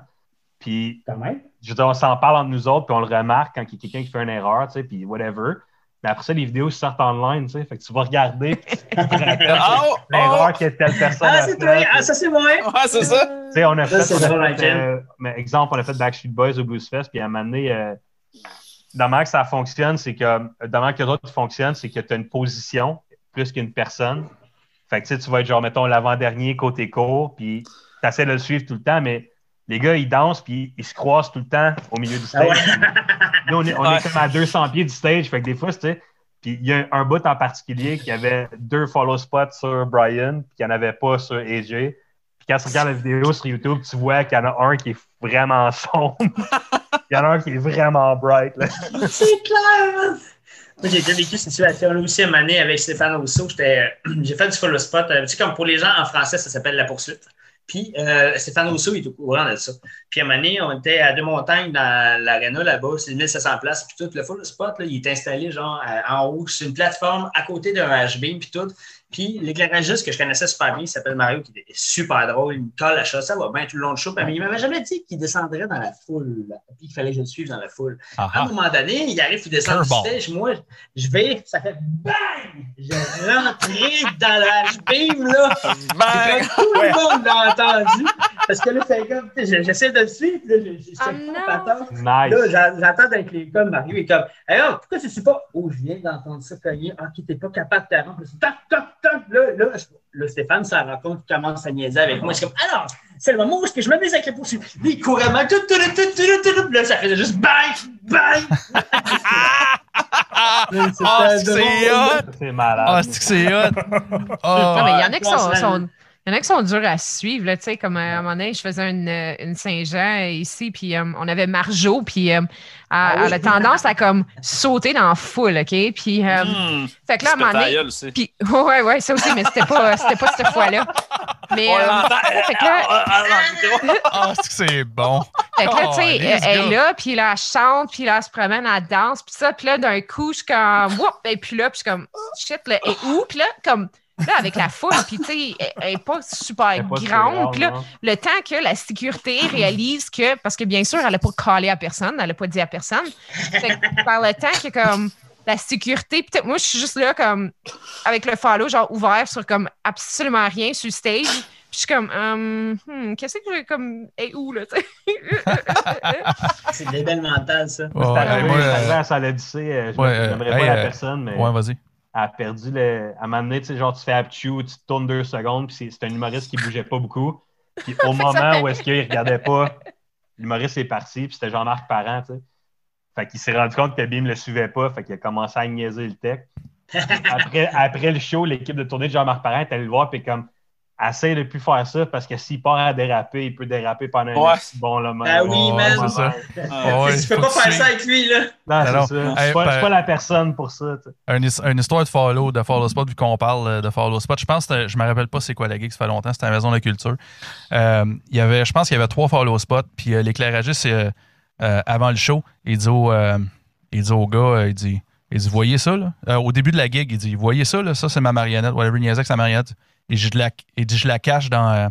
Puis, Quand même. je veux dire, on s'en parle entre nous autres, puis on le remarque quand il y a quelqu'un qui fait une erreur, tu sais, puis whatever. Mais après ça, les vidéos sortent online, tu sais. Fait que tu vas regarder, *laughs* tu te rappelles Oh, l'erreur que telle personne Ah, a c'est toi! Ah, ça, c'est moi! oh! Ouais, c'est ça. Tu sais, on a Ça, fait, on a fait, euh, mais exemple, on a fait Backstreet Boys au Blues Fest, puis à un moment donné, euh, dans la manière que ça fonctionne, c'est que, dans la que les autres fonctionnent, c'est que tu as une position plus qu'une personne. Fait que tu sais, tu vas être genre, mettons, l'avant-dernier côté court, puis tu essaies de le suivre tout le temps, mais les gars, ils dansent, puis ils se croisent tout le temps au milieu du Ah stage. ouais. Nous, on est, on Ouais. est comme à 200 pieds du stage, fait que des fois, tu sais, puis il y a un bout en particulier qui avait deux follow spots sur Brian, puis qu'il n'y en avait pas sur AJ. Puis quand tu regardes la vidéo sur YouTube, tu vois qu'il y en a un qui est vraiment *laughs* sombre. Il y en a un qui est vraiment bright. Là. *laughs* C'est clair! Moi, j'ai déjà vécu cette situation-là aussi une année avec Stéphane Rousseau. J'étais- J'ai fait du follow spot. Euh, Tu sais, comme pour les gens en français, ça s'appelle la poursuite. Puis euh, Stéphane Rousseau, il est au courant de ça. Puis à un moment donné, on était à deux montagnes dans l'aréna là-bas, c'est 1700 places, puis tout. Le follow spot, là, il est installé genre à- en haut sur une plateforme à côté d'un HB, puis tout. Puis l'éclairagiste que je connaissais super bien, il s'appelle Mario, qui est super drôle. Il me colle la chasse, ça va bien tout le long du show. Mais il m'avait jamais dit qu'il descendrait dans la foule, puis qu'il fallait que je le suive dans la foule. À un Ah, moment donné, il arrive, il descend du stage. Moi, je vais, ça fait bang! Je rentré dans la beam, là. *laughs* Bang! Tout le monde l'a entendu. Parce que là, c'est comme, j'essaie de le suivre, là, je, Oh attends. Nice. Là, avec les codes, Mario est comme, hey, oh, pourquoi tu ne sais pas? Oh, je viens d'entendre ça cogner. Ah, qui t'es pas capable de t'arrêter. Toc. Là, là, je- là, Stéphane s'en rend compte, il commence à niaiser avec moi. Je suis comme, alors, c'est le moment où est-ce que je me mets avec les poursuites? Il courait mal. Tout, tout, tout, tout, tout, tout. Là, ça faisait juste bang, bang. *laughs* Ah, c'est! C'est malade. Ah, c'est que c'est hot! *laughs* Non, Ah, mais il y en a qui sont- il y en a qui sont durs à suivre. Là, tu sais, comme euh, à un moment donné, je faisais une, euh, une Saint-Jean ici, puis euh, on avait Marjo, puis euh, elle, Ah oui. elle a tendance à comme sauter dans la foule, OK? Puis, euh, Hmm. fait que là, à un moment donné, aussi. puis, *laughs* ouais, ouais, ça aussi, mais c'était pas, c'était pas cette fois-là. Mais, On euh, l'entend. fait que là- Ah, ah, ah, *laughs* c'est que c'est bon! Fait que là, tu sais, elle, elle est là, puis là, elle chante, puis là, elle se promène, elle danse, puis ça, puis là, d'un coup, je suis comme, whoop, et puis là, puis je suis comme, shit, là, et où? Puis là, comme, là, avec la foule, puis tu sais, elle, elle est pas super pas grande, puis là, non. le temps que la sécurité réalise que, parce que bien sûr, elle n'a pas collé à personne, elle n'a pas dit à personne, Fait que par le temps que, comme, la sécurité, peut-être, moi, je suis juste là, comme, avec le follow, genre, ouvert sur, comme, absolument rien sur stage, puis je suis comme, Hum, hmm, qu'est-ce que j'ai, comme, et où, là, tu sais? C'est de l'ébène mentale, ça. Ouais, C'est ouais, moi, euh, arrivé à l'Odyssée, euh, je ouais, ne euh, n'aimerais hey, pas la euh, personne, mais ouais, vas-y. A perdu le. À un moment donné, tu sais, genre, tu fais Aptu, tu tournes deux secondes, puis c'est- c'est un humoriste qui bougeait pas beaucoup. Puis *laughs* au moment où est-ce qu'il regardait pas, l'humoriste est parti, puis c'était Jean-Marc Parent, tu sais. Fait qu'il s'est rendu compte que Bim le suivait pas, fait qu'il a commencé à niaiser le tech. Après, après le show, l'équipe de tournée de Jean-Marc Parent est allée le voir, puis comme, essaye de plus faire ça, parce que s'il part à déraper, il peut déraper pendant Ouais. un petit bon là, Ah oui, man. c'est ça. Ah, Ouais, tu peux pas tu faire ça avec lui, là. Non, Alors, c'est ça. Je suis pas, je suis ben- pas la personne pour ça. Une, his- une histoire de follow, de follow spot, vu qu'on parle euh, de follow spot. Je pense, je me rappelle pas c'est quoi la gig, ça fait longtemps, c'était à la Maison de la Culture. Euh, il y avait, je pense qu'il y avait trois follow spots, puis euh, l'éclairagiste, euh, euh, avant le show, il dit au, euh, il dit au gars, euh, il dit, il dit, voyez ça, là? Euh, au début de la gig, il dit, voyez ça, là? Ça, c'est ma marionnette, whatever, il niaisait que c'est sa marionnette. Et je la, dit, je la cache dans.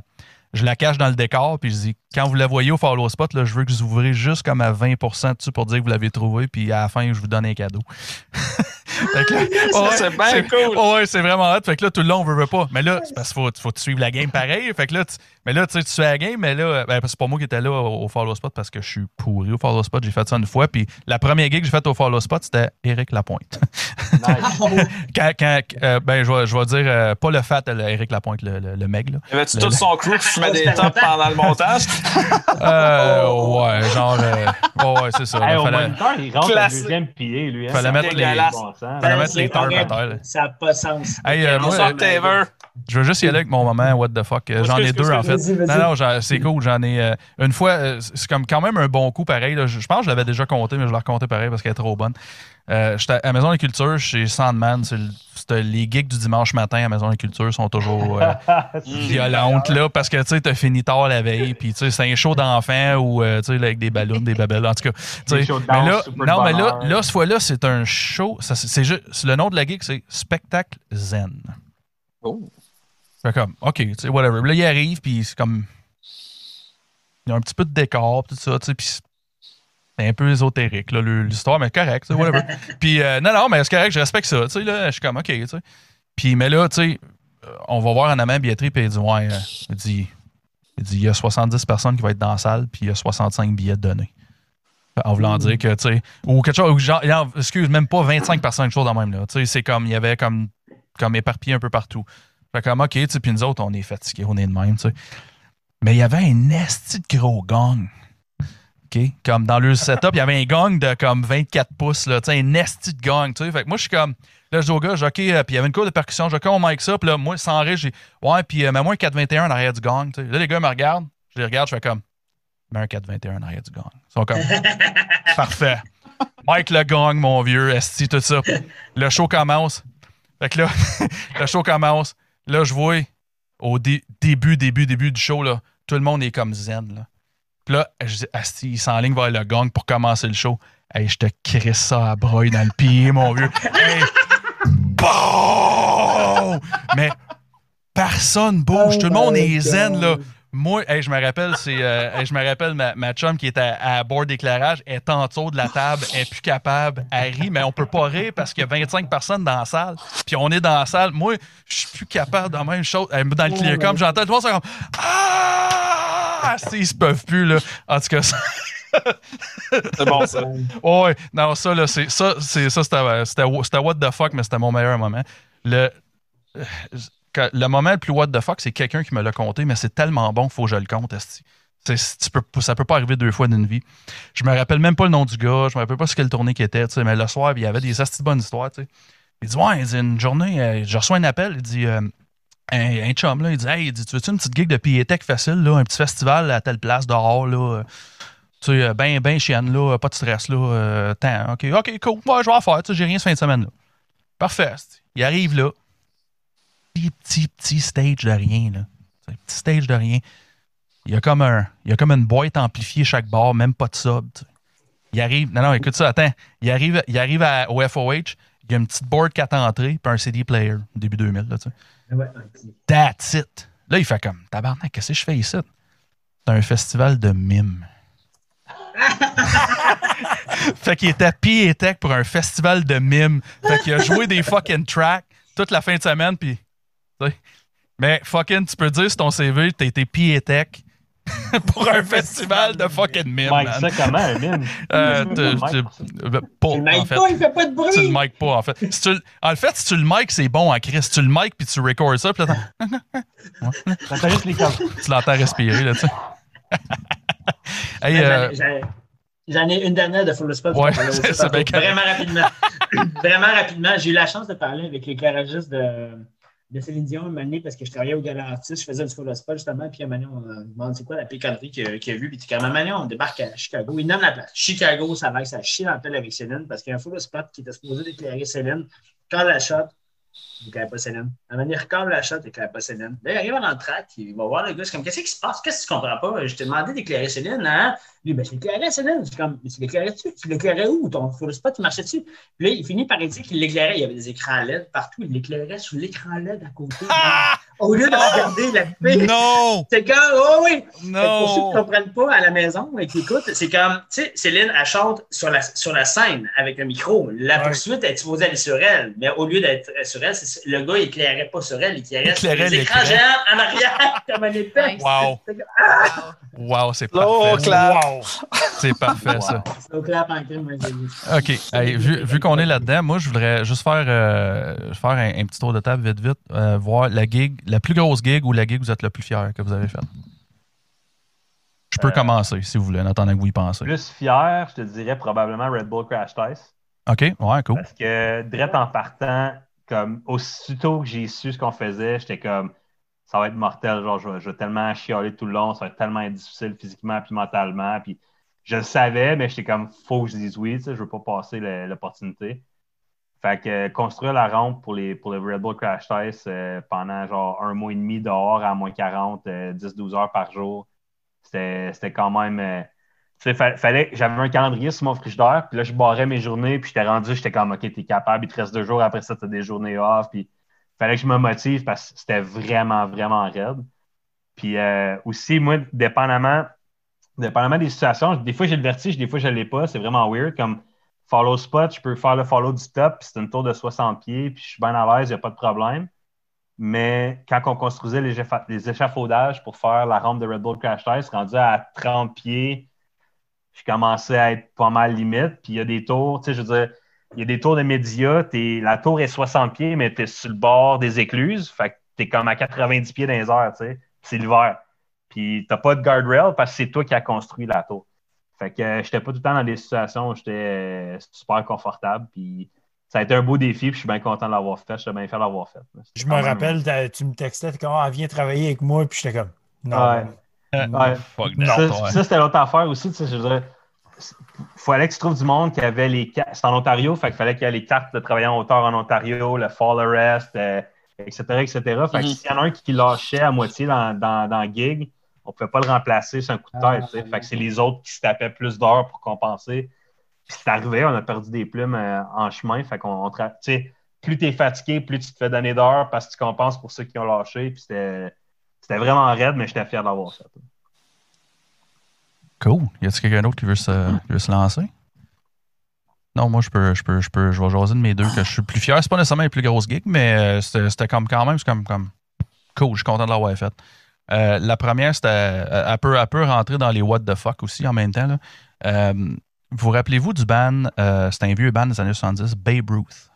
Je la cache dans le décor, puis je dis, quand vous la voyez au follow spot, là, je veux que vous ouvrez juste comme à 20% dessus pour dire que vous l'avez trouvé, puis à la fin, je vous donne un cadeau. *laughs* Ouais, c'est bien cool. Oh ouais, c'est vraiment hot. Fait que là, tout le long, on veut, veut pas. Mais là, c'est parce qu'il faut, faut te suivre la game pareil. Fait que là, tu, mais là, tu sais, tu suis la game, mais là, ben, c'est pas moi qui étais là au, au follow spot parce que je suis pourri au follow spot. J'ai fait ça une fois. Puis la première gig que j'ai faite au follow spot, c'était Éric Lapointe. Nice. *laughs* quand, quand, euh, ben, je vais, je vais dire, euh, pas le fat, le Éric Lapointe, le, le, le meg, là. Y avait-tu tout son crew qui fumait des tops pendant le montage? Euh, ouais, genre, euh, ouais, ouais, c'est ça. Hey, là, au fallait, moniteur, il rentre le deuxième pied, lui. hein. Fallait mettre les-. Bon fallait mettre les tarpes à terre. Ça n'a pas de sens. Hey, euh, moi, euh. Je veux juste y aller avec mon moment, what the fuck. J'en ai deux, en fait. Non, non, c'est cool. J'en ai. une fois, c'est comme quand même un bon coup pareil. là. Je pense que je l'avais déjà compté, mais je l'ai raconté pareil parce qu'elle est trop bonne. J'étais à la Maison de la Culture chez Sandman. c'est le- les gigs du dimanche matin à Maison de la Culture sont toujours euh, *laughs* violentes, là, parce que tu sais, t'as fini tard la veille, puis tu sais, c'est un show d'enfants ou tu sais, là, avec des ballons, des babelles. En tout cas, tu mais là, non, mais là, là, cette fois-là, c'est un show. ça, c'est- juste, le nom de la gig, c'est Spectacle Zen. Oh. Fait comme, OK, tu sais, whatever. Là, il arrive, puis c'est comme. Il y a un petit peu de décor, tout ça, tu sais, puis un peu ésotérique, l'histoire, mais correct, whatever. *laughs* puis, euh, non, non, mais c'est correct, je respecte ça, tu sais, là, je suis comme, OK, tu sais. Puis, mais là, tu sais, euh, on va voir en amont billetterie, puis il dit, ouais, euh, il dit, il dit, il y a 70 personnes qui vont être dans la salle, puis il y a 65 billets donnés. En voulant dire que, tu sais, ou quelque chose, ou genre, excuse, même pas 25 personnes, quelque chose dans le même, là. Tu sais, c'est comme, il y avait comme, comme éparpillé un peu partout. Fait comme, OK, tu sais, puis nous autres, on est fatigués, on est de même, tu sais. Mais il y avait un esti de gros gong. Comme dans le setup, il y avait un gong de comme 24 pouces, là, un esti de gong, tu sais. Fait que moi, je suis comme, là, je dis au gars, OK, euh, puis il y avait une cour de percussion, je dis, OK, on mic ça, puis là, moi, sans rire, j'ai, ouais, puis euh, mets-moi un 421 en arrière du gong, tu sais. Là, les gars me regardent, je les regarde, je fais comme, mets un 421 en arrière du gong. Ils sont comme, *laughs* parfait. Mike le gong, mon vieux, esti, tout ça. Le show commence. Fait que là, *laughs* le show commence. Là, je vois au dé- début, début, début du show, là, tout le monde est comme zen. Là. Puis là, je dis, Asti, il s'enligne vers le gong pour commencer le show. Hey, je te crisse ça à broye dans le pied, mon vieux. Hey! Bon! Mais personne bouge. Tout le monde est zen, là. Moi, hey, je me rappelle, c'est, euh, hey, je me rappelle ma, ma chum qui était à, à bord d'éclairage, est en dessous de la table, elle est plus capable, elle rit, mais on peut pas rire parce qu'il y a 25 personnes dans la salle, puis on est dans la salle. Moi, je suis plus capable de la même chose. Dans le clear comme j'entends tout le monde, c'est comme Ah! Ils se peuvent plus, là. En tout cas, ça- *laughs* C'est bon, ça. Ouais, non, ça, là, c'est, ça, c'est, ça c'était, c'était, c'était what the fuck, mais c'était mon meilleur moment. Le, euh, le moment le plus what the fuck, c'est quelqu'un qui me l'a conté, mais c'est tellement bon, faut que je le compte. C'est- tu peux, ça peut pas arriver deux fois d'une vie. Je me rappelle même pas le nom du gars, je me rappelle pas ce quelle tournée qui était, mais le soir, il y avait des de bonnes histoires. Il dit, ouais, il dit, une journée, euh, je reçois un appel, il dit, euh, un, chum, là, il dit, hey, tu veux-tu une petite gig de PA-Tech facile, là, un petit festival à telle place dehors, là, euh, tu sais, ben, ben chienne, là, pas de stress, là, tant, ok, ok, cool, je vais en faire, j'ai rien ce fin de semaine, là. Parfait, il arrive là, petit, petit, petit stage de rien, là. Sais, Petit stage de rien. Il y a comme un, il y a comme une boîte amplifiée chaque bar, même pas de sub. Il arrive, non, non, écoute ça, attends. Il arrive, il arrive à- au FOH, il y a une petite board 4 entrées, puis un CD player, début 2000, là, tu sais. Ouais, ok. That's it. Là, il fait comme, tabarnak, qu'est-ce que je fais ici? C'est un festival de mimes. *laughs* fait qu'il était pied et tech pour un festival de mimes. Fait qu'il a joué des fucking tracks toute la fin de semaine, puis. Mais fucking, tu peux dire sur ton CV, t'as été tech *laughs* pour un festival de fucking mimes, Mike, man. ça comment, un mime? Euh, Tu le mic euh, pas, Tu le en mic fait. pas, il fait pas de bruit. Tu le mic pas, en fait. Si tu le- en fait, si tu le mic, c'est bon en Chris. Tu le mic puis tu records ça, puis là, t'en- T'entends juste les câbles. *laughs* tu l'entends respirer, là, tu sais. *laughs* hey, euh, j'en ai- une dernière de Full Spot. Ouais. Vraiment rapidement. Vraiment rapidement. J'ai eu la chance de parler avec l'éclairagiste de, de Céline Dion une année parce que je travaillais au Gala Artist. Je faisais du Spot justement. Puis à un donné, on me demande c'est quoi la pécannerie qu'il a, a vue? Puis quand même, on débarque à Chicago. Il nomme la place. Chicago, ça va ça chie dans le avec Céline parce qu'il y a un Full Spot qui était supposé d'éclairer Céline. Quand la shot, il n'éclaire pas Céline. À un donné, il recorde la shot, il n'éclaire pas Céline. Là, il arrive dans le il va voir le gars, c'est comme, qu'est-ce qui se passe? Qu'est-ce que tu comprends pas? Je t'ai demandé d'éclairer Céline, hein? Lui, ben, je l'éclairais. Je suis comme, mais tu l'éclairais-tu? Tu l'éclairais où? Ton spot, tu marchais-tu? Puis là, il finit par dire qu'il l'éclairait. Il y avait des écrans LED partout. Il l'éclairait sur l'écran LED à côté. Au lieu de regarder la fille. non! *laughs* C'est comme, oh oui! Que Pour ceux qui ne Non! comprennent pas à la maison et qui écoutent, c'est comme, tu sais, Céline, elle chante sur la, sur la scène avec le micro. La Ouais. poursuite est supposée aller sur elle. Mais au lieu d'être sur elle, c'est- le gars, il éclairait pas sur elle, il éclairait sur les écrans l'écran. géants en arrière, *laughs* comme un épée. Wow! C'est comme, ah! Wow, c'est Slow parfait. clap. Wow! C'est parfait, ça. OK. Vu vu qu'on est là-dedans, moi, je voudrais juste faire, euh, faire un, un petit tour de table vite, vite, euh, voir la gig, la plus grosse gig ou la gig que vous êtes le plus fier que vous avez faite. Je peux Euh, commencer, si vous voulez, en attendant que vous y pensez. Plus fier, je te dirais probablement Red Bull Crash Test. OK? Ouais, cool. Parce que, direct en partant, comme aussitôt que j'ai su ce qu'on faisait, j'étais comme, ça va être mortel. Genre, je vais, tellement chialer tout le long, ça va être tellement difficile physiquement puis mentalement. Puis je le savais, mais j'étais comme, faut que je dise oui, je veux pas passer l'opportunité. Fait que euh, construire la rampe pour les, pour le Red Bull Crash Test euh, pendant genre un mois et demi dehors à moins 40, euh, 10-12 heures par jour, c'était quand même. euh, fa- fallait, j'avais un calendrier sur mon frigidaire, puis là, je barrais mes journées, puis j'étais rendu, j'étais comme, OK, t'es capable, il te reste deux jours, après ça, t'as des journées off, puis fallait que je me motive parce que c'était vraiment, vraiment raide. Puis euh, aussi, moi, dépendamment, dépendamment des situations, des fois, j'ai le vertige, des fois, je ne l'ai pas, c'est vraiment weird, comme follow spot, je peux faire le follow du top, puis c'est une tour de 60 pieds, puis je suis bien à l'aise, il n'y a pas de problème. Mais quand on construisait les, écha- les échafaudages pour faire la rampe de Red Bull Crash Test, rendu à 30 pieds, je commençais à être pas mal limite. Puis il y a des tours, tu sais, je veux dire, il y a des tours de médias, t'es- la tour est 60 pieds, mais tu es sur le bord des écluses. Fait que tu es comme à 90 pieds dans les airs, tu sais. C'est l'hiver. Puis t'as pas de guardrail parce que c'est toi qui as construit la tour. Fait que euh, j'étais pas tout le temps dans des situations où j'étais euh, super confortable. Puis ça a été un beau défi, puis je suis bien content de l'avoir fait. Je suis bien fier de l'avoir fait. Je me rappelle, t'as- tu me textais, comme, ah, viens travailler avec moi, puis j'étais comme, non. Ouais. Ouais. Fuck Ça, ça, c'était l'autre affaire aussi. tu sais, Je veux dire, fallait que tu trouves du monde qui avait les cartes. C'est en Ontario, fait qu'il fallait qu'il y ait les cartes de travailler en hauteur en Ontario, le fall arrest, euh, etc., etc. Fait que Mhm. s'il y en a un qui lâchait à moitié dans, dans, dans le gig, on ne pouvait pas le remplacer sur un coup de tête. Fait que c'est les autres qui se tapaient plus d'heures pour compenser. Puis c'est arrivé, on a perdu des plumes euh, en chemin. Fait qu'on tra- plus tu es fatigué, plus tu te fais donner d'heures parce que tu compenses pour ceux qui ont lâché. Puis c'était C'était vraiment raide, mais j'étais fier d'avoir ça. Cool. Y a-t-il quelqu'un d'autre qui veut se, qui veut se lancer? Non, moi, je peux, je peux, je peux, je vais jaser de mes deux que je suis plus fier. C'est pas nécessairement les plus grosses gigs, mais euh, c'était c'était comme quand même, c'est comme, comme cool. Je suis content de l'avoir fait. Euh, la première, c'était. euh, Elle peut, elle peut rentrer dans les what the fuck aussi en même temps. Là. Euh, vous rappelez-vous du band, euh, c'est un vieux band des années 70, Babe Ruth?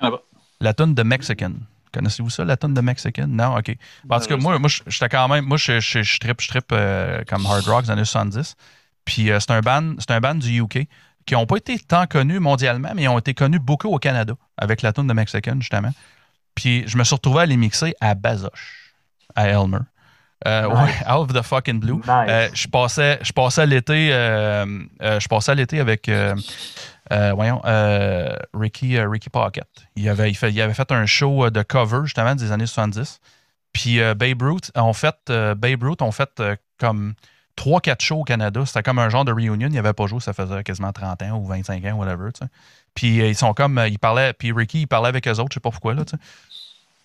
Ah bah. La tune de Mexican. Connaissez-vous ça, la tune de Mexican? Non? OK. Parce que moi, moi j'étais quand même. Moi, je, je, je trip, je trip euh, comme hard rock des années 70. Puis euh, c'est un band, c'est un band du UK qui n'ont pas été tant connus mondialement, mais ils ont été connus beaucoup au Canada avec la tune de Mexican, justement. Puis je me suis retrouvé à les mixer à Bazoche, à Elmer. Euh, Nice. Ouais, out of the fucking blue. Nice. Euh, je passais, je passais l'été, euh, je passais l'été avec, voyons, Ricky, Ricky Pocket. Il avait, il, fait- il avait fait un show de cover justement des années 70. Puis Babe Ruth, ont fait, Babe Ruth ont fait comme 3-4 shows au Canada. C'était comme un genre de reunion. Il avait pas joué, ça faisait quasiment 30 ans ou 25 ans, whatever. tu sais. Puis ils sont comme, ils parlaient, puis Ricky, il parlait avec eux autres, je sais pas pourquoi là. tu sais.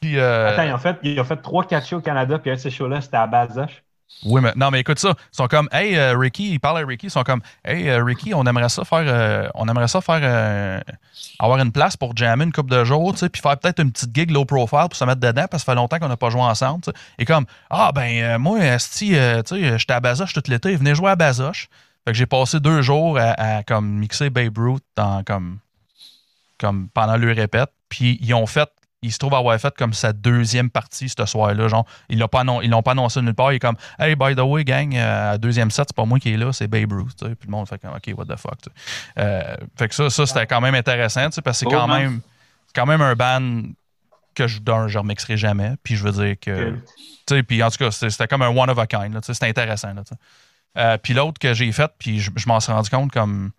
Puis euh, Attends, ils ont fait, ils ont fait 3-4 shows au Canada, puis un de ces shows-là, c'était à Bazoche. Oui, mais non, mais écoute ça. Ils sont comme, hey, euh, Ricky, ils parlent à Ricky, ils sont comme, hey, euh, Ricky, on aimerait ça faire, euh, on aimerait ça faire, avoir une place pour jammer une couple de jours, tu sais, puis faire peut-être une petite gig low profile pour se mettre dedans, parce que ça fait longtemps qu'on n'a pas joué ensemble, tu sais. Et comme, ah, ben, moi, euh, tu sais, j'étais à Bazoche tout l'été, venez jouer à Bazoche. Fait que j'ai passé deux jours à, à, comme, mixer Babe Ruth dans, comme, comme, pendant le répète, puis ils ont fait il se trouve avoir fait comme sa deuxième partie ce soir-là. Genre, ils l'ont pas, annon- l'ont pas annoncé nulle part. Il est comme, hey, by the way, gang, euh, deuxième set, c'est pas moi qui est là, c'est Babe Ruth. tu sais. Puis le monde fait comme, OK, what the fuck. tu sais. Euh, fait que ça, ça c'était quand même intéressant, tu sais, parce que c'est quand même, quand même un band que je d'un, je remixerai jamais. Puis je veux dire que. Cool. Tu sais, puis en tout cas, c'était comme un one of a kind. là, tu sais, C'était intéressant. Là, tu sais. Euh, puis l'autre que j'ai fait, puis je, je m'en suis rendu compte comme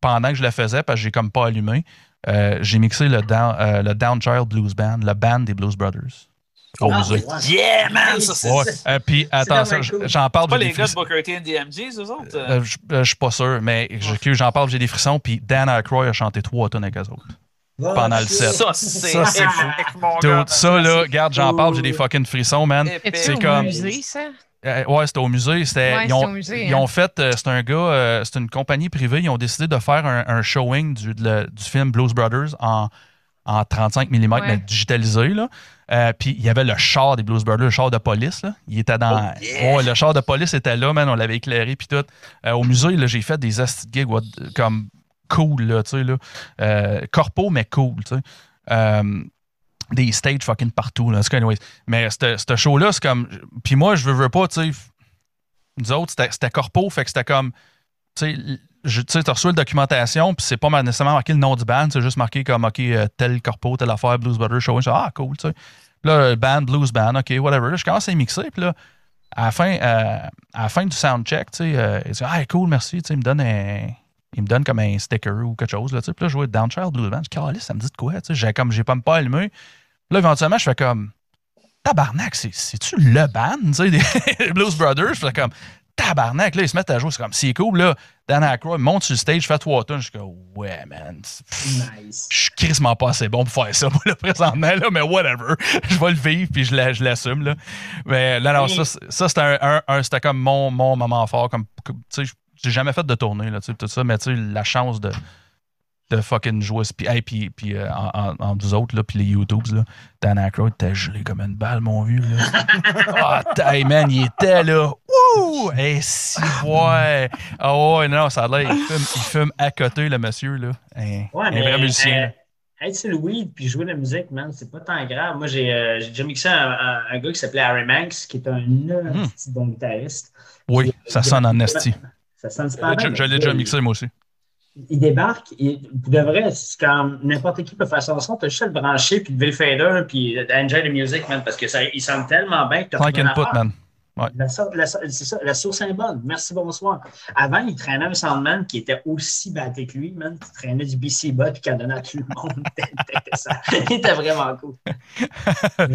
pendant que je le faisais, parce que j'ai comme pas allumé, euh, j'ai mixé le, Down, euh, le Downchild Blues Band, le band des Blues Brothers. Musée. ouais. Yeah, man! Ça, c'est Ouais. Euh, puis cool. j'en parle. pas j'ai les des gars de frissons. Booker T and DMG, eux autres? euh? Je suis pas sûr, mais je- j'en parle, j'ai des frissons. Puis Dan Aykroyd a chanté trois tonnes avec eux autres. Oh, pendant le set. Ça, c'est Ça, Dude, gars. ça, là, regarde, j'en parle, j'ai des fucking frissons, man. C'est comme- musée, ça? Euh, ouais, c'était au musée. C'était, Ouais, ils, c'était ont, au musée, ils hein. ont fait, euh, c'est un gars, euh, c'est une compagnie privée, ils ont décidé de faire un, un showing du, de le- du film Blues Brothers en, en 35 mm, Ouais. mais digitalisé. Là. Euh, puis il y avait le char des Blues Brothers, le char de police. Là. Il était dans. Oh, yeah! Ouais, le char de police était là, man. On l'avait éclairé, puis tout. Euh, au musée, là, j'ai fait des asti gigs comme cool, là, tu sais, là. Euh, corpo, mais cool, tu sais. Euh, des stages fucking partout, là. Mais ce show-là, c'est comme. Puis moi, je veux, veux pas, tu sais. Nous autres, c'était corpo, fait que c'était comme. Tu sais, t'as reçu la documentation, puis c'est pas nécessairement marqué le nom du band, c'est juste marqué comme, OK, euh, tel corpo, telle affaire, Blues Brothers Show. Ah, cool, tu sais. Là, le band, Blues Band, OK, whatever. Là, je commence à mixer, puis là, à la fin, euh, à fin du soundcheck, tu sais, euh, il dit, ah, cool, merci, tu sais, il me donne un. Il me donne comme un sticker ou quelque chose, là. Puis là, je jouais Downchild Blues Band. Je dis, ça me dit de quoi, tu sais. J'ai comme, j'ai pas me pas allumé. Là, éventuellement, je fais comme, tabarnak, c'est- c'est-tu le band, tu sais, des *laughs* Blues Brothers? Je fais comme, tabarnak, là, ils se mettent à jouer. C'est comme, c'est cool, là. Dan Aykroyd monte sur le stage, fait trois tonnes. Je suis comme, ouais, man. pff, Nice. Je suis crissement pas assez bon pour faire ça, *laughs* moi, là, présentement, là, mais whatever. *laughs* Je vais le vivre, puis je l'a- je l'assume, là. Mais là, non, ça, ça c'était un, un- un- c'était comme mon, mon moment fort. Comme, comme, tu sais, j'ai jamais fait de tournée, là, tu sais, tout ça, mais tu sais, la chance de, de fucking jouer. Puis, hey, puis, puis euh, en, en, en deux autres, là, puis les YouTubes, là, Dan Aykroyd, t'es gelé comme une balle, mon vieux, là. *laughs* Ah, t'as- man, il était là. Wouh! Hey, si, ouais. Ah ouais, non, ça a l'air, il fume, il fume à côté, le monsieur, là. Un, Ouais, un mais vrai musicien, là. euh, être sur le weed puis jouer de la musique, man, c'est pas tant grave. Moi, j'ai euh, j'ai déjà mixé un, un- un gars qui s'appelait Harry Manx, qui est un Hmm. petit bon guitariste. Oui, ça sonne en esti. Ça sonne super Je, je l'ai déjà mixé, moi aussi. Il débarque, et pour de vrai, c'est comme n'importe qui peut faire son son, t'as juste à le brancher, puis le fader, puis enjoy the music, man, parce que ça, il sonne tellement bien que t'as Clank rien à input, man. La, ça, la source est bonne. Merci, bonsoir. Avant, il traînait un soundman qui était aussi batté que lui, man, qui traînait du BC bot puis qui en donnait à tout le monde. *laughs* Il était vraiment cool. *laughs*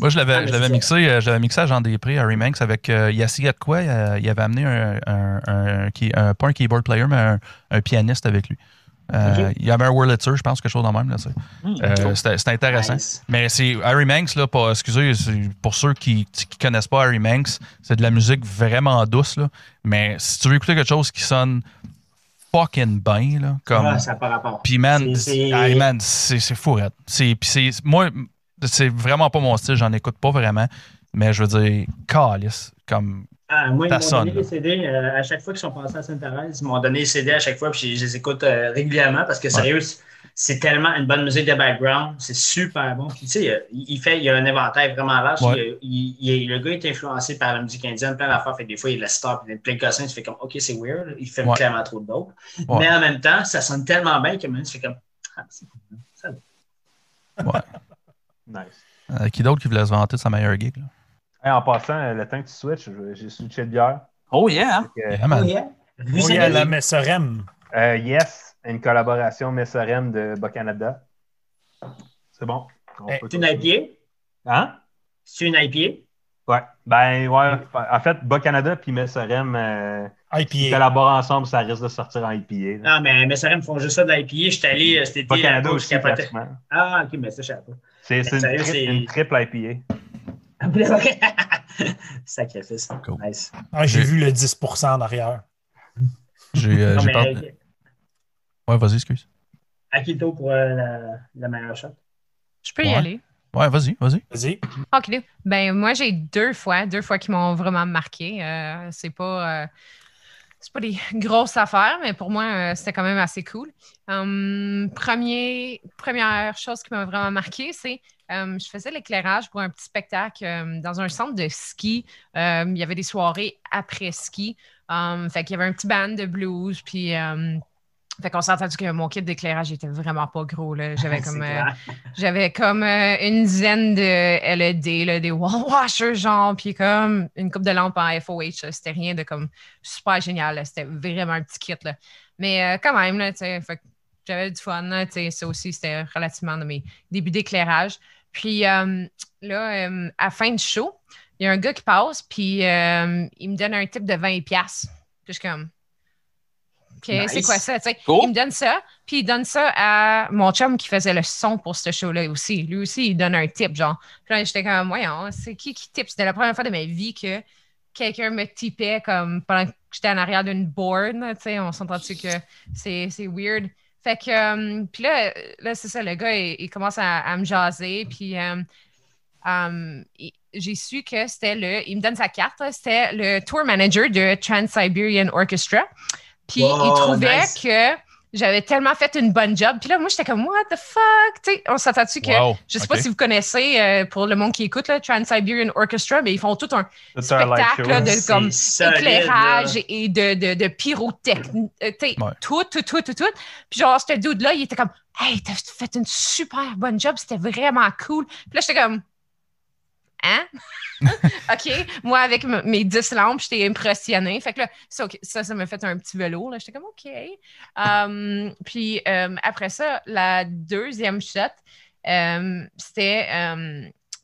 Moi, je l'avais, Ah, je l'avais mixé, euh, je l'avais mixé à Jean Després, à Remax, avec euh, Yassi Gatkoua. Euh, il avait amené un, un, un- qui- un- pas un keyboard player, mais un pianiste avec lui. Euh. Il y avait un Wurlitzer, je pense, quelque chose de même. Là. Hmm, Euh, cool. C'était intéressant. Nice. Mais c'est Harry Manx, là, pas, excusez, c'est- pour ceux qui ne connaissent pas Harry Manx, c'est de la musique vraiment douce. Là. Mais si tu veux écouter quelque chose qui sonne fucking bien, là, comme. Ah, ça. Puis man, C'est- c'est- man, c'est c'est. C'est c'est moi c'est vraiment pas mon style, j'en écoute pas vraiment, mais je veux dire calice comme Ah, moi, ils m'ont donné les CD euh, à chaque fois qu'ils sont passés à Sainte-Thérèse. Ils m'ont donné les CD à chaque fois, puis je, je les écoute euh, régulièrement parce que sérieux, c'est- c'est tellement une bonne musique de background. C'est super bon. Puis, tu sais, il, il fait, il y a un inventaire vraiment large. Ouais. Il- il- il- le gars est influencé par la musique indienne, plein d'affaires. Fait que des fois, il la star, puis plein de cossins. Tu fais comme, OK, c'est weird. Il fait Ouais. clairement trop de dope. Ouais. Mais en même temps, ça sonne tellement bien que même, tu fais comme, ah, c'est cool. Ça va. *laughs* Nice. euh, qui d'autre qui voulait se vanter de sa meilleure gig là? Hey, en passant, euh, le temps que tu switches, j'ai switché de bière. Oh yeah! Fait que, Yeah, man. Oh, yeah. Oui, à la Messerem. euh, yes, une collaboration Messerem de Bas-Canada. C'est bon. C'est une. IPA? Hein? C'est une IPA? Ouais. Ben, ouais. En fait, Bas-Canada puis Messerem euh, IPA. collaborent ensemble, ça risque de sortir en IPA. là. Non, mais mes sœurs me font juste ça de l'IPA. Je suis allé euh, été. Bas-Canada là-bas, aussi, pratiquement. Ah, ok, mais ça, je savais pas. C'est une, tri- une triple IPA. *laughs* Sacrifice. Cool. Nice. Ah, J'ai vu le 10 en arrière. J'ai euh, peur- euh, Ouais, vas-y, excuse. Akito pour euh, la, la meilleure shot. Je peux y Ouais. aller. Ouais, vas-y, vas-y. Vas-y. OK. Ben, moi, j'ai deux fois, deux fois qui m'ont vraiment marqué. Euh, c'est pas. C'est pas des *laughs* grosses affaires, mais pour moi, euh, c'était quand même assez cool. Hum, première chose qui m'a vraiment marqué, c'est euh, je faisais l'éclairage pour un petit spectacle euh, dans un centre de ski. Euh, il y avait des soirées après ski. Hum, fait qu'il y avait un petit band de blues, puis fait qu'on s'est entendu que mon kit d'éclairage était vraiment pas gros. là. J'avais *laughs* comme euh, j'avais comme euh, une dizaine de LED, là, des wall *laughs* washers, genre, puis comme une coupe de lampes en FOH. C'était rien de comme super génial. C'était vraiment un petit kit. Là. Mais euh, quand même, là, j'avais du fun. là, ça aussi, c'était relativement de mes débuts d'éclairage. Puis euh, là, euh, à la fin du show, il y a un gars qui passe, puis euh, il me donne un type de 20$. piastres. Puis je suis comme, Nice. c'est quoi ça? Cool. Il me donne ça, puis il donne ça à mon chum qui faisait le son pour ce show-là aussi. Lui aussi, il donne un tip, genre. Puis là, j'étais comme, voyons, c'est qui qui tip? C'était la première fois de ma vie que quelqu'un me tipait comme pendant que j'étais en arrière d'une sais, on s'entend dessus que c'est weird? Fait que, euh, puis là, là c'est ça, le gars, il, il commence à, à me jaser, puis euh, euh, j'ai su que c'était le, il me donne sa carte, c'était le tour manager de Trans-Siberian Orchestra. Puis Wow, il trouvait nice. que j'avais tellement fait une bonne job. Puis là, moi, j'étais comme, what the fuck? Tu sais, on s'entend-tu que, Wow, je sais pas si vous connaissez, euh, pour le monde qui écoute, là, Trans-Siberian Orchestra, mais ils font tout un live spectacle là, de comme éclairage et de, de, de pyrotechnie. euh, Ouais. Tout, tout, tout, tout, tout. Puis genre, ce dude-là, il était comme, hey, t'as fait une super bonne job, c'était vraiment cool. Puis là, j'étais comme, hein? *laughs* OK. Moi, avec mes 10 lampes, j'étais impressionnée. Fait que là, ça, ça, ça m'a fait un petit velours. là. J'étais comme, OK. Um, puis euh, après ça, la deuxième shot, euh, c'était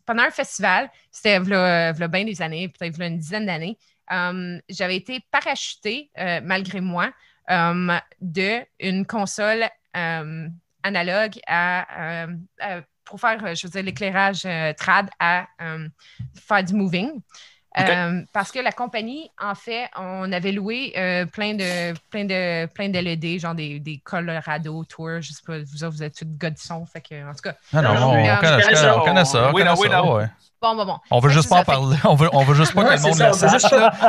pendant un festival, c'était bien des années, peut-être une dizaine d'années. Um, j'avais été parachutée, euh, malgré moi, um, de une console um, analogue à- pour faire, euh, je veux dire, l'éclairage euh, trad à euh, faire du moving. OK. Euh, parce que la compagnie, en fait, on avait loué euh, plein de plein de plein de LED, genre des, des Colorado Tours, je sais pas, vous autres, vous êtes tous gars de son, fait que en tout cas. Ah non, Non, on, on connaît, ça. on connaît ça. On Oui, connaît non, oui, ça, non. ouais. Bon, bon, bon. On veut juste pas en parler. On veut, on veut juste pas Ouais, que le monde ça, le sache,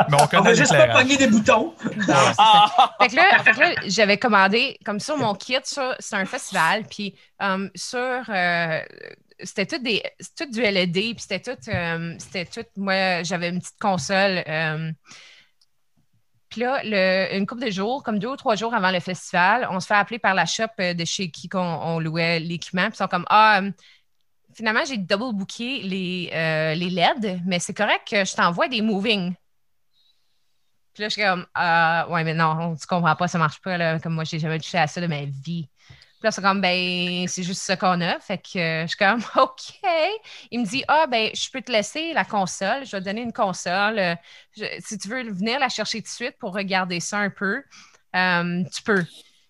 mais on On connaît veut juste pas pogner des boutons. Non, c'est ça. Ah! Fait que là, fait que là, j'avais commandé comme sur mon kit, sur- c'est un festival, puis euh, sur euh, c'était tout des tout du LED, puis c'était tout euh, c'était tout moi j'avais une petite console euh, puis là, le- une couple de jours, comme deux ou trois jours avant le festival, on se fait appeler par la shop euh, de chez qui qu'on on louait l'équipement. Puis ils sont comme Ah, finalement, j'ai double booké les, euh, les LED, mais c'est correct que je t'envoie des moving. Puis là, je suis comme, euh, ouais, mais non, tu comprends pas, ça marche pas, là. Comme moi, j'ai jamais touché à ça de ma vie. Puis là, c'est comme, ben, c'est juste ça qu'on a. Fait que euh, je suis comme, *laughs* OK. Il me dit, ah, ben, je peux te laisser la console. Je vais te donner une console. Si tu veux venir la chercher tout de suite pour regarder ça un peu, euh, tu peux.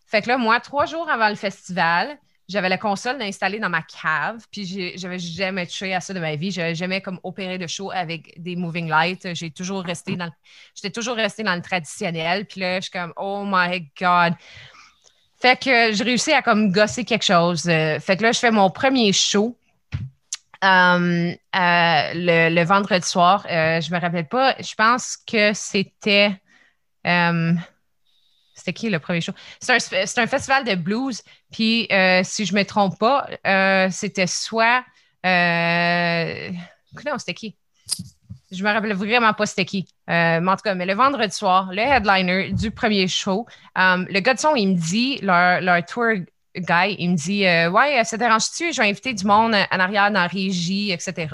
Fait que là, moi, trois jours avant le festival, j'avais la console installée dans ma cave, puis j'avais jamais touché à ça de ma vie. J'avais jamais comme opéré de show avec des moving lights. J'ai toujours resté dans j'étais toujours resté dans le traditionnel. Puis là, je suis comme oh my god. Fait que j'ai réussi à comme gosser quelque chose. Euh, fait que là, je fais mon premier show. euh, euh, le, vendredi soir, Euh, je me rappelle pas, je pense que c'était c'était qui le premier show? C'est un, un festival de blues. Puis, euh, si je ne me trompe pas, euh, c'était soit. Euh, non, c'était qui? Je me rappelle vraiment pas c'était qui. Euh, mais en tout cas, mais le vendredi soir, le headliner du premier show, le gars de son, il me dit, leur, leur tour guy, il me dit Ouais, ça dérange-tu? Je vais inviter du monde en arrière dans la régie, etc.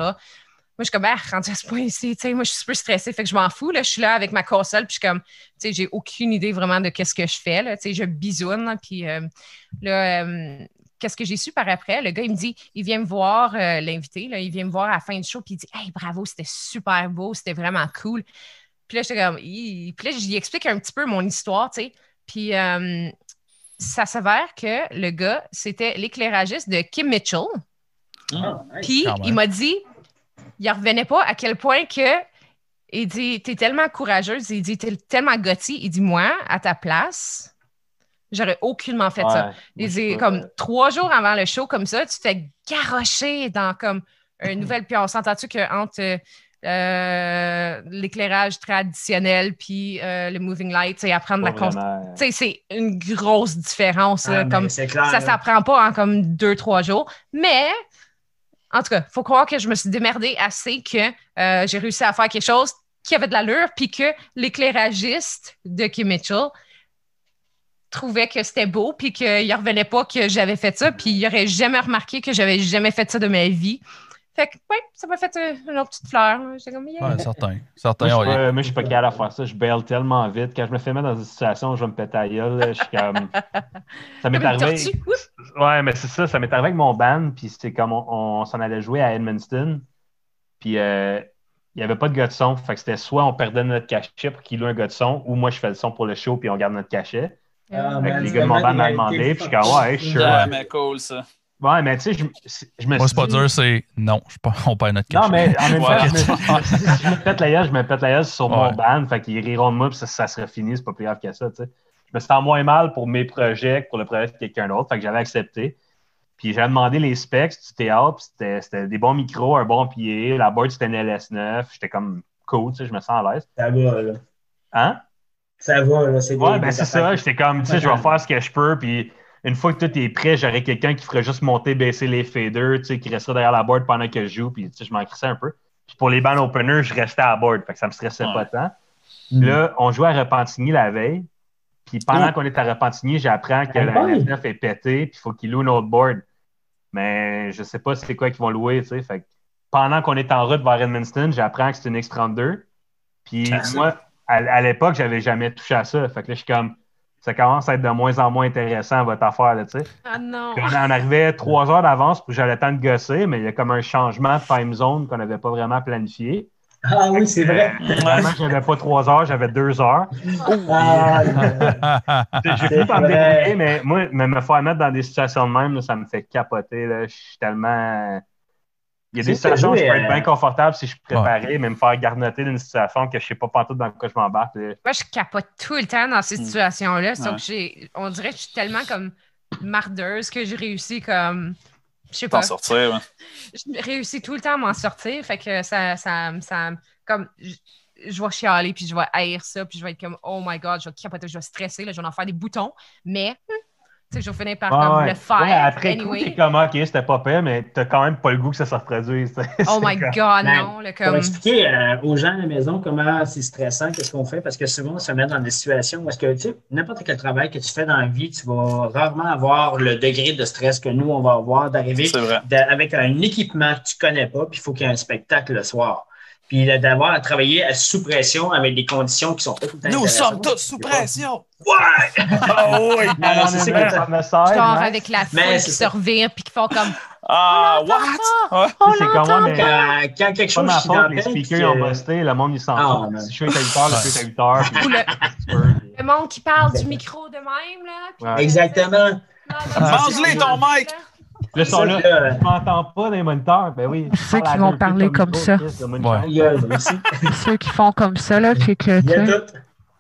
Moi, je suis comme, ah, rendu à ce point-ci, tu sais, moi, je suis super stressée, fait que je m'en fous, là, je suis là avec ma console, puis je suis comme, tu sais, j'ai aucune idée vraiment de qu'est-ce que je fais, là, tu sais, je bisoune, là, puis euh, là, euh, qu'est-ce que j'ai su par après? Le gars, il me dit, il vient me voir, euh, l'invité, là, il vient me voir à la fin du show, puis il dit, hey, bravo, c'était super beau, c'était vraiment cool. Puis là, j'étais comme, puis là, j'y explique un petit peu mon histoire, tu sais, puis euh, ça s'avère que le gars, c'était l'éclairagiste de Kim Mitchell. Ah, nice. Puis il m'a dit, il revenait pas à quel point que. Il dit, t'es tellement courageuse, il dit, t'es tellement gothy. Il dit, moi, à ta place, j'aurais aucunement fait ça. Il dit, comme euh, trois jours avant le show, comme ça, tu te fais garrocher dans comme une *laughs* nouvelle. Puis on s'entend-tu qu'entre euh, euh, l'éclairage traditionnel puis euh, le moving light, c'est apprendre pas la cons- vraiment. Tu sais, c'est une grosse différence. là, Ah, comme clair. ça là. s'apprend pas en comme deux, trois jours. Mais, en tout cas, il faut croire que je me suis démerdée assez que euh, j'ai réussi à faire quelque chose qui avait de l'allure, puis que l'éclairagiste de Kim Mitchell trouvait que c'était beau, puis qu'il ne revenait pas que j'avais fait ça, puis il n'aurait jamais remarqué que j'avais jamais fait ça de ma vie. Fait que, ouais, ça m'a fait euh, une autre petite fleur. J'étais comme, yeah. Ouais, certain. Moi, Certain, je suis ouais. pas- moi, je suis pas capable de faire ça. Je baille tellement vite. Quand je me fais mettre dans une situation où je vais me péter la gueule, là, je suis comme. *laughs* Ça m'est arrivé. Ouais, mais c'est ça. Ça m'est arrivé avec mon band. Puis c'était comme on, on s'en allait jouer à Edmundston. Puis euh, il n'y avait pas de gars de son. Fait que c'était soit on perdait notre cachet pour qu'il ait un gars de son, ou moi je fais le son pour le show puis on garde notre cachet. Ah, Fait que man, les c'est gars de mon band m'ont demandé. Puis je suis comme, ouais, sure. Ouais, mais cool, ça. Ouais, mais tu sais, je, je me Moi, suis c'est pas dit- dur, c'est non, je pas- on perd notre Non, cachet. mais en même temps, je me, je me suis dit, si je me pète la gueule, je me pète la gueule sur mon band. Fait qu'ils riront de moi, puis ça, ça serait fini. C'est pas plus grave que ça, tu sais. Je me sens moins mal pour mes projets que pour le projet de quelqu'un d'autre. Fait que j'avais accepté. Puis j'avais demandé les specs du théâtre. puis C'était c'était des bons micros, un bon pied. La board, c'était une LS9. J'étais comme cool, tu sais, je me sens à l'aise. Ça va, là. Hein? Ça va, là. C'est Ouais, des- ben c'est ça. J'étais comme, tu sais, je vais faire ce que je peux. Puis une fois que tout est prêt, j'aurai quelqu'un qui ferait juste monter, baisser les faders, tu sais, qui resterait derrière la board pendant que je joue. Puis tu sais, je m'en crissais un peu. Puis pour les bands openers, je restais à la board. Fait que ça me stressait Ouais. pas tant. Mm. Puis là, on jouait à Repentigny la veille. Puis pendant Oh. qu'on est à Repentigny, j'apprends que Ah la ouais? F9 est pétée. Puis il faut qu'ils louent une autre board. Mais je sais pas c'est quoi qu'ils vont louer, tu sais. Fait que pendant qu'on est en route vers Edmundston, j'apprends que c'est une X32. Puis Ah, moi, à, à l'époque, j'avais jamais touché à ça. Fait que là, je suis comme, ça commence à être de moins en moins intéressant, votre affaire, là, tu sais. Ah non. Puis on en arrivait trois heures d'avance pour que j'avais le temps de gosser, mais il y a comme un changement de time zone qu'on n'avait pas vraiment planifié. Ah oui, c'est vrai. Euh, Vraiment, j'avais pas trois heures, j'avais deux heures. Ah, J'ai fini par me mais moi, me me faire mettre dans des situations de même, là, ça me fait capoter. Là. Je suis tellement. Il y a des situations où je peux être euh, bien confortable si je suis préparé, mais me faire garnoter d'une situation que je sais pas pantoute dans quoi je m'embarque. Moi, je capote tout le temps dans ces Mm. situations-là. Sauf Ouais. que j'ai, on dirait que je suis tellement comme mardeuse que j'ai réussi comme. Je sais pas. T'en sortir, ouais. *laughs* Je réussis tout le temps à m'en sortir. Fait que ça, ça, ça comme. Je, je vais chialer, puis je vais haïr ça, puis je vais être comme, oh my god, je vais capoter, je vais stresser, là, je vais en faire des boutons. Mais, hmm, tu sais, je vais finir par Ah ouais. le faire. Ouais, après coup, anyway. t'es comme, OK, c'était pas pire, mais t'as quand même pas le goût que ça se reproduise. *laughs* Oh my comme- god, Ben, non. Le, Pour comme... expliquer euh, aux gens à la maison comment c'est stressant, qu'est-ce qu'on fait, parce que souvent, on se met dans des situations où est-ce que, tu sais, n'importe quel travail que tu fais dans la vie, tu vas rarement avoir le degré de stress que nous, on va avoir d'arriver avec un équipement que tu connais pas, puis il faut qu'il y ait un spectacle le soir. Puis d'avoir à travailler à sous pression avec des conditions qui sont pas tout temps Nous sommes tous sous pression. Ouais! Ah oui! Non, non, c'est ça que ça t'as- me sert. Genre hein? avec la foule Mais qui se revire, puis qui font comme, Ah, what? On C'est comme moi, l'entend mais-. Quand, quand quelque chose ma qui faute, les speakers que- ont busté, le monde il s'en Ah, fout. Si je suis à 8 heures, le est à 8 heures. puis- le- monde qui parle du micro de même, là. Exactement. Mange-les, ton mic! Là, ils sont là. Je m'entends pas dans les moniteurs. Ben oui. Ceux qui vont parler comme ça. *laughs* Ceux qui font comme ça, là, c'est que.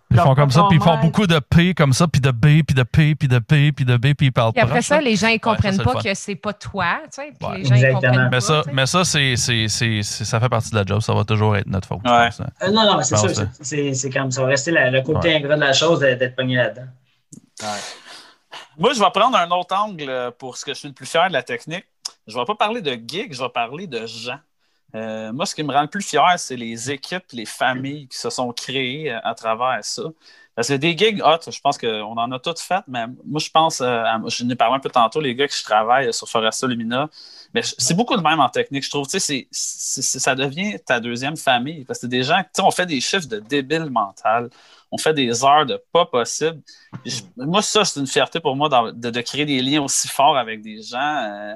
Ils font comme ça, puis ils font beaucoup de P comme ça, puis de B, puis de P, puis de P, puis de B, puis ils parlent Puis après proche, ça, là. les gens ils comprennent pas que c'est pas toi, tu sais. Puis Ouais. les gens ils Exactement. comprennent pas. Mais ça, mais ça c'est, c'est, c'est, c'est- ça fait partie de la job. Ça va toujours être notre faute. hein. Euh, non, non, mais c'est sûr, c'est- comme ça. va rester la- le côté ingrat de la chose d'être d'être pogné là-dedans. Moi, je vais prendre un autre angle euh, pour ce que je suis le plus fier de la technique. Je ne vais pas parler de gigs, je vais parler de gens. Euh, moi, ce qui me rend le plus fier, c'est les équipes, les familles qui se sont créées euh, à travers ça. Parce que des gigs hot, je pense qu'on en a toutes faites, mais moi, je pense, je n'ai parlé un peu tantôt, les gars que je travaille sur Foresta Lumina, mais c'est beaucoup de même en technique, je trouve. Tu sais, ça devient ta deuxième famille. Parce que des gens, tu sais, on fait des chiffres de débile mental, on fait des heures de pas possible. Je- moi, ça, c'est une fierté pour moi dans- de, de créer des liens aussi forts avec des gens. euh,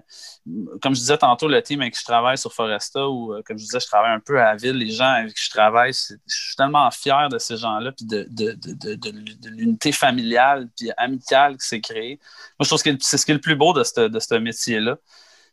comme je disais tantôt, le team avec qui je travaille sur Foresta, ou euh, comme je disais, je travaille un peu à la ville, les gens avec qui je travaille, je suis tellement fier de ces gens-là, puis de, de, l'unité familiale, puis amicale qui s'est créée. Moi, je trouve que c'est ce qui est le plus beau de ce métier-là.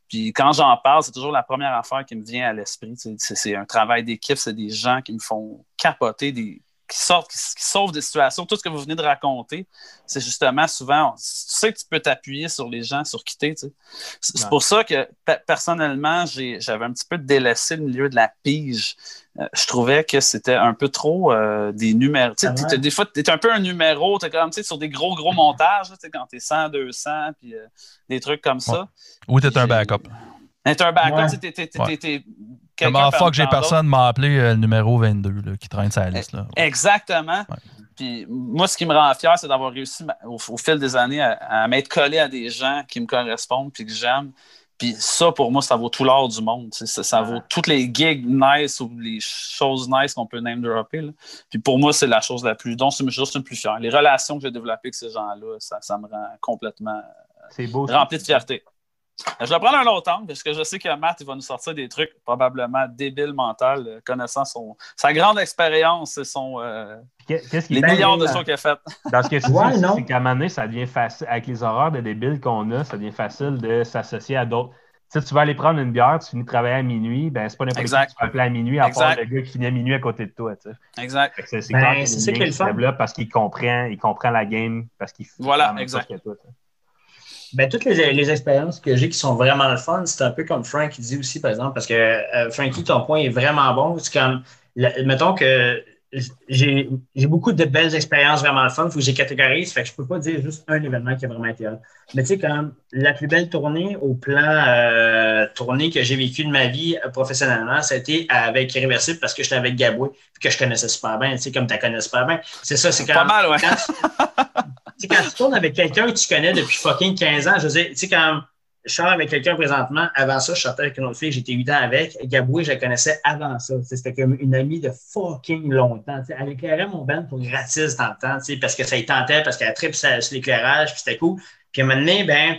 Puis quand j'en parle, c'est toujours la première affaire qui me vient à l'esprit. c'est un travail d'équipe, c'est des gens qui me font capoter, des, qui sortent, qui, qui sauvent des situations. Tout ce que vous venez de raconter, c'est justement souvent, tu sais que tu peux t'appuyer sur les gens sur qui t'es. tu sais. C'est Ouais. pour ça que pe- personnellement, j'avais un petit peu délaissé le milieu de la pige. Euh, je trouvais que c'était un peu trop euh, des numéros. Tu Ah ouais? des fois, tu es un peu un numéro, tu comme tu sais, sur des gros, gros *laughs* montages, là, tu quand tu es 100, 200, puis euh, des trucs comme ça. Ou t'es un J'ai- backup. T'es un backup, Ouais. tu Ouais. t'es- Comme quelqu'un en fuck, j'ai personne m'a appelé euh, le numéro 22 là, qui traîne sa liste. Là. Exactement. Ouais. Puis moi, ce qui me rend fier, c'est d'avoir réussi au, au fil des années à, à m'être collé à des gens qui me correspondent puis que j'aime. Puis ça, pour moi, ça vaut tout l'or du monde. Ça, ça vaut toutes les gigs nice ou les choses nice qu'on peut name dropper. là. Puis pour moi, c'est la chose la plus, dont je suis juste le plus fier. Les relations que j'ai développées avec ces gens-là, ça, ça me rend complètement C'est beau. rempli de fierté. Je vais prendre un autre angle parce que je sais que Matt il va nous sortir des trucs probablement débiles mental, euh, connaissant son, sa grande expérience et son, euh, Qu'est-ce qui les Ben, milliards de shows qu'il a fait. Dans ce que tu *laughs* Ouais, dis, c'est qu'à un moment donné, ça devient facile. Avec les horreurs de débiles qu'on a, ça devient facile de s'associer à d'autres. Tu sais, tu vas aller prendre une bière, tu finis de travailler à minuit, ben c'est pas n'importe qui que tu vas appeler à minuit, à part le gars qui finit à minuit à côté de toi. tu sais. Exact. C'est Ben, ça qui est le fun. parce qu'il comprend, il comprend la game, parce qu'il fait Voilà, exact. que toi. Ben, toutes les, les expériences que j'ai qui sont vraiment le fun, c'est un peu comme Frank qui dit aussi, par exemple, parce que euh, Frankie, ton point est vraiment bon. C'est comme, mettons que j'ai beaucoup de belles expériences vraiment le fun, il faut que j'ai catégorise, fait que je peux pas dire juste un événement qui a vraiment été hot. Mais tu sais, comme la plus belle tournée au plan euh, tournée que j'ai vécu de ma vie euh, professionnellement, ça a été avec Irréversible parce que j'étais avec Gaboué, puis que je connaissais super bien, tu sais, comme tu la connais super bien. C'est ça, c'est quand Pas mal, ouais. *laughs* sais, quand tu tournes avec quelqu'un que tu connais depuis fucking 15 ans, je veux tu sais, quand je sors avec quelqu'un présentement, avant ça, je sortais avec une autre fille, j'étais 8 ans avec. Gaboué, je la connaissais avant ça. C'était comme une amie de fucking longtemps. tu sais. Elle éclairait mon band pour gratis dans le temps, parce que ça y tentait, parce qu'elle tripe sur l'éclairage, puis c'était cool. Puis à un moment donné, ben,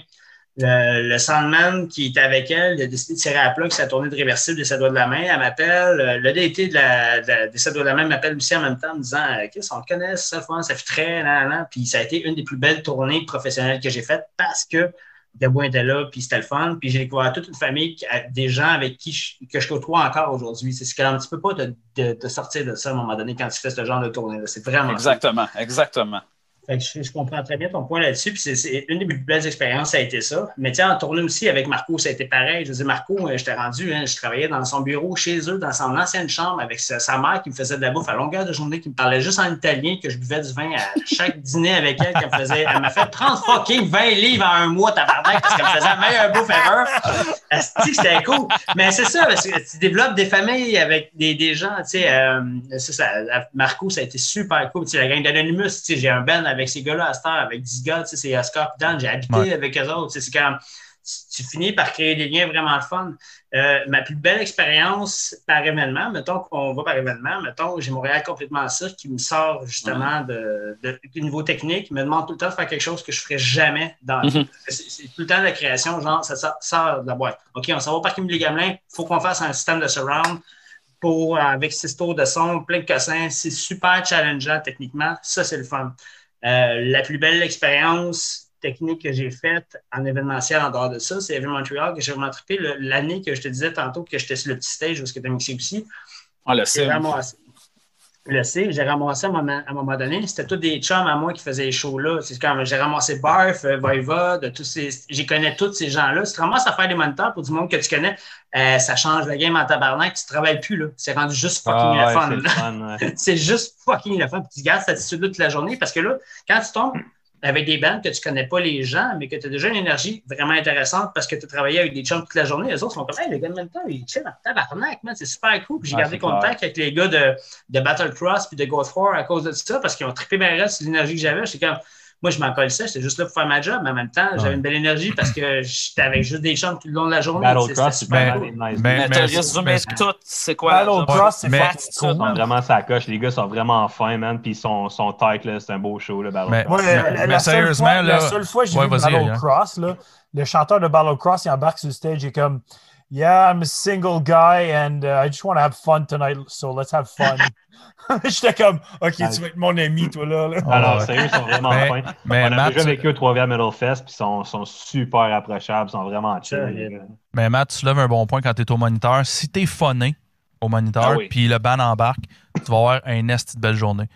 le, Sandman qui était avec elle, il a décidé de tirer à plat que sa tournée de réversible des sept doigts de la main. Elle m'appelle. euh, Le DT de la, de la- des sept doigts de la main m'appelle aussi en même temps en me disant Qu'est-ce qu'on connaît, ça, ça fait très, nan, nan. Puis ça a été une des plus belles tournées professionnelles que j'ai faites parce que Gabouin était là, puis c'était le fun. Puis j'ai découvert toute une famille, des gens avec qui je, que je côtoie encore aujourd'hui. C'est quand même, tu peux pas te, te- te sortir de ça à un moment donné quand tu fais ce genre de tournée-là. C'est vraiment Exactement, exactement. Fait que je, je comprends très bien ton point là-dessus. Puis c'est- une des plus belles expériences, ça a été ça. Mais tiens, en tournée aussi avec Marco, ça a été pareil. Je dire, Marco, euh, j'étais rendu, hein, je travaillais dans son bureau chez eux, dans son ancienne chambre, avec sa, sa mère qui me faisait de la bouffe à longueur de journée, qui me parlait juste en italien, que je buvais du vin à chaque *laughs* dîner avec elle, qu'elle me faisait. Elle m'a fait 30 fucking 20 livres en un mois, tabarnak, parce qu'elle me faisait la meilleure bouffe ever. C'était cool. Mais c'est ça, parce que tu développes des familles avec des, des gens, tu sais. euh, Marco, ça a été super cool. Tu sais, la gang d'Anonymous, tu sais, j'ai un band avec ces gars-là à cette heure, avec 10 gars, tu sais, c'est Oscar et Dan, j'ai habité Ouais. avec eux autres. C'est quand tu finis par créer des liens vraiment fun. Euh, ma plus belle expérience par événement, mettons qu'on va par événement, mettons, j'ai Montréal complètement ça qui me sort justement de, de- du niveau technique, me demande tout le temps de faire quelque chose que je ne ferais jamais dans. Mhm. C'est tout le temps de la création, genre, ça sort, sort de la boîte. OK, on s'en va au parking du Gamelin, il faut qu'on fasse un système de surround pour, avec six tours de son, plein de cossins. C'est super challengeant techniquement. Ça, c'est le fun. Euh, la plus belle expérience technique que j'ai faite en événementiel en dehors de ça, c'est Heavy Montreal que j'ai vraiment trippé. L'année que je te disais tantôt que j'étais sur le petit stage où tu as mixé aussi, On le j'ai sait. ramassé. Le sais, j'ai ramassé à un moment, à un moment donné. C'était tous des chums à moi qui faisaient les shows-là. C'est comme j'ai ramassé Barf, euh, Voivod, tous ces. J'y connais tous ces gens-là. Si tu ramasses à faire des moniteurs pour du monde que tu connais, euh, ça change la game en tabarnak. Tu travailles plus, là. C'est rendu juste fucking Ah, le fun. c'est ouais. *laughs* juste fucking le fun. Puis tu gardes cette attitude-là toute la journée parce que là, quand tu tombes avec des bandes que tu connais pas les gens, mais que tu as déjà une énergie vraiment intéressante parce que tu as travaillé avec des chums toute la journée, les autres sont comme, hey, le gars de même temps, il chill en tabarnak, man, c'est super cool. Puis j'ai gardé clair. contact avec les gars de, de Battle Cross puis de Ghost War à cause de ça parce qu'ils ont trippé ma sur l'énergie que j'avais. J'étais comme, moi, je m'en collais ça, j'étais juste là pour faire ma job, mais en même temps, j'avais une belle énergie parce que j'étais avec juste des chums tout le long de la journée. Battle C'est- Cross, c'était c'est super mal nice. mais- Mais résumé mais- tout, c'est quoi la Battle job? Cross, c'est mais- cool. vraiment sa coche. Les gars sont vraiment fins, man. Puis ils sont, sont tight, là. C'est un beau show, le Battle Mais- Cross. Moi, Mais- la, mais la seule sérieusement, fois, là- la seule fois que j'ai Ouais, vu vas-y, Battle Yann. Cross, là, le chanteur de Battle Cross, il embarque sur le stage, il est comme Yeah, I'm a single guy and uh, I just want to have fun tonight, so let's have fun. *laughs* *laughs* J'étais comme Ok, tu vas être mon ami, toi là. là. Alors, ouais. sérieux, ils sont vraiment Mais- fins. mais On a Matt, déjà tu- vécu au Trois-Rivières Metal Fest, puis ils sont, sont super approchables, ils sont vraiment chill. Mais Matt, tu lèves un bon point quand tu es au moniteur. Si tu es phoné au moniteur, Ah oui. puis le band embarque, tu vas avoir un esti de belle journée.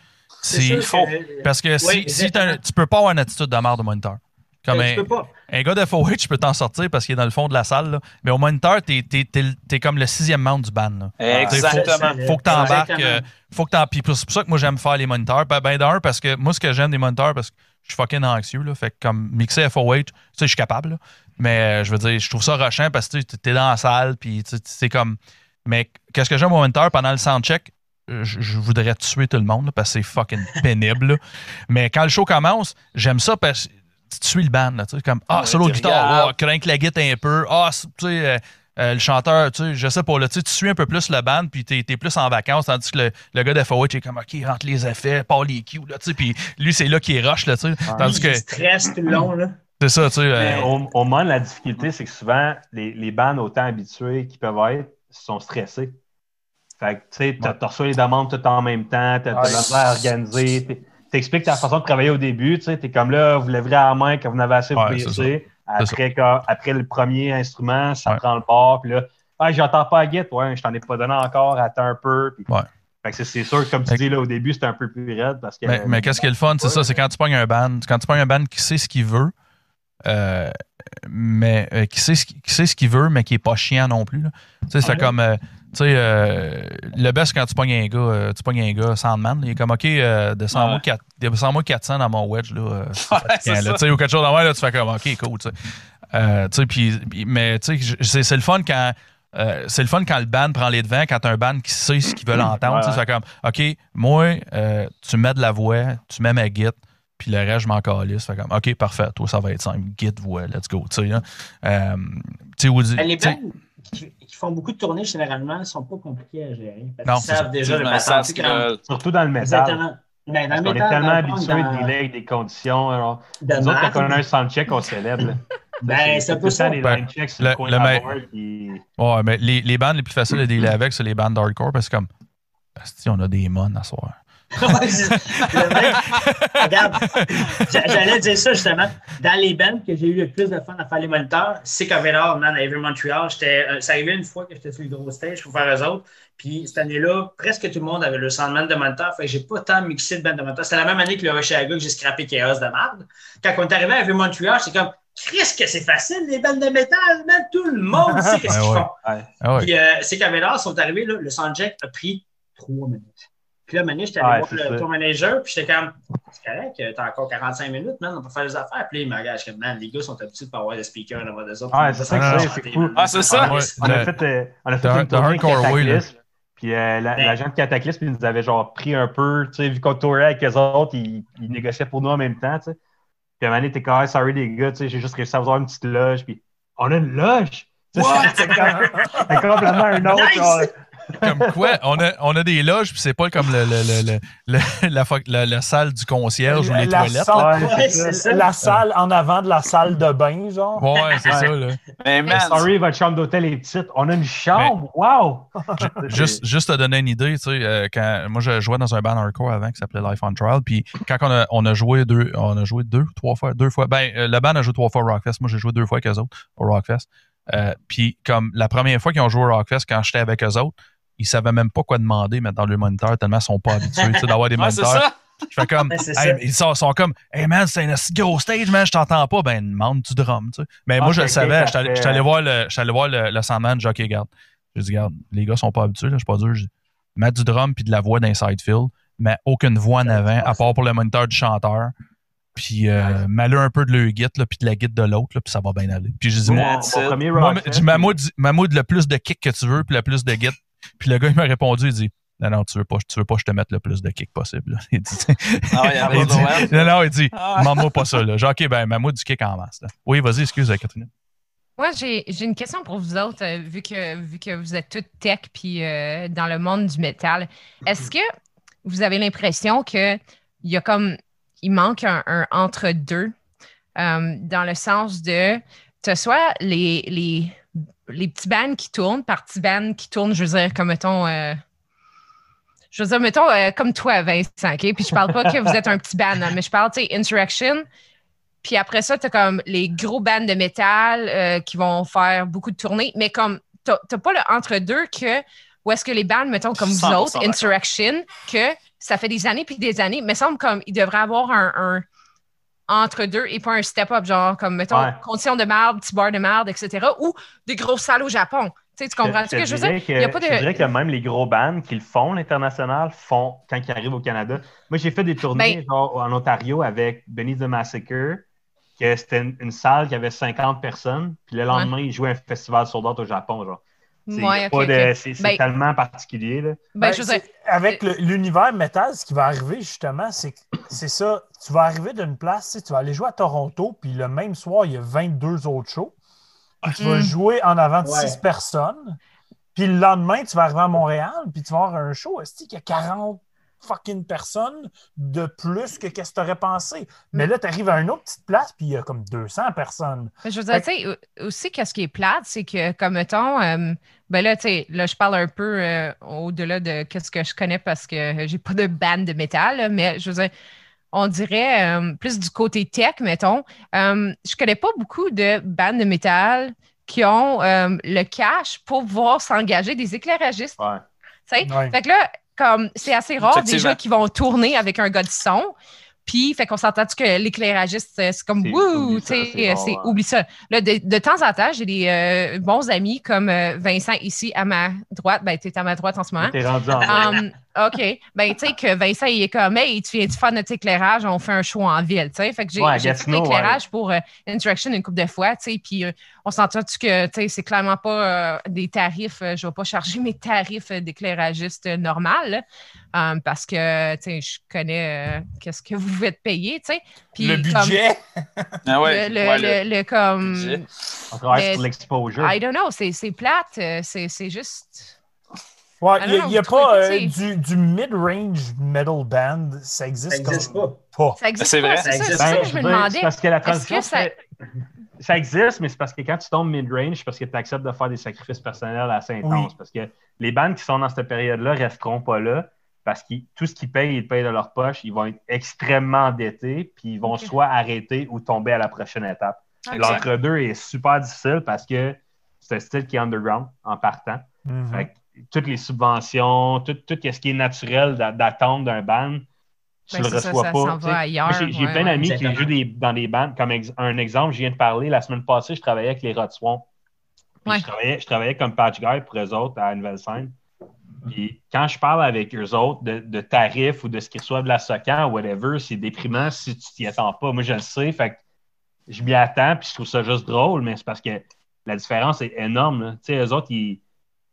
C'est Si- sûr parce que si, Oui, si exactement. tu peux pas avoir une attitude de merde au moniteur. Comme tu un, peux pas. un gars de FOH, je peux t'en sortir parce qu'il est dans le fond de la salle. là. Mais au moniteur, t'es es, comme le sixième membre du band. là. Exactement. Faut que tu embarques. Exactement. faut que t'en- puis c'est pour ça que moi j'aime faire les moniteurs. Ben, ben d'un, parce que moi ce que j'aime des moniteurs, parce que je suis fucking anxieux, là, fait que comme mixer FOH, tu sais, je suis capable. là. mais euh, je veux dire, je trouve ça rushant parce que tu es dans la salle, puis c'est comme. Mais qu'est-ce que j'aime au moniteur? Pendant le soundcheck? Je, je voudrais tuer tout le monde là, parce que c'est fucking *laughs* pénible. là. Mais quand le show commence, j'aime ça parce que tu suis le band. Là, tu sais, comme Ah, Ouais, solo de guitare, ah, que la guitare un peu. Ah, tu sais. euh, euh, le chanteur, tu sais, je sais pas, là, tu sais, tu suis un peu plus le band, puis t'es es plus en vacances, tandis que le, le gars de FOH est comme, OK, rentre les effets, part les cues, là, tu sais, puis lui, c'est là qu'il rush, là, tu sais. Tandis Lui, que, il stresse tout le long, là. c'est ça, tu sais. euh, Mais au, au moins, la difficulté, c'est que souvent, les, les bands autant habitués qu'ils peuvent être sont stressés. Fait que, tu sais, t'as- Ouais. reçu les demandes tout en même temps, t'as t'as de la Ouais. misère à organiser. t'es- T'expliques ta façon de travailler au début, tu sais, t'es comme là, vous lèverez la main quand vous n'avez assez, vous Ouais, c'est Après, quand- après le premier instrument, ça Ouais. prend le port, puis là, ah, j'entends pas la ouais, je t'en ai pas donné encore, attends un peu. puis- Ouais. Fait que c'est- sûr, comme tu dis là au début, c'était un peu plus raide parce que. Mais, mais qu'est-ce qui est le fun, c'est ça, c'est quand tu pognes un band, quand tu pognes un band qui sait ce qu'il veut, euh, mais euh, qui sait ce qui qui sait ce qu'il veut, mais qui est pas chiant non plus. Tu sais, c'est Ouais? comme, euh, tu sais, euh, le best quand tu pognes un gars, euh, tu pognes un gars Sandman, là, il est comme, OK, euh, descends-moi Ouais. quatre- descends-moi 400 dans mon wedge, là, euh, c'est Ouais, c'est là, ça. tu sais, ou quelque chose dans là, tu fais comme, OK, cool, tu sais. Euh, puis- mais tu sais, c'est c'est le fun quand. euh, c'est le fun quand le band prend les devants, quand t'as un band qui sait ce qu'ils veulent entendre. tu sais, Ouais. Ça fait comme, OK, moi, euh, tu mets de la voix, tu mets ma git, puis le reste, je m'en calisse. Fait comme, OK, parfait, toi, ça va être simple. Git, voix, let's go. Tu sais, là. Euh, tu sais, Woody- Les tu sais, bands qui, qui font beaucoup de tournées, généralement, ne sont pas compliqués à gérer. Parce Non, ça. savent déjà le quand- veulent. Surtout dans le métal. Exactement. Mais dans Parce qu'on est tellement dans habitué de dans- dealer avec des conditions. Alors, de nous autres, marde, quand on a un soundcheck, on célèbre. *laughs* Ben, c'est un peu tout le ça. des Ben, line checks sur le- de puis- ouais, mais les, les bandes les plus faciles à dealer avec, c'est les bandes hardcore, parce que comme, asti, on a des mons à soir. *laughs* C'est- regarde, j'a- j'allais dire ça justement. Dans les bands que j'ai eu le plus de fun à faire les moniteurs, c'est Covenant, man, à Every Montreal. J'étais, euh, ça arrivait une fois que j'étais sur le gros stage pour faire eux autres. Puis cette année-là, presque tout le monde avait le Sandman de moniteur. Fait que j'ai pas tant mixé de band de moniteur. C'était la même année que le Rushaga que j'ai scrappé Chaos de marde. Quand on est arrivé à Every Montreal, c'est comme, Chris, que c'est facile, les bandes de métal, man. Tout le monde sait *laughs* qu'est-ce Ouais, qu'ils ouais. font. Ah ouais. Puis euh, ces caméras sont arrivés, là, le soundcheck a pris trois minutes. Puis là, Manu, j'étais allé Ouais, voir le ça. tour manager, puis j'étais comme, c'est correct, euh, t'as encore 45 minutes, man, on peut faire des affaires. Puis là, il m'a regardé, je suis comme, man, les gars sont habitués de pas avoir de speaker devant des autres. Ouais, c'est ça Ah, c'est, man. Ah, c'est ça? On a fait, euh, on a fait une tournée. Cataclysme. Puis euh, la- l'agent de Cataclysme, il nous avait genre pris un peu, tu sais, vu qu'on tourait avec les autres, il, il négociait pour nous en même temps, tu sais. Puis à un moment donné, t'es comme, Ah, sorry les gars, tu sais, j'ai juste réussi à avoir une petite loge. Puis on a une loge! C'est complètement un autre. Nice! Comme quoi, on a, on a des loges, puis c'est pas comme le, le, le, le- le- *laughs* la, la- la salle du concierge ou les la, toilettes. salle. Ouais, c'est c'est ça. la salle en avant de la salle de bain, genre. Ouais, c'est Ouais. ça, là. Mais man, Sorry, votre chambre d'hôtel est petite. On a une chambre. Wow! Juste, juste te donner une idée, tu sais, euh, quand moi je jouais dans un band hardcore avant qui s'appelait Life on Trial, puis quand on a, on a joué deux, on a joué deux, trois fois, deux fois. Ben, euh, le band a joué trois fois au Rockfest. Moi, j'ai joué deux fois avec eux autres au Rockfest. Euh, puis comme la première fois qu'ils ont joué au Rockfest, quand j'étais avec eux autres, ils savaient même pas quoi demander mais dans le moniteur tellement ils sont pas habitués d'avoir des *laughs* ouais, c'est moniteurs. ça. Je fais comme, Ouais, hey, ils sont, sont comme, hey man, c'est un si gros stage, man, je t'entends pas. Ben, demande du drum, tu sais. Mais Ah, moi, je le ok, savais, ça j'étais allé- allé voir le, allé voir le, le Sandman, Jockey Garde. J'ai dit, regarde, les gars sont pas habitués, là, je suis pas dur. J'ai Mettre du drum puis de la voix d'inside field, mais aucune voix en avant, à part pour le moniteur du chanteur. Puis, euh, mets-le un peu de le git, là, puis de la git de l'autre, là, puis ça va bien aller. Puis, j'ai dit, moi, moi, dis- Mahmoud, le plus de kick que tu veux, puis le plus de git. Puis le gars, il m'a répondu, il dit, non, non, tu veux pas, tu veux pas que je te mette le plus de kick possible. là. *laughs* Il dit, Ah il y a *laughs* il dit- non, non, il dit, Ah demande-moi pas ça. Là. J'ai dit, OK, ben, Mahmoud, du kick en masse. là. Oui, vas-y, excuse, Catherine. Moi, j'ai j'ai une question pour vous autres, euh, vu, que, vu que vous êtes toutes tech puis euh, dans le monde du métal. Est-ce que vous avez l'impression qu'il y a comme. Il manque un, un entre-deux euh, dans le sens de. Tu soit les, les, les petits bands qui tournent, par petits bands qui tournent, je veux dire, comme mettons. euh, je veux dire, mettons, euh, comme toi, Vincent, OK? Puis je parle pas que vous êtes un petit band, hein, mais je parle, tu sais, Insurrection. Puis après ça, tu as comme les gros bands de métal euh, qui vont faire beaucoup de tournées, mais comme tu n'as pas le entre-deux que où est-ce que les bands, mettons, comme vous 100% autres. Insurrection, que ça fait des années puis des années, mais semble comme il devrait avoir un, un entre-deux et pas un step-up, genre comme, mettons, Ouais. conditions de marde, petit bar de marde, etc., ou des grosses salles au Japon. Tu sais, tu comprends ce que je veux dire? y a pas que, je dirais de... que même les gros bands qui le font, l'international, font quand ils arrivent au Canada. Moi, j'ai fait des tournées Ben- genre, en Ontario avec Benny the Massacre, que c'était une, une salle qui avait 50 personnes, puis le lendemain, ils jouaient un festival sold out au Japon. Genre. C'est, Ouais, ok. c'est, Ben- tellement particulier. Là. Ben, Ben, je avec le- l'univers métal, ce qui va arriver justement, c'est que- c'est ça. Tu vas arriver d'une place, tu vas aller jouer à Toronto, puis le même soir, il y a 22 autres shows. Puis tu vas Mm. jouer en avant de Ouais. 6 personnes. Puis le lendemain, tu vas arriver à Montréal, puis tu vas avoir un show. Est-ce qu'il y a 40 fucking personnes de plus que qu'est-ce que tu aurais pensé? Mais là, tu arrives à une autre petite place, puis il y a comme 200 personnes. Mais Je veux dire, tu sais, au- aussi, qu'est-ce qui est plate, c'est que, comme mettons, euh, ben là, tu sais, là, je parle un peu euh, au-delà de qu'est-ce que je connais parce que j'ai pas de band de métal, là, mais je veux dire, on dirait euh, plus du côté tech, mettons. Euh, je connais pas beaucoup de bandes de métal qui ont euh, le cash pour pouvoir s'engager des éclairagistes. Ouais. tu sais? Ouais. Fait que là, comme c'est assez rare Effectivement. déjà qui vont tourner avec un gars de son. Puis, fait qu'on s'entend que l'éclairagiste, c'est c'est comme wouh, tu sais, c'est c'est ouais. oublie ça. Là, de, de temps en temps, j'ai des euh, bons amis comme euh, Vincent ici à ma droite. Ben, tu es à ma droite en ce moment. T'es rendu en Um, OK. Ben, tu sais que Vincent, il est comme, hey, tu viens-tu faire notre éclairage? On fait un show en ville, tu sais. Fait que j'ai Ouais, fait l'éclairage pour euh, Interaction une couple de fois, tu sais. Puis euh, on s'entend-tu que, tu sais, c'est clairement pas euh, des tarifs, euh, je vais pas charger *laughs* mes tarifs euh, d'éclairagiste euh, normal, um, parce que, tu sais, je connais euh, qu'est-ce que *laughs* vous faites payer, tu sais. Puis le comme, budget, *laughs* Ah ouais, le, le, ouais, le- le comme, budget. On travaille mais- sur l'exposure. I don't know, c'est c'est plate, euh, c'est c'est juste... ouais, il n'y a, pas euh, du, du mid-range metal band. Ça existe, Ça n'existe comme pas. pas. Ça existe C'est pas, vrai. c'est ça, Ça existe. Ben, que je me veux dire, demandais. c'est Parce que la Est-ce transition, que ça- ça existe, mais c'est parce que quand tu tombes mid-range, c'est parce que tu acceptes de faire des sacrifices personnels assez intenses. Oui. Parce que les bandes qui sont dans cette période-là resteront pas là parce que tout ce qu'ils payent, ils le payent de leur poche. Ils vont être extrêmement endettés, puis ils vont soit arrêter ou tomber à la prochaine étape. L'entre-deux est super difficile parce que c'est un style qui est underground en partant. Mhm. Fait que toutes les subventions, tout, tout ce qui est naturel d'a- d'attendre d'un band, tu Ben, le ça, reçois ça pas. J'ai ouais, plein ouais. d'amis qui jouent des- dans des bandes. Comme ex- un exemple, je viens de parler la semaine passée, je travaillais avec les. Puis Ouais. Je, travaillais, je travaillais comme patch guy pour eux autres à Nouvelle-Scène. Puis quand je parle avec eux autres de, de tarifs ou de ce qu'ils reçoivent de la SOCAN ou whatever, c'est déprimant si tu t'y attends pas. Moi, je le sais. Fait que je m'y attends, puis je trouve ça juste drôle, mais c'est parce que la différence est énorme. Tu sais, eux autres, ils-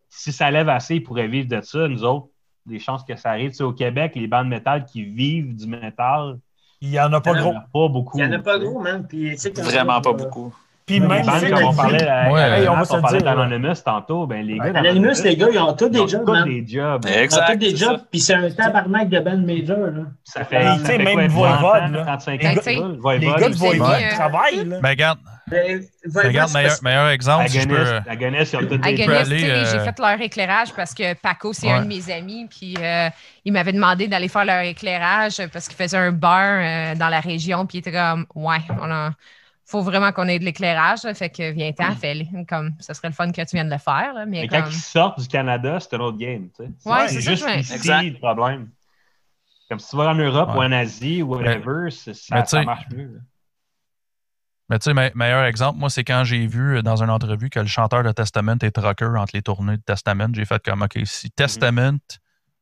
si ça lève assez, ils pourraient vivre de ça. Nous autres, des chances que ça arrive. Tu sais, au Québec, les bandes métal qui vivent du métal, Il n'y en a pas il y en gros. a pas beaucoup. Il n'y en a pas gros, man. Puis, tu sais, quand- Vraiment pas beaucoup. Puis même bandes, comme on parlait, à- Ouais, à- hey, on va on se le parlait dire, d'Anonymous tantôt, ben les gars Anonymous, les gars, ils ont tous ils des ont jobs, tous man. des jobs. Ils ont tous des jobs, puis c'est un tabarnak de band major, là. Ça fait, tu ça sais, fait même Voivode, 30 ans, là? 35 Les ans, cool. Les gars de Voivode travaillent. Mais regarde, Ben, mais regarde meilleur, meilleur exemple, si je peux. Agonis, Agonis, ils ont tous Agonis, peux sais, euh, j'ai fait leur éclairage parce que Paco, c'est Ouais. un de mes amis, puis euh, il m'avait demandé d'aller faire leur éclairage parce qu'il faisait un bar euh, dans la région, puis il était comme, ouais, on a, faut vraiment qu'on ait de l'éclairage, fait que viens-t'en, fais-le. Comme, ce serait le fun que tu viennes le faire, là, mais, Mais quand comme, ils sortent du Canada, c'est un autre game. tu sais. Ouais, c'est ça, juste ouais. ici Exact. le problème. Comme si tu vas en Europe Ouais. ou en Asie ou whatever, c'est- mais ça, ça marche mieux. là. Mais tu sais, me- meilleur exemple, moi, c'est quand j'ai vu euh, dans une entrevue que le chanteur de Testament est trucker entre les tournées de Testament. J'ai fait comme, OK, si Testament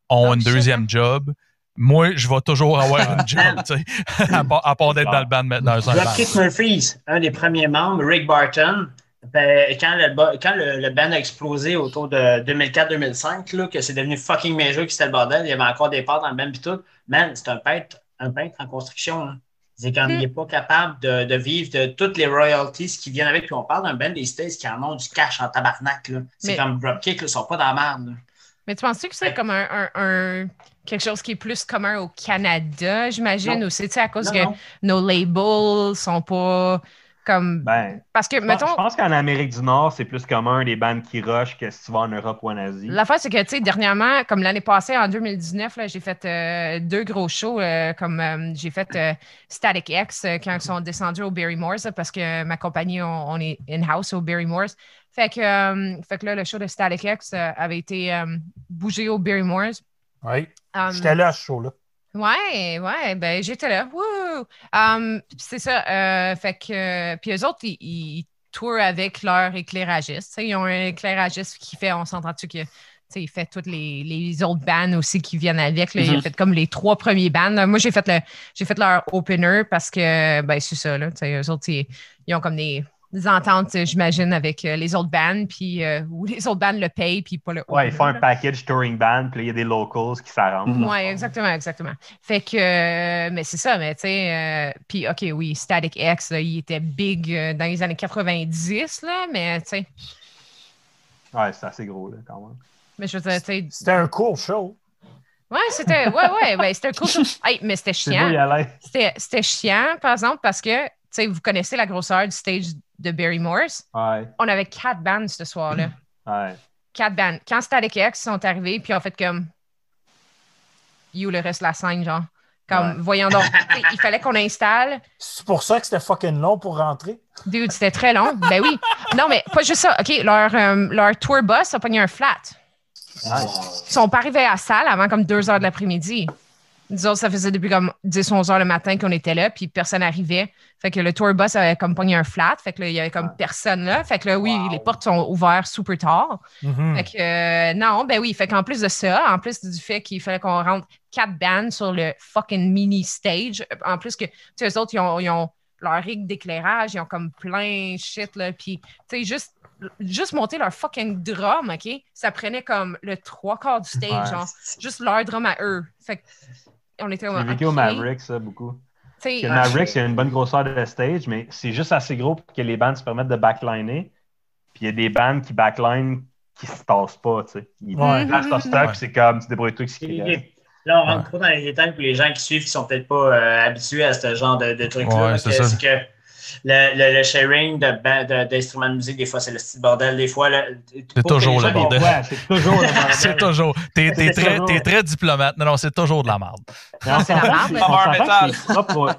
ont Oh, une deuxième job, moi, je vais toujours avoir une job, *laughs* tu sais, à part, d'être dans le band, band. Dropkick Murphys, un des premiers membres, Rick Barton, ben, quand, le, ba- quand le, le band a explosé autour de 2004-2005, là, que c'est devenu fucking major, que c'était le bordel, il y avait encore des parts dans le band pis tout, man, c'est un peintre, un peintre en construction. là. C'est comme il n'est pas capable de, de vivre de toutes les royalties qui viennent avec. Puis on parle d'un band des States qui en ont du cash en tabarnak. C'est Mais- comme Dropkick, ils sont pas dans la merde. là. Mais tu penses que c'est comme un, un- un- quelque chose qui est plus commun au Canada, j'imagine, ou c'est à cause Non, que non. nos labels sont pas comme. Ben, Parce que, je pense- mettons, je pense qu'en Amérique du Nord, c'est plus commun les bandes qui rushent que si tu vas en Europe ou en Asie. L'affaire, c'est que, tu sais, dernièrement, comme l'année passée, en 2019, là, j'ai fait euh, deux gros shows. euh, comme euh, j'ai fait Static X quand ils sont descendus au Barrymore's là, parce que ma compagnie, on, on est in-house au Barrymore's. Fait que, fait que là, le show de Static X avait été bougé au Barrymore's. Oui. Um, J'étais là à ce show-là. Ouais, ouais, ben j'étais là. Um, c'est ça. euh, fait que. Puis eux autres, ils, ils tourent avec leur éclairagiste. Ils ont un éclairagiste qui fait, on s'entend-tu que. tu sais, il fait toutes les, les autres bands aussi qui viennent avec. là. Il a Mhm. fait comme les trois premiers bands. Moi, j'ai fait, le, j'ai fait leur opener parce que, ben, c'est ça. Là, tu sais, eux autres, ils, ils ont comme des, des ententes, j'imagine, avec euh, les autres bands. Puis, euh, ou les autres bands le payent, puis pas le Ouais, ils font un package touring band, puis là, il y a des locals qui s'arrangent. Mhm. Oui, exactement, exactement. Fait que, euh, mais c'est ça, mais tu sais, euh, puis OK, oui, Static X, là, il était big euh, dans les années 90, là, mais tu sais, Ouais, c'est assez gros, là, quand même. mais je veux dire, tu sais, C'était un cool show. ouais, c'était, ouais, ouais, ben, c'était cool. *laughs* Hey, mais c'était chiant. c'était chiant, par exemple, parce que, tu sais, vous connaissez la grosseur du stage de Barry Morse. Ouais, On avait quatre bandes ce soir-là. *clears throat* ouais. Quatre bandes. Quand Static X sont arrivés, puis en fait, comme, you, le reste de la scène, genre. Comme, Ouais. voyons donc, *laughs* il fallait qu'on installe. C'est pour ça que c'était fucking long pour rentrer. Dude, c'était très long. Ben oui. Non, mais pas juste ça. OK, leur, euh, leur tour bus a pogné un flat. Ils sont pas arrivés à la salle avant comme 2 heures de l'après-midi. Nous autres, ça faisait depuis comme 10-11 heures le matin qu'on était là, puis personne n'arrivait. Fait que le tour bus avait comme pogné un flat. Fait que là, il y avait comme personne là. Fait que là, oui, Wow. les portes sont ouvertes super tard. Mhm. Fait que euh, non, ben oui. Fait qu'en plus de ça, en plus du fait qu'il fallait qu'on rentre quatre bands sur le fucking mini stage, en plus que, tu sais, eux autres, ils ont, ils ont leur rig d'éclairage, ils ont comme plein de shit, là. Puis, tu sais, juste, juste monter leur fucking drum, OK? Ça prenait comme le trois quarts du stage, Ouais. genre, juste leur drum à eux. Fait que, on était J'ai vécu OK. au Maverick, ça, beaucoup. Tu sais, Le Maverick, c'est une bonne grosseur de stage, mais c'est juste assez gros pour que les bands se permettent de backliner. Puis il y a des bands qui backline qui se tassent pas, tu sais. Ils Ouais. restent en stock, Ouais. puis c'est comme, tu débrouilles tout ce qui reste. Là, on rentre trop dans les détails pour les gens qui suivent qui sont peut-être pas euh, habitués à ce genre de, de trucs-là. Ouais, là, c'est que- ça. C'est que le, le- le sharing de ban- de- d'instruments de, musique, des fois, c'est le style bordel. Des fois, C'est toujours le bordel. Ouais, c'est toujours le bordel. C'est toujours. T'es, C'est très, toujours- t'es très diplomate. Non, non, c'est toujours de la merde. Mais on C'est la merde,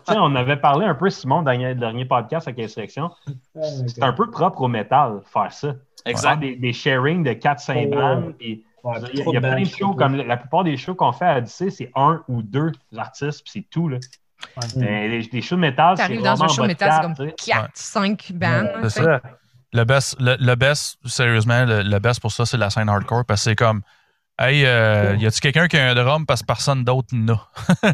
on avait parlé un peu, Simon, dans le dernier podcast avec Insurrection. C'est un peu propre au métal, faire ça. Faire Exact. des, des sharing de 4-5 Oh. bandes. puis Ouais, Il y a, plein de shows, comme la plupart des shows qu'on fait à Odyssey, c'est un ou deux artistes, puis c'est tout. Là. Mais les, les shows de métal, c'est vraiment dans un show de métal, c'est comme tu sais. 4, 5 bands. Ouais, c'est ça. Le best, le, le best, sérieusement, le, le best pour ça, c'est la scène hardcore parce que c'est comme. Hey, euh, y a-tu quelqu'un qui a un drum parce que personne d'autre n'a? *laughs*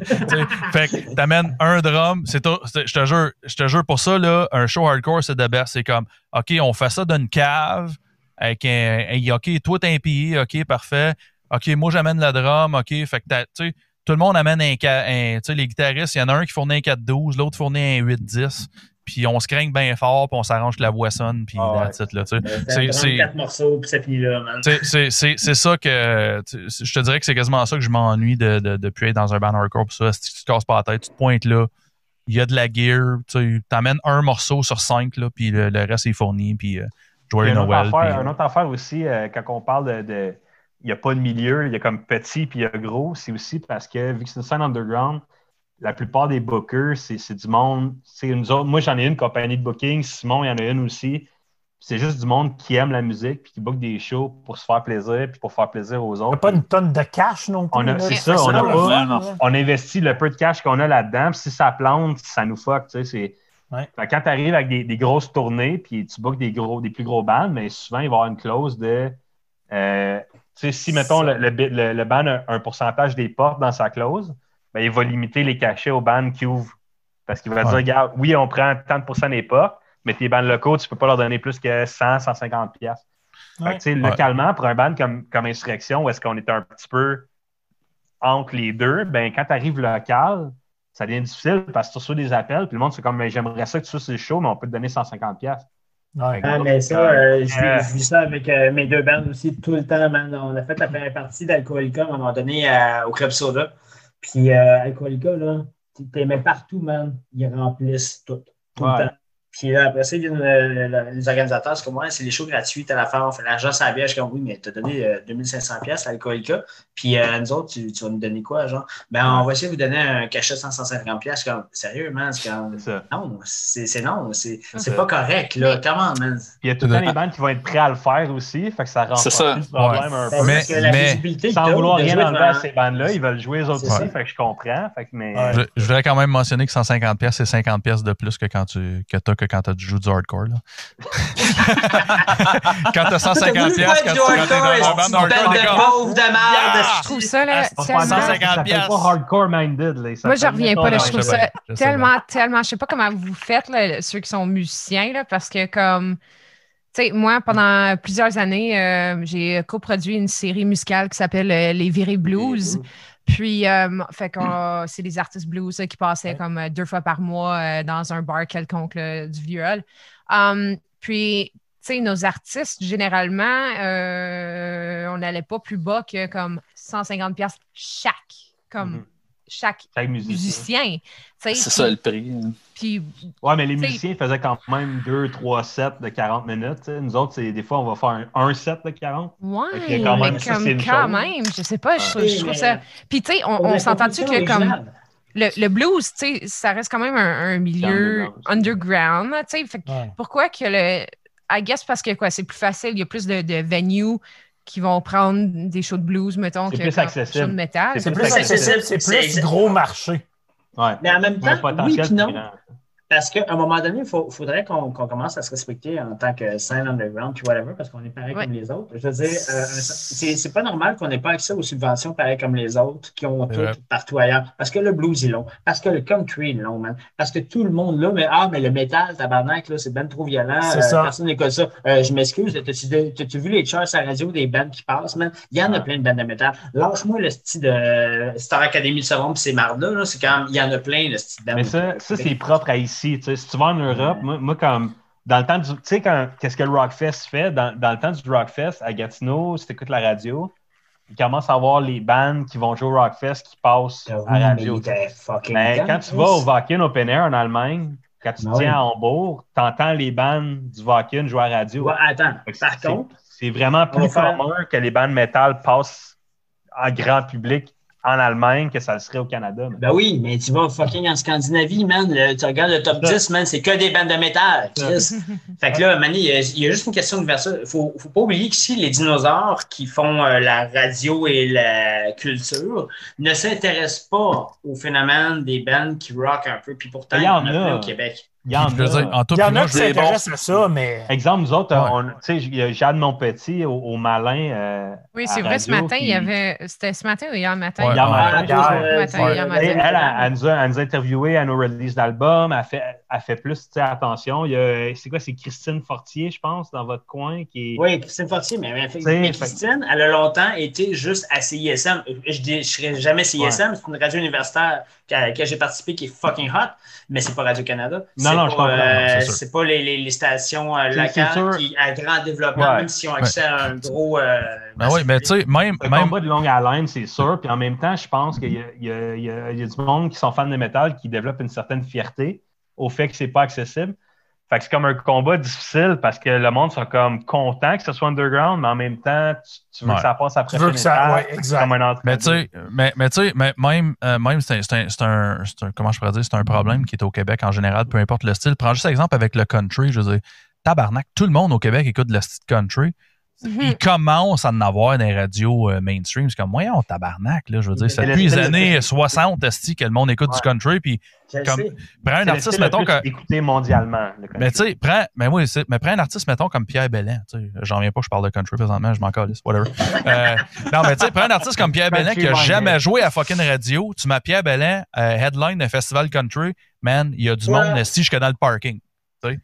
Fait que t'amènes un drum, c'est tout- je te jure, je te jure pour ça, là, un show hardcore, c'est de best. C'est comme, OK, on fait ça d'une cave avec un, un- OK, toi t'es un PI, OK, parfait. OK, moi j'amène la drum, OK, fait que t'as- tu sais, tout le monde amène un, tu sais, les guitaristes, il y en a un qui fournit un 4-12, l'autre fournit un 8-10. puis on se craigne bien fort, puis on s'arrange que la voix sonne, puis Ah ouais. that's it, là, tu sais. Euh, C'est- quatre morceaux, puis ça finit là, man. Tu sais, C'est ça que. Je te dirais que c'est quasiment ça que je m'ennuie de, de, de plus être dans un band hardcore. Pis ça, si tu te casses pas la tête, tu te pointes là. Il y a de la gear. Tu t'amènes un morceau sur cinq, là, puis le, le reste est fourni. Puis euh, Joyeux une, autre Noël. affaire, puis, une autre affaire aussi, euh, quand on parle de. N'y a pas de milieu, il y a comme petit puis il y a gros, c'est aussi parce que vu que c'est une scène underground, la plupart des bookers, c'est c'est du monde. C'est nous autres. Moi, j'en ai une compagnie de booking. Simon, il y en a une aussi. C'est juste du monde qui aime la musique puis qui book des shows pour se faire plaisir puis pour faire plaisir aux Il n'y a autres. pas une tonne de cash non plus. C'est ça, on a pas- on investit le peu de cash qu'on a là-dedans. si ça plante, ça nous fuck. Tu sais, Ouais. Quand tu arrives avec des, des grosses tournées, puis tu bookes des, gros, des plus gros bands, mais souvent, il va y avoir une clause de. euh, si, mettons, le, le, bi- le- le band a un pourcentage des portes dans sa clause, ben, il va limiter les cachets aux bands qui ouvrent. Parce qu'il va Ouais. dire, regarde, oui, on prend tant de pourcents des portes, mais tes bands locaux, tu peux pas leur donner plus que 100, 150 piastres. Fait que, Ouais. tu sais, localement, pour un band comme, comme Insurrection, où est-ce qu'on est un petit peu entre les deux, ben, quand tu arrives local, ça devient difficile parce que tu reçois des appels, puis le monde, c'est comme, j'aimerais ça que tu sois sur le show, mais on peut te donner 150 piastres. Ouais. Ah, mais ça, euh, je, Euh. je vis ça avec euh, mes deux bands aussi tout le temps, man. On a fait la première partie d'Alcoolica à un moment donné à- au Club Soda. Puis euh, Alcoolica, là, t'aimais partout, man. Ils remplissent tout. Tout Ouais. le temps. Puis là, après ça, euh, le- les organisateurs, c'est comme moi, c'est les shows gratuits, t'as l'affaire, on fait l'argent sur la bière. Je suis comme oui, mais t'as donné euh, 2500 pièces à Alcoolica. Puis euh, nous autres, tu, tu vas nous donner quoi, genre? Ben, on va essayer de vous donner un cachet de 150 pièces. Je suis comme, sérieux, man? C'est comme, non, c'est non, c'est pas correct, là. Comment, man? Puis il y a tout le temps les bandes qui vont être prêts à le faire aussi, fait que ça rend C'est ça. le problème un Ben, peu. Mais- que la mais- visibilité Sans vouloir rien enlever à ces bandes-là, ils veulent jouer les autres aussi, ça. fait que je comprends. Fait que, mais, Ouais. je, je voudrais quand même mentionner que 150$, pièces c'est 50$ pièces de plus que quand tu que t'as que quand tu joues du hardcore. Là. *laughs* quand t'as 150$, pièces quand, tu- t'es dans un band de hardcore, t'es comme, pauvre de merde? Yeah! Je trouve ça là, Ah, c'est pas tellement. 150 Ça s'appelle pas hardcore minded. Là. Ça Moi, je reviens pas, là, je trouve ça tellement, tellement. Je sais pas comment vous faites, là, ceux qui sont musiciens, là, parce que comme. Tu sais, moi, pendant plusieurs années, euh, j'ai coproduit une série musicale qui s'appelle euh, Les Virés Blues. Puis, euh, fait qu'on- c'est des artistes blues là, qui passaient Ouais. comme euh, deux fois par mois euh, dans un bar quelconque là, du viol. Um, puis, tu sais, nos artistes, généralement, euh, on n'allait pas plus bas que comme 150 pièces chaque, comme Mhm. chaque Chaque musicien. C'est ça le prix. Puis, Ouais, mais les musiciens faisaient quand même deux, trois sets de 40 minutes. t'sais. Nous autres, c'est- des fois, on va faire un, un set de 40. ouais, que quand mais même, ça, comme quand chose. même, je sais pas, je, trouve- je trouve mais- ça. Puis, tu sais, on, s'entend-tu que comme. le, le blues, tu sais, ça reste quand même un, un milieu underground. underground, tu sais. Ouais. pourquoi que le. I guess parce que quoi, c'est plus facile, il y a plus de, de venues qui vont prendre des shows de blues, mettons, C'est que accessible. shows de métal. C'est plus accessible, C'est plus gros marché. Ouais. Mais en même temps, oui non. Parce qu'à un moment donné, il faudrait qu'on commence à se respecter en tant que scène underground, puis whatever, parce qu'on est pareil Ouais. comme les autres. Je veux dire, euh, c'est c'est pas normal qu'on n'ait pas accès aux subventions pareil comme les autres, qui ont C'est tout vrai. partout ailleurs. Parce que le blues est long, parce que le country est long, man. Parce que tout le monde là, mais ah, mais le métal, tabarnak, là, c'est ben trop violent. C'est euh, ça. personne n'écoute ça. Euh, je m'excuse, t'as-tu vu les charts à la radio des bandes qui passent, man? Il y en a plein de bandes de métal. Lâche-moi le style de Star Academy de Serum, puis ces mardes-là, là, c'est quand même, il y en a plein, le style de Mais ça, ça c'est propre à ici. Si tu vas en Europe, moi, moi, comme dans le temps du. Tu sais, quand- qu'est-ce que le Rockfest fait? Dans, dans le temps du Rockfest, à Gatineau, si tu écoutes la radio, il commence à avoir les bands qui vont jouer au Rockfest qui passent Ah oui, à la radio. Mais quand tu vas au Wacken Open Air en Allemagne, quand tu Ah tiens oui. à Hambourg, tu entends les bands du Wacken jouer à la radio. Ouais, attends, par c'est- contre, C'est vraiment plus faire- commun que les bandes métal passent en grand public en Allemagne que ça le serait au Canada. mais- ben oui, mais tu vas fucking en Scandinavie, man. le- tu regardes le top C'est ça. 10, man, c'est que des bandes de métal. *laughs* Fait que là, Manny, il y a- il y, a juste une question d'ouverture. Il faut, faut pas oublier qu'ici, les dinosaures qui font euh, la radio et la culture ne s'intéressent pas au phénomène des bandes qui rock un peu. Puis pourtant, Il y en en a a. plein au Québec. Il y en Je veux a. dire, en tout Il y en a qui s'intéressent à ça, mais Exemple, nous autres, Ouais. on- tu sais, il y a Jeanne Monpetit au, au Malin. euh, Oui, c'est vrai, ce matin, il puis- y avait. C'était ce matin ou hier matin? Ouais, Hier ouais. matin, hier, matin, ouais. hier Et matin. elle, elle, elle nous a, elle nous a interviewé à nos releases d'albums. Elle, fait- elle fait plus attention. Il y a- C'est quoi, c'est Christine Fortier, je pense, dans votre coin, qui est. Oui, Christine Fortier, mais, fait- Christine, elle a longtemps été juste à CISM. Je ne serai jamais CISM, c'est une radio universitaire à laquelle j'ai participé qui est fucking hot, mais c'est pas Radio-Canada. Non, C'est non, pas, je comprends, euh, c'est pas les, les- les stations euh, locales qui à grand développement, Ouais. même si ont accès à un gros. euh, Ben oui, mais tu sais, même. Un même combat de longue haleine, c'est sûr. Puis en même temps, je pense qu'il y, a- il y a- il y a- il y a du monde qui sont fans de métal qui développent une certaine fierté au fait que c'est pas accessible. Fait que c'est comme un combat difficile parce que le monde sont comme content que ce soit underground, mais en même temps, tu, tu veux Ouais. que ça passe après Tu veux que ça- ouais, exact. comme un Mais tu sais, mais, mais tu sais, mais même, euh, même c'est un, c'est un, c'est un- c'est un- comment je pourrais dire, c'est un problème qui est au Québec en général, peu importe le style. Prends juste exemple avec le country, je veux dire, tabarnak, tout le monde au Québec écoute la style country. Mhm. Il commence à en avoir les radios euh, mainstream. C'est comme, moyen, tabarnak, là, je veux dire, le depuis les années 60, esti, que le monde écoute Ouais. du country, puis comme- prends un C'est artiste, mettons, que, écouté mondialement. le mais tu sais, prends, mais oui, c'est- mais prends un artiste, mettons, comme Pierre Bellin. tu sais, J'en viens pas, je parle de country présentement, je m'en calisse, whatever. Euh, non, mais tu sais, prends un artiste comme Pierre Bellin qui a jamais joué à fucking radio. Tu mets Pierre Bellin, euh, headline d'un festival country, man, il y a du Ouais. monde si jusque dans le parking.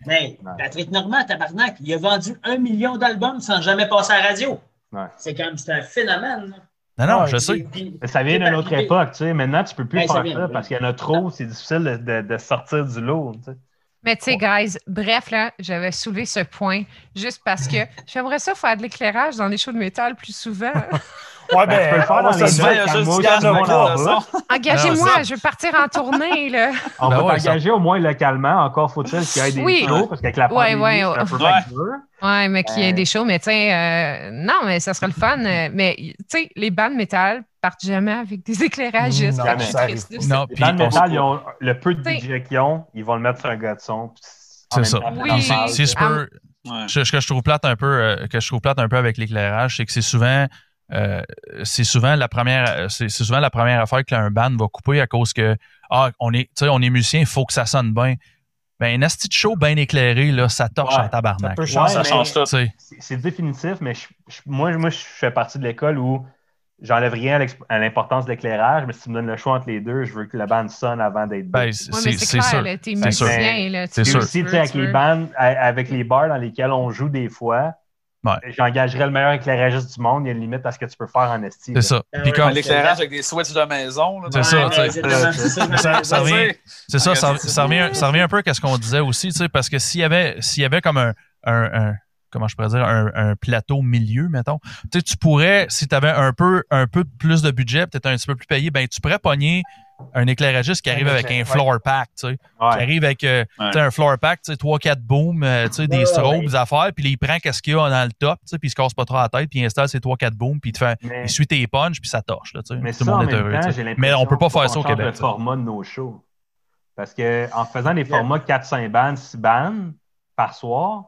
Mais Ouais. Patrick Normand, tabarnak, il a vendu un million d'albums sans jamais passer à la radio. Ouais. C'est comme, c'est un phénomène. là. Non, non, Ouais, je Puis- sais. puis- ça vient d'une autre époque, tu sais. Maintenant, tu peux plus Ouais, ça faire vient, ça parce qu'il y en a trop, c'est difficile de, de- de sortir du lot, tu sais. Mais tu sais, guys, bref, là, j'avais soulevé ce point juste parce que j'aimerais ça faire de l'éclairage dans les shows de métal plus souvent. *laughs* Ouais, Ben, tu peux le faire on dans va les son. Engagez-moi, je veux partir en tournée, là. On Ben va ouais, t'engager au moins localement. Encore faut-il qu'il y ait des Oui. shows, parce qu'avec la Ouais, pandémie, ouais, c'est un peu ouais. fait dur. Ouais, mais qu'il y ait Euh. des shows, mais tu sais, euh, non, mais ça serait le fun. mais tu sais, les bandes métal partent jamais avec des éclairagistes. Non, je ça arrive. Non, Les bandes métal, ils ont le peu de budget qu'ils ont, ils vont le mettre sur un gars de son. C'est ça. Oui. Si, je peux, ce que je trouve plate un peu, euh, que je trouve plate un peu avec l'éclairage, c'est que c'est souvent, euh, c'est souvent la première, c'est c'est souvent la première affaire que un band va couper à cause que, ah, on est, tu sais, on est musicien, il faut que ça sonne bien. Ben, un asti de show bien éclairé, là, ça torche Ouais, en tabarnak. ça. Ça change tout. C'est- C'est définitif, mais je- je- moi, moi, je fais partie de l'école où j'enlève rien à l'importance de l'éclairage, mais si tu me donnes le choix entre les deux, je veux que la bande sonne avant d'être Ben, c'est Ouais, mais c'est- c'est c'est clair, sûr. là, t'es C'est sûr. musicien, C'est aussi, tu sais, avec les bandes, avec les bars dans lesquels on joue des fois, Ouais. j'engagerais le meilleur éclairagiste du monde. Il y a une limite à ce que tu peux faire en esti. C'est ça. Puis ouais, comme, L'éclairage avec des switches de maison. là, C'est ça, Ouais, ça, revient- ça, ça, Ok, ça revient, ça revient un peu à ce qu'on disait aussi, tu sais, parce que s'il y avait, s'il y avait comme un, un, un- comment je pourrais dire, un, un plateau milieu, mettons, tu sais, tu pourrais, si tu avais un peu, un peu plus de budget, peut-être un petit peu plus payé, ben, tu pourrais pogner un éclairagiste qui arrive avec un floor pack, tu sais, qui arrive avec, euh, un floor pack, tu sais, 3-4 booms, euh, tu sais, des strobes, des affaires, puis il prend qu'est-ce qu'il y a dans le top, tu sais, puis il se casse pas trop la tête, puis il installe ses 3-4 booms, puis il te fait, Mais, il suit tes punches, puis ça torche, là, tu sais. mais Tout le monde est heureux, temps, Mais on peut pas faire ça au Québec, le format de nos shows. Parce que en faisant des formats 4-5 bandes, 6 bandes par soir,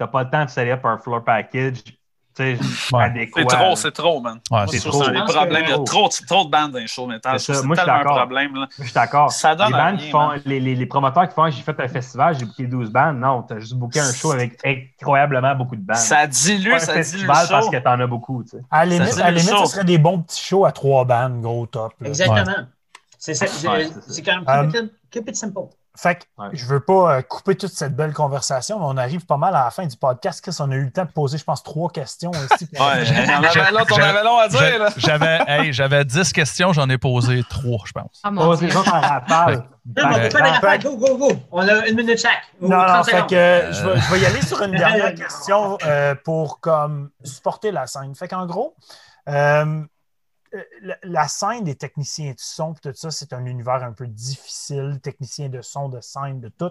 t'as pas le temps de setup un floor package Ouais. C'est trop, c'est trop, man. Ouais, c'est trop. que c'est Je un pense problème. que- Il y a trop, trop de bandes dans les shows métal. C'est ça. tellement un d'accord. problème. Là. Je suis d'accord. Ça donne les à bandes rien, qui font, les, les, les promoteurs qui font j'ai fait un festival, j'ai booké 12 bandes. Non, t'as juste booké un show avec incroyablement beaucoup de bandes. Ça dilue, Pas un ça dilue parce show. que t'en as beaucoup. Tu sais. À la limite, Ça, à limite, ce serait des bons petits shows à trois bandes, gros top. là. Exactement. C'est ça. Ouais, ça. Quand même keep keep it simple. Fait que Ouais. je veux pas euh, couper toute cette belle conversation, mais on arrive pas mal à la fin du podcast. Chris, on a eu le temps de poser, je pense, trois questions ici. *laughs* Ouais. J'avais hey, j'avais 10 questions, j'en ai posé 3, je pense. Ah, mon Oh, en. Go, go, go. On a une minute chaque. Non, non, 30 fait secondes. que euh, je, vais, je vais y aller sur une dernière *laughs* question euh, pour comme supporter la scène. Fait qu'en gros, euh, la, la scène des techniciens de son, tout ça, c'est un univers un peu difficile. Technicien de son, de scène, de tout.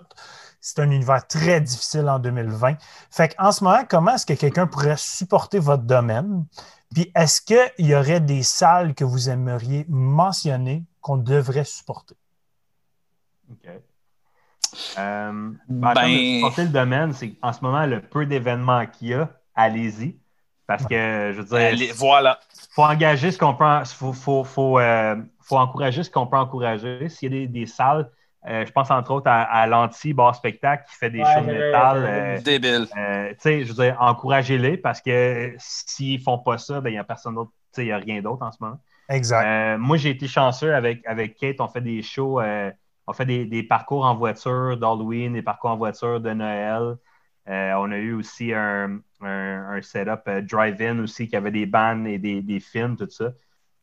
C'est un univers très difficile en 2020. Fait qu'en ce moment, comment est-ce que quelqu'un pourrait supporter votre domaine? Puis est-ce qu'il y aurait des salles que vous aimeriez mentionner qu'on devrait supporter? OK. Euh, ben, Ben- supporter le domaine, c'est en ce moment le peu d'événements qu'il y a, allez-y. Parce que, je veux dire, Allez, voilà. faut engager ce qu'on peut, faut, faut, faut, euh, faut encourager ce qu'on peut encourager. S'il y a des, des salles, euh, je pense entre autres à, à l'anti-bar spectacle qui fait des Ouais, shows de métal. euh. Débile. euh, tu sais, je veux dire, encouragez-les parce que s'ils font pas ça, ben, il n'y a personne d'autre, tu sais, il n'y a rien d'autre en ce moment. Exact. Euh, moi, j'ai été chanceux avec, avec Kate. On fait des shows, euh, on fait des, des parcours en voiture d'Halloween, des parcours en voiture de Noël. Euh, on a eu aussi un, un, setup euh, drive-in aussi qui avait des bandes et des, des films, tout ça.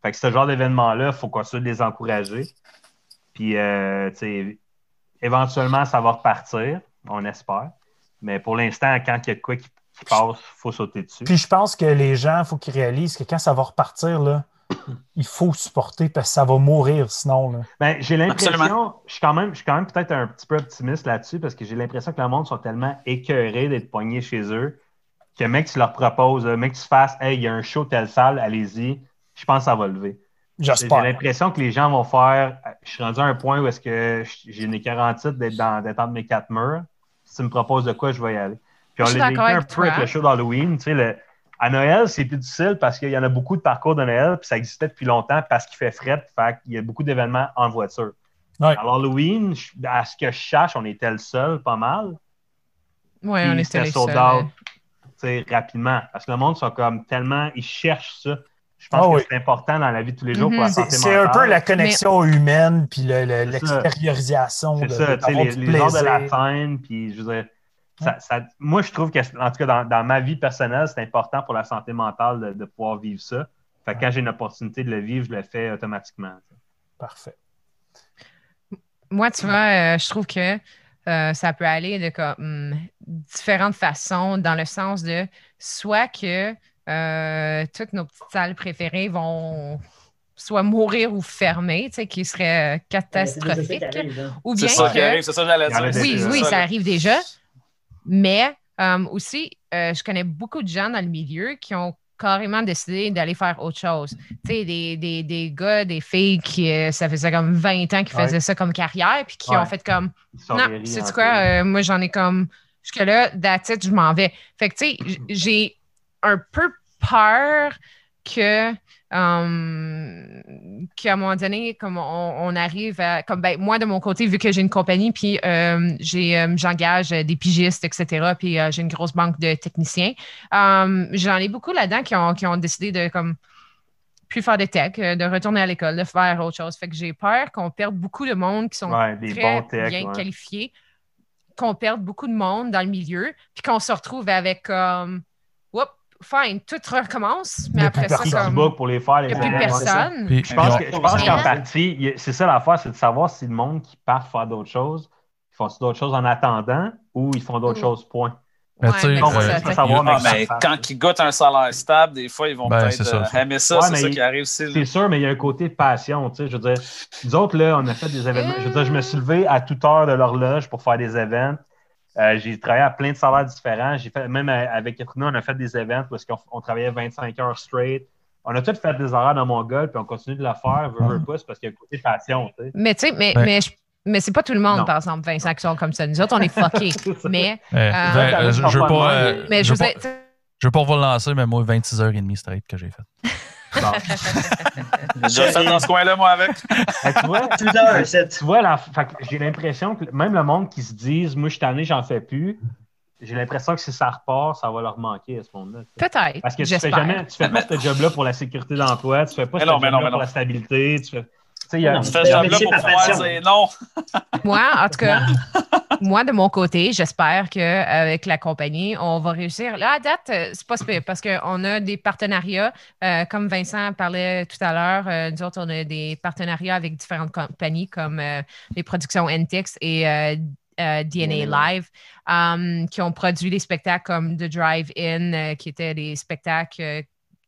Fait que ce genre d'événement-là, il faut qu'on se les encourager. Puis, euh, tu sais, éventuellement, ça va repartir, on espère. Mais pour l'instant, quand il y a quoi qui, qui passe, il faut sauter dessus. Puis je pense que les gens, il faut qu'ils réalisent que quand ça va repartir, là, *coughs* il faut supporter parce que ça va mourir sinon. Là. Ben, j'ai l'impression, je suis quand même, je suis quand même peut-être un petit peu optimiste là-dessus parce que j'ai l'impression que le monde sont tellement écœurés d'être poignés chez eux que mec, tu leur proposes, mec, tu fasses, hey, il y a un show telle salle, allez-y, je pense que ça va lever. J'ai J'espère. l'impression que les gens vont faire. Je suis rendu à un point où est-ce que j'ai une quarantaine d'être dans d'être entre mes quatre murs. Si tu me proposes de quoi, je vais y aller. Puis on l'a vécu un peu avec le show d'Halloween. Tu sais, le- à Noël, c'est plus difficile parce qu'il y en a beaucoup de parcours de Noël, puis ça existait depuis longtemps parce qu'il fait fret. Fait qu'il y a beaucoup d'événements en voiture. Ouais. À Halloween, à ce que je cherche, on était le seul, pas mal. Oui, on était les out, tu sais, rapidement. Parce que le monde sont comme tellement, ils cherchent ça. Je pense Ah que oui. c'est important dans la vie de tous les jours pour la Mhm. C'est un peu la connexion humaine puis le- le- C'est ça. l'extériorisation. C'est de- ça, tu sais, d'avoir les, les arts de la scène, puis je veux dire, ça, ça- moi, je trouve que, en tout cas, dans, dans ma vie personnelle, c'est important pour la santé mentale de, de pouvoir vivre ça. Fait que quand j'ai une opportunité de le vivre, je le fais automatiquement. Parfait. Moi, tu vois, euh, je trouve que euh, ça peut aller de comme, hum, différentes façons, dans le sens de soit que euh, toutes nos petites salles préférées vont soit mourir ou fermer, tu sais, qui serait catastrophique, ou C'est bien ça qui arrive, c'est ça que j'allais dire. oui, c'est oui, ça, arrive déjà. Mais euh, aussi, euh, je connais beaucoup de gens dans le milieu qui ont carrément décidé d'aller faire autre chose. Tu sais, des, des, des gars, des filles qui, euh, ça faisait comme 20 ans qu'ils Ouais. faisaient ça comme carrière, puis qui Ouais. ont fait comme, non, c'est quoi, moi j'en ai comme, jusque-là, it, je m'en vais. Fait que, tu sais, j'ai un peu peur que, um, qu'à un moment donné, comme on, on arrive à, comme ben, moi de mon côté, vu que j'ai une compagnie, puis euh, j'ai, euh, j'engage euh, des pigistes, etc., puis euh, j'ai une grosse banque de techniciens, um, j'en ai beaucoup là-dedans qui ont, qui ont décidé de comme plus faire de tech, euh, de retourner à l'école, de faire autre chose. Fait que j'ai peur qu'on perde beaucoup de monde qui sont Ouais, des très bons techs. bien ouais. qualifiés, qu'on perde beaucoup de monde dans le milieu, puis qu'on se retrouve avec comme, fine, tout recommence, mais Il y a après plus ça, comme, pour les faire, les il n'y a plus personne. Puis- Je pense puis que- je pense Mais- qu'en partie, c'est ça l'affaire, c'est de savoir si le monde qui part faire d'autres choses, ils font d'autres choses en attendant ou ils font d'autres Mm. choses, point? Mais Ouais, tu sais, mais euh, ça, savoir Ah, mais mais quand ils goûtent un salaire stable, des fois, ils vont Ben, peut-être euh, aimer ça. Ouais, c'est mais ça il- qui arrive. C'est sûr, mais il y a un côté de passion, tu sais. Je veux dire, nous autres, là, on a fait des événements. Je veux dire, je me suis levé à toute heure de l'horloge pour faire des événements. Euh, j'ai travaillé à plein de salaires différents. J'ai fait, même avec Katrina, on a fait des événements parce qu'on on travaillait 25 heures straight. On a tous fait des horaires dans mon gueule, puis on continue de le faire, veut, veut pas, c'est parce qu'il y a un côté passion. Mais tu sais, mais, Ouais. mais, je- mais c'est pas tout le monde, Non. par exemple, Vincent, qui sont comme ça. Nous autres, on est fuckés. *laughs* Mais, Euh, je, je veux pas, euh, mais je je veux pas, dire, tu sais, je veux pas vous le lancer, mais moi, 26h30 straight que j'ai fait. *laughs* J'ai fait dans ce coin-là, moi, avec. Fait tu vois, tu j'ai l'impression que même le monde qui se dise, moi, je suis tanné, j'en fais plus, j'ai l'impression que si ça repart, ça va leur manquer à ce sais. peut-être. Parce que tu fais jamais, tu fais pas ce job-là pour la sécurité d'emploi, tu fais pas Mais ce job-là pour non. la stabilité, tu fais. Y a. Non, ce job-là métier pour pouvoir dire *laughs* non. Moi, en tout cas, *laughs* moi, de mon côté, j'espère qu'avec la compagnie, on va réussir. Là, à date, euh, c'est pas super parce qu'on a des partenariats, euh, comme Vincent parlait tout à l'heure, euh, nous autres, on a des partenariats avec différentes compagnies comme euh, les productions NTX et DNA. Live, um, qui ont produit des spectacles comme The Drive-In, qui étaient des spectacles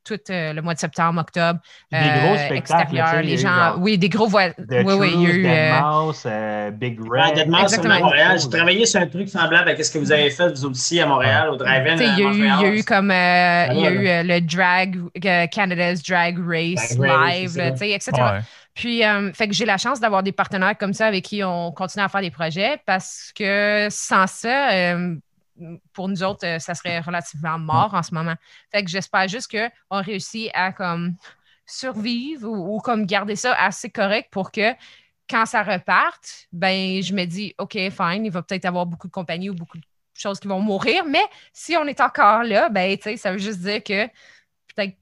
tout euh, le mois de septembre, octobre, Des gros euh, spectacles, les gens, genre oui, des gros voix. The Oui, oui, il y a eu. euh, Deadmau5, euh, Big Red. Deadmau5, on est Exactement. à Montréal. J'ai travaillé sur un truc semblable à ce que vous avez fait, vous aussi, à Montréal, au Drive-In. Il y, a eu- il y a Montréal. eu comme euh, il y a eu euh, le drag euh, Canada's Drag Race Drag live, là, etc. Ouais. Puis euh, fait que j'ai la chance d'avoir des partenaires comme ça avec qui on continue à faire des projets parce que sans ça, euh, pour nous autres, euh, ça serait relativement mort en ce moment. Fait que j'espère juste qu'on réussit à comme survivre ou, ou comme garder ça assez correct pour que quand ça reparte, ben je me dis OK, fine, il va peut-être avoir beaucoup de compagnies ou beaucoup de choses qui vont mourir, mais si on est encore là, ben tu sais, ça veut juste dire que peut-être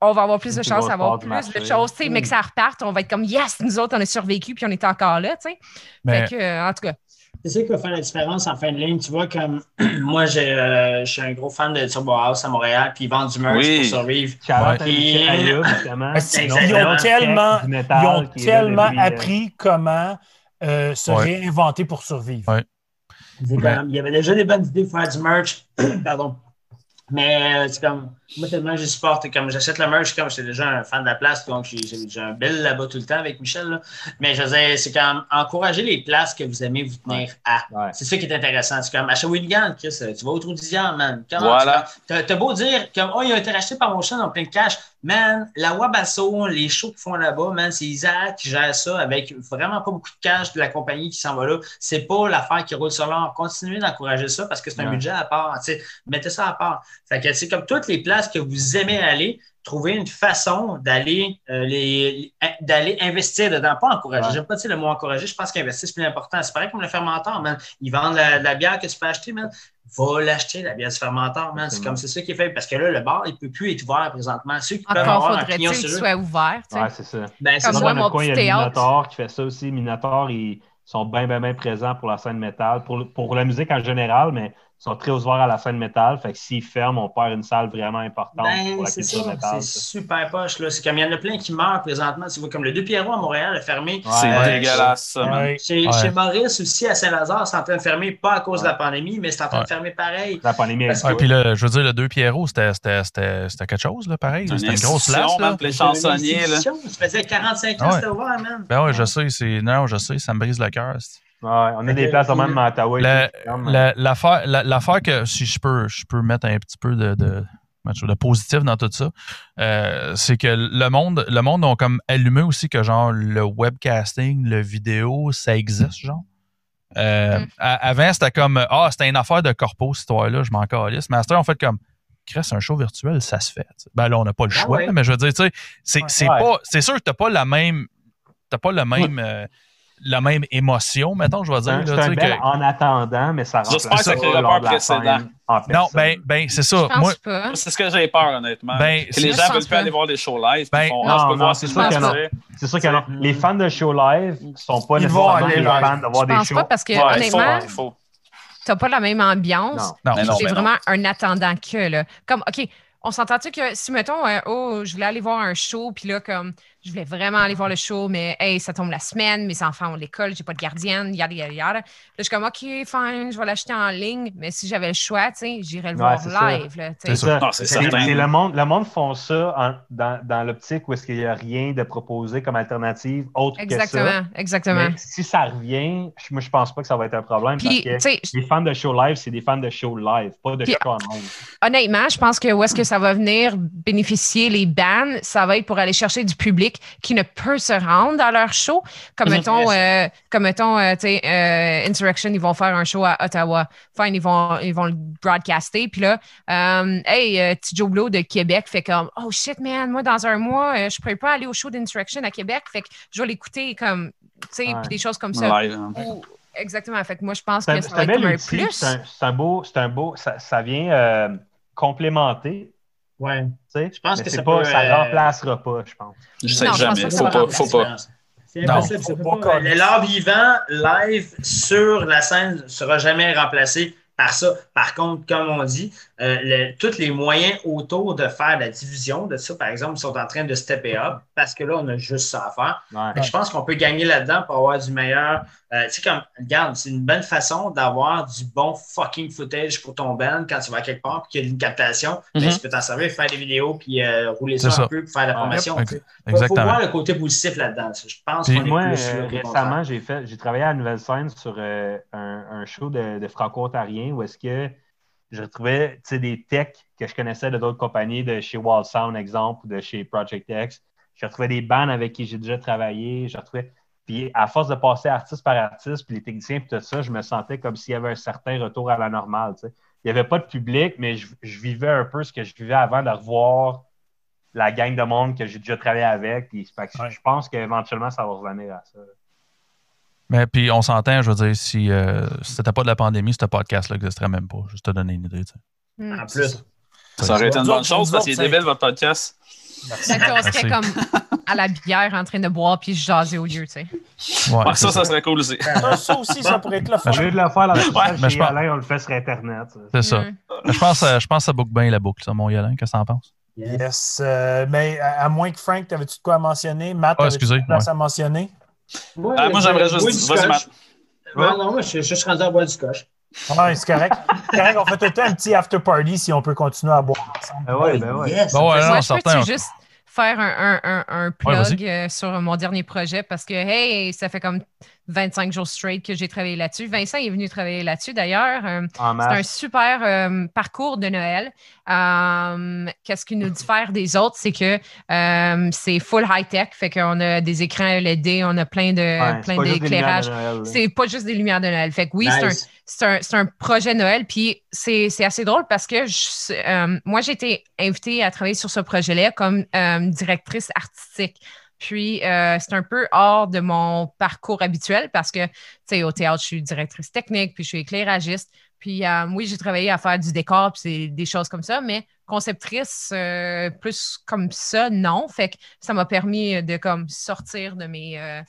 on va avoir plus de chances d'avoir plus de choses, tu sais, mais que ça reparte, on va être comme yes, nous autres, on a survécu puis on est encore là, tu sais. Mais- Fait que, en tout cas, C'est ça qui va faire la différence en fin de ligne. Tu vois, comme *clears throat* moi, j'ai, euh, je suis un gros fan de Turbo House à Montréal, puis ils vendent du merch Oui. pour survivre. Ouais. *laughs* Ils ont tellement, ils ont tellement depuis, euh, appris comment euh, se Ouais. réinventer pour survivre. Ouais. C'est comme- il y avait déjà des bonnes idées pour faire du merch. *clears throat* Pardon. Mais euh, c'est comme, moi, tellement je supporte, comme j'achète le merch, comme j'étais déjà un fan de la place, donc j'ai un bel là-bas tout le temps avec Michel. là. Mais je veux c'est comme encourager les places que vous aimez vous tenir à. Ouais. C'est ça qui est intéressant. C'est comme à Shawinigan, Chris, tu vas au Trou man. Comment Voilà. t'as beau dire, comme, oh, il a été racheté par mon chien en plein de cash. Man, la Wabasso, les shows qu'ils font là-bas, man, c'est Isaac qui gère ça avec vraiment pas beaucoup de cash de la compagnie qui s'en va là. C'est pas l'affaire qui roule sur l'or. Continuez d'encourager ça parce que c'est un Ouais. budget à part. Mettez ça à part. Fait que, c'est comme toutes les places que vous aimez aller, trouvez une façon d'aller euh, les, d'aller investir dedans. Pas encourager. Ouais. J'aime pas dire le mot encourager. Je pense qu'investir, c'est plus important. C'est pareil comme le fermenteur, man. Ils vendent la, la bière que tu peux acheter, man. Va l'acheter, la bière du fermenteur, man. C'est comme c'est ça qui est fait. Parce que là, le bar, il ne peut plus être ouvert présentement. Ceux qui peuvent encore avoir un client que sur eux, sois ouvert, tu sais? Ouais, c'est ça. ben, c'est Comme ça. moi, dans mon notre coin, il y a. Minotaur qui fait ça aussi. Minotaur, ils sont bien, bien, bien présents pour la scène métal, pour, pour la musique en général, mais sont très ouverts à la scène métal. Fait que s'ils ferment, on perd une salle vraiment importante Ben, pour la c'est culture ça. métal. C'est ça. super poche. Là. C'est comme il y en a plein qui meurent présentement. Tu vois, comme le Deux Pierrot à Montréal a fermé. C'est Ouais. dégueulasse, ça. Ouais. Chez, Ouais. chez Maurice aussi, à Saint-Lazare, c'est en train de fermer, pas à cause de la pandémie, mais c'est en train Ouais. de fermer pareil. La pandémie Parce est Ouais, puis là, je veux dire, le deux Pierrot, c'était c'était- c'était- c'était quelque chose, là, pareil. C'était une grosse place, là. pour les chansonniers, là. Ça faisait 45 ans que ouais. c'était ouvert, man. Ben ouais, je sais, c'est. Non, je sais, ça me brise le cœur. c'est- Ouais, on a des places Ottawa. La- qui ferment. la- L'affaire la- l'affaire que, si je peux, je peux mettre un petit peu de, de, de positif dans tout ça, euh, c'est que le monde, le monde ont comme allumé aussi que genre le webcasting, le vidéo, ça existe, genre. Euh, Mm. à- avant, c'était comme Ah, c'était une affaire de corpo, cette histoire-là, je m'en calisse. À heure, on fait comme Chris, un show virtuel, ça se fait. Ben là, on n'a pas le Ah choix, ouais. mais je veux dire, tu sais, c'est Ouais. c'est Ouais. pas. C'est sûr que t'as pas la même. T'as pas le même. euh, la même émotion, mettons, je vais C'est dire. là, c'est tu un bel que- en attendant, mais ça J'espère remplace que de la précédent. Non, ben, ben c'est ça. Je pense Moi. C'est ce que j'ai peur, honnêtement. Ben, que les je gens pense veulent plus pas. aller voir des shows live. puis Ben, ils font, non, ah, je peux non, voir c'est sûr je que non. C'est sûr que non. Les fans de shows live sont pas Ils vont nécessairement aller des live. fans de voir Je des pense shows. pas parce que, honnêtement, t'as pas la même ambiance. Non. non, Mais non, c'est vraiment un attendant que, là. Comme, OK, on s'entend-tu que si, mettons, euh, oh, je voulais aller voir un show, puis là, comme, je voulais vraiment aller voir le show, mais, hey, ça tombe la semaine, mes enfants ont l'école, j'ai pas de gardienne, yada, yada, yada. Là, je suis comme, OK, fine, je vais l'acheter en ligne, mais si j'avais le choix, tu sais, j'irais le Ouais, Ah, voir live. C'est ça. Non, certain. c'est le monde, le monde font ça en- dans, dans l'optique où est-ce qu'il n'y a rien de proposé comme alternative autre que ça. Exactement, exactement. Si ça revient, je- moi je pense pas que ça va être un problème Puis, tu parce que sais, les fans de show live, c'est des fans de show live, pas de Puis- show en live. honnêtement, je pense que où est-ce que ça va venir bénéficier les bands, ça va être pour aller chercher du public qui ne peut se rendre dans leur show. Comme mettons, euh, comme mettons, euh, tu sais, euh, Insurrection, ils vont faire un show à Ottawa. Fine, ils vont, ils vont le broadcaster. Puis là, euh, hey, euh, petit Joe Blow de Québec fait comme, oh shit, man, moi, dans un mois, euh, je pourrais pas aller au show d'Insurrection à Québec. Fait que je vais l'écouter comme, tu sais, Ouais. des choses comme ça. Hein. Ou- exactement. Fait que moi, je pense que ça c'est va un être un plus. c'est un, beau, c'est un beau, ça, ça vient euh, complémenter. Ouais. tu sais, Je pense mais que ça pas, peut, ça euh, remplacera pas, je pense. Je sais Non, je pense jamais. Faut pas, faut pas. C'est Non, impossible. faut ça peut pas pas- connaître. L'art vivant live sur la scène ne sera jamais remplacé par ça. Par contre, comme on dit, euh, le- tous les moyens autour de faire la division de ça, par exemple, sont en train de stepper up parce que là, on a juste ça à faire. Ouais. Je pense qu'on peut gagner là-dedans pour avoir du meilleur. Euh, tu sais, comme, regarde, c'est une bonne façon d'avoir du bon fucking footage pour ton band quand tu vas quelque part et qu'il y a une captation. Ben, Mhm. tu peux t'en servir, faire des vidéos puis euh, rouler ça, ça. un peu pour faire la promotion. Yep. tu sais. Faut- voir le côté positif là-dedans. Je pense qu'on est Moi, plus euh, récemment, j'ai fait, j'ai travaillé à la Nouvelle Scène sur euh, un, un show de, de franco-ontarien où est-ce que je retrouvais des techs que je connaissais de d'autres compagnies, de chez Wall Sound, exemple, ou de chez Project X. Je retrouvais des bands avec qui j'ai déjà travaillé. Je retrouvais. Puis à force de passer artiste par artiste, puis les techniciens, puis tout ça, je me sentais comme s'il y avait un certain retour à la normale. Il n'y avait pas de public, mais je, je vivais un peu ce que je vivais avant de revoir la gang de monde que j'ai déjà travaillé avec. Puis, Ouais. je pense qu'éventuellement, ça va revenir à ça. Mais puis on s'entend, je veux dire, si, euh, si c'était pas de la pandémie, ce podcast-là n'existerait même pas. Juste te donner une idée. tu sais. Hmm. En plus. Ça aurait été une bonne chose parce qu'il est débile, votre podcast. Merci. Fait qu'on serait comme à la bière en train de boire puis jaser au lieu, tu sais. Ouais, Ouais, ça, ça serait cool aussi. Ça, ça aussi, ça pourrait être le fun. Au lieu de le faire dans le mais je chez pense- Alain, on le fait sur Internet. ça. C'est ça. Mm. Je pense, euh, je pense que ça boucle bien la boucle, ça, mon Yolin. Qu'est-ce que t'en penses? Yes. Yes. euh, mais à, à moins que Frank, t'avais-tu de quoi à mentionner? Matt, Ah, excusez, ouais. à mentionner? Moi, Ah, moi, j'aimerais juste. du Vas-y, scotch. Matt. Ouais, non, moi, je, suis rendu à boire du scotch. Ouais, c'est correct. C'est correct, on fait tout le temps un petit after party si on peut continuer à boire ensemble. Ben ouais, ben ouais. Yes, Bon, ouais, non, Moi, je certain, peux juste faire un, un, un, plug euh, sur mon dernier projet? Parce que, hey, ça fait comme 25 jours straight que j'ai travaillé là-dessus. Vincent est venu travailler là-dessus d'ailleurs. Euh, c'est un super euh, parcours de Noël. Euh, Qu'est-ce qui nous diffère des autres, c'est que euh, c'est full high-tech, fait qu'on a des écrans LED, on a plein de Ouais, plein d'éclairage. C'est pas juste des lumières de Noël. Fait que oui, c'est un, Nice. c'est un, c'est un projet Noël. Puis c'est c'est assez drôle parce que je- moi, j'ai été invitée à travailler sur ce projet-là comme directrice artistique. Puis euh, c'est un peu hors de mon parcours habituel parce que, tu sais, au théâtre, je suis directrice technique, puis je suis éclairagiste. Puis euh, oui, j'ai travaillé à faire du décor, puis c'est des choses comme ça, mais conceptrice, euh, plus comme ça, non. Fait que ça m'a permis de comme sortir de mes.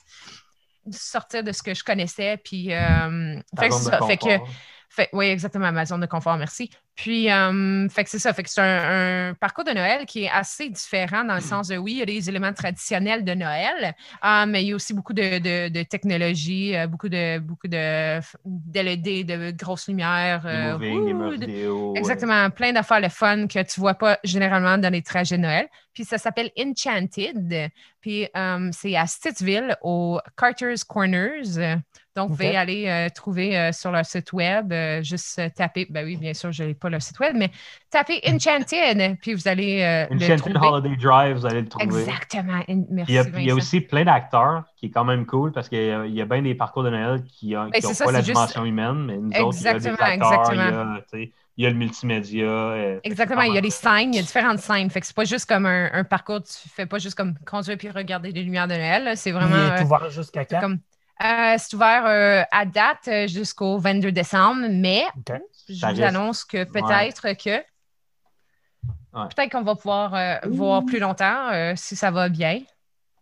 sortir de ce que je connaissais. Puis, fait que ça. Fait. Fait- oui, exactement, ma zone de confort, merci. Puis, euh, fait que c'est ça. Fait que c'est un, un parcours de Noël qui est assez différent dans le sens de, oui, il y a des éléments traditionnels de Noël, euh, mais il y a aussi beaucoup de, de- de technologie, euh, beaucoup de beaucoup de d'LED, de grosses lumières. Des des de- ouais. Exactement, plein d'affaires le fun que tu vois pas généralement dans les trajets de Noël. Puis ça s'appelle Enchanted. Puis c'est à Stittsville, au Carter's Corners. Donc, vous pouvez aller euh, trouver euh, sur leur site web, euh, juste taper, ben oui, bien sûr, je n'ai pas leur site web, mais tapez Enchanted, puis vous allez le Enchanted trouver. Holiday Drive, vous allez le trouver. Exactement. En- Merci, Il y, a, il y a Vincent. aussi plein d'acteurs qui est quand même cool parce qu'il y a, il y a bien des parcours de Noël qui n'ont Ben, ça, pas la juste- dimension humaine, mais nous autres, il y a des Exactement, acteurs, il y exactement. a, il y a le multimédia. Exactement, il y a des scènes, il y a différentes scènes. Fait que c'est pas juste comme un, un parcours, tu fais pas juste comme conduire puis regarder les lumières de Noël. C'est vraiment. Il est ouvert jusqu'à quand? comme- Euh, c'est ouvert euh, à date euh, jusqu'au 22 décembre, mais je Ça vous reste- annonce que peut-être que Ouais. peut-être qu'on va pouvoir euh, voir plus longtemps euh, si ça va bien.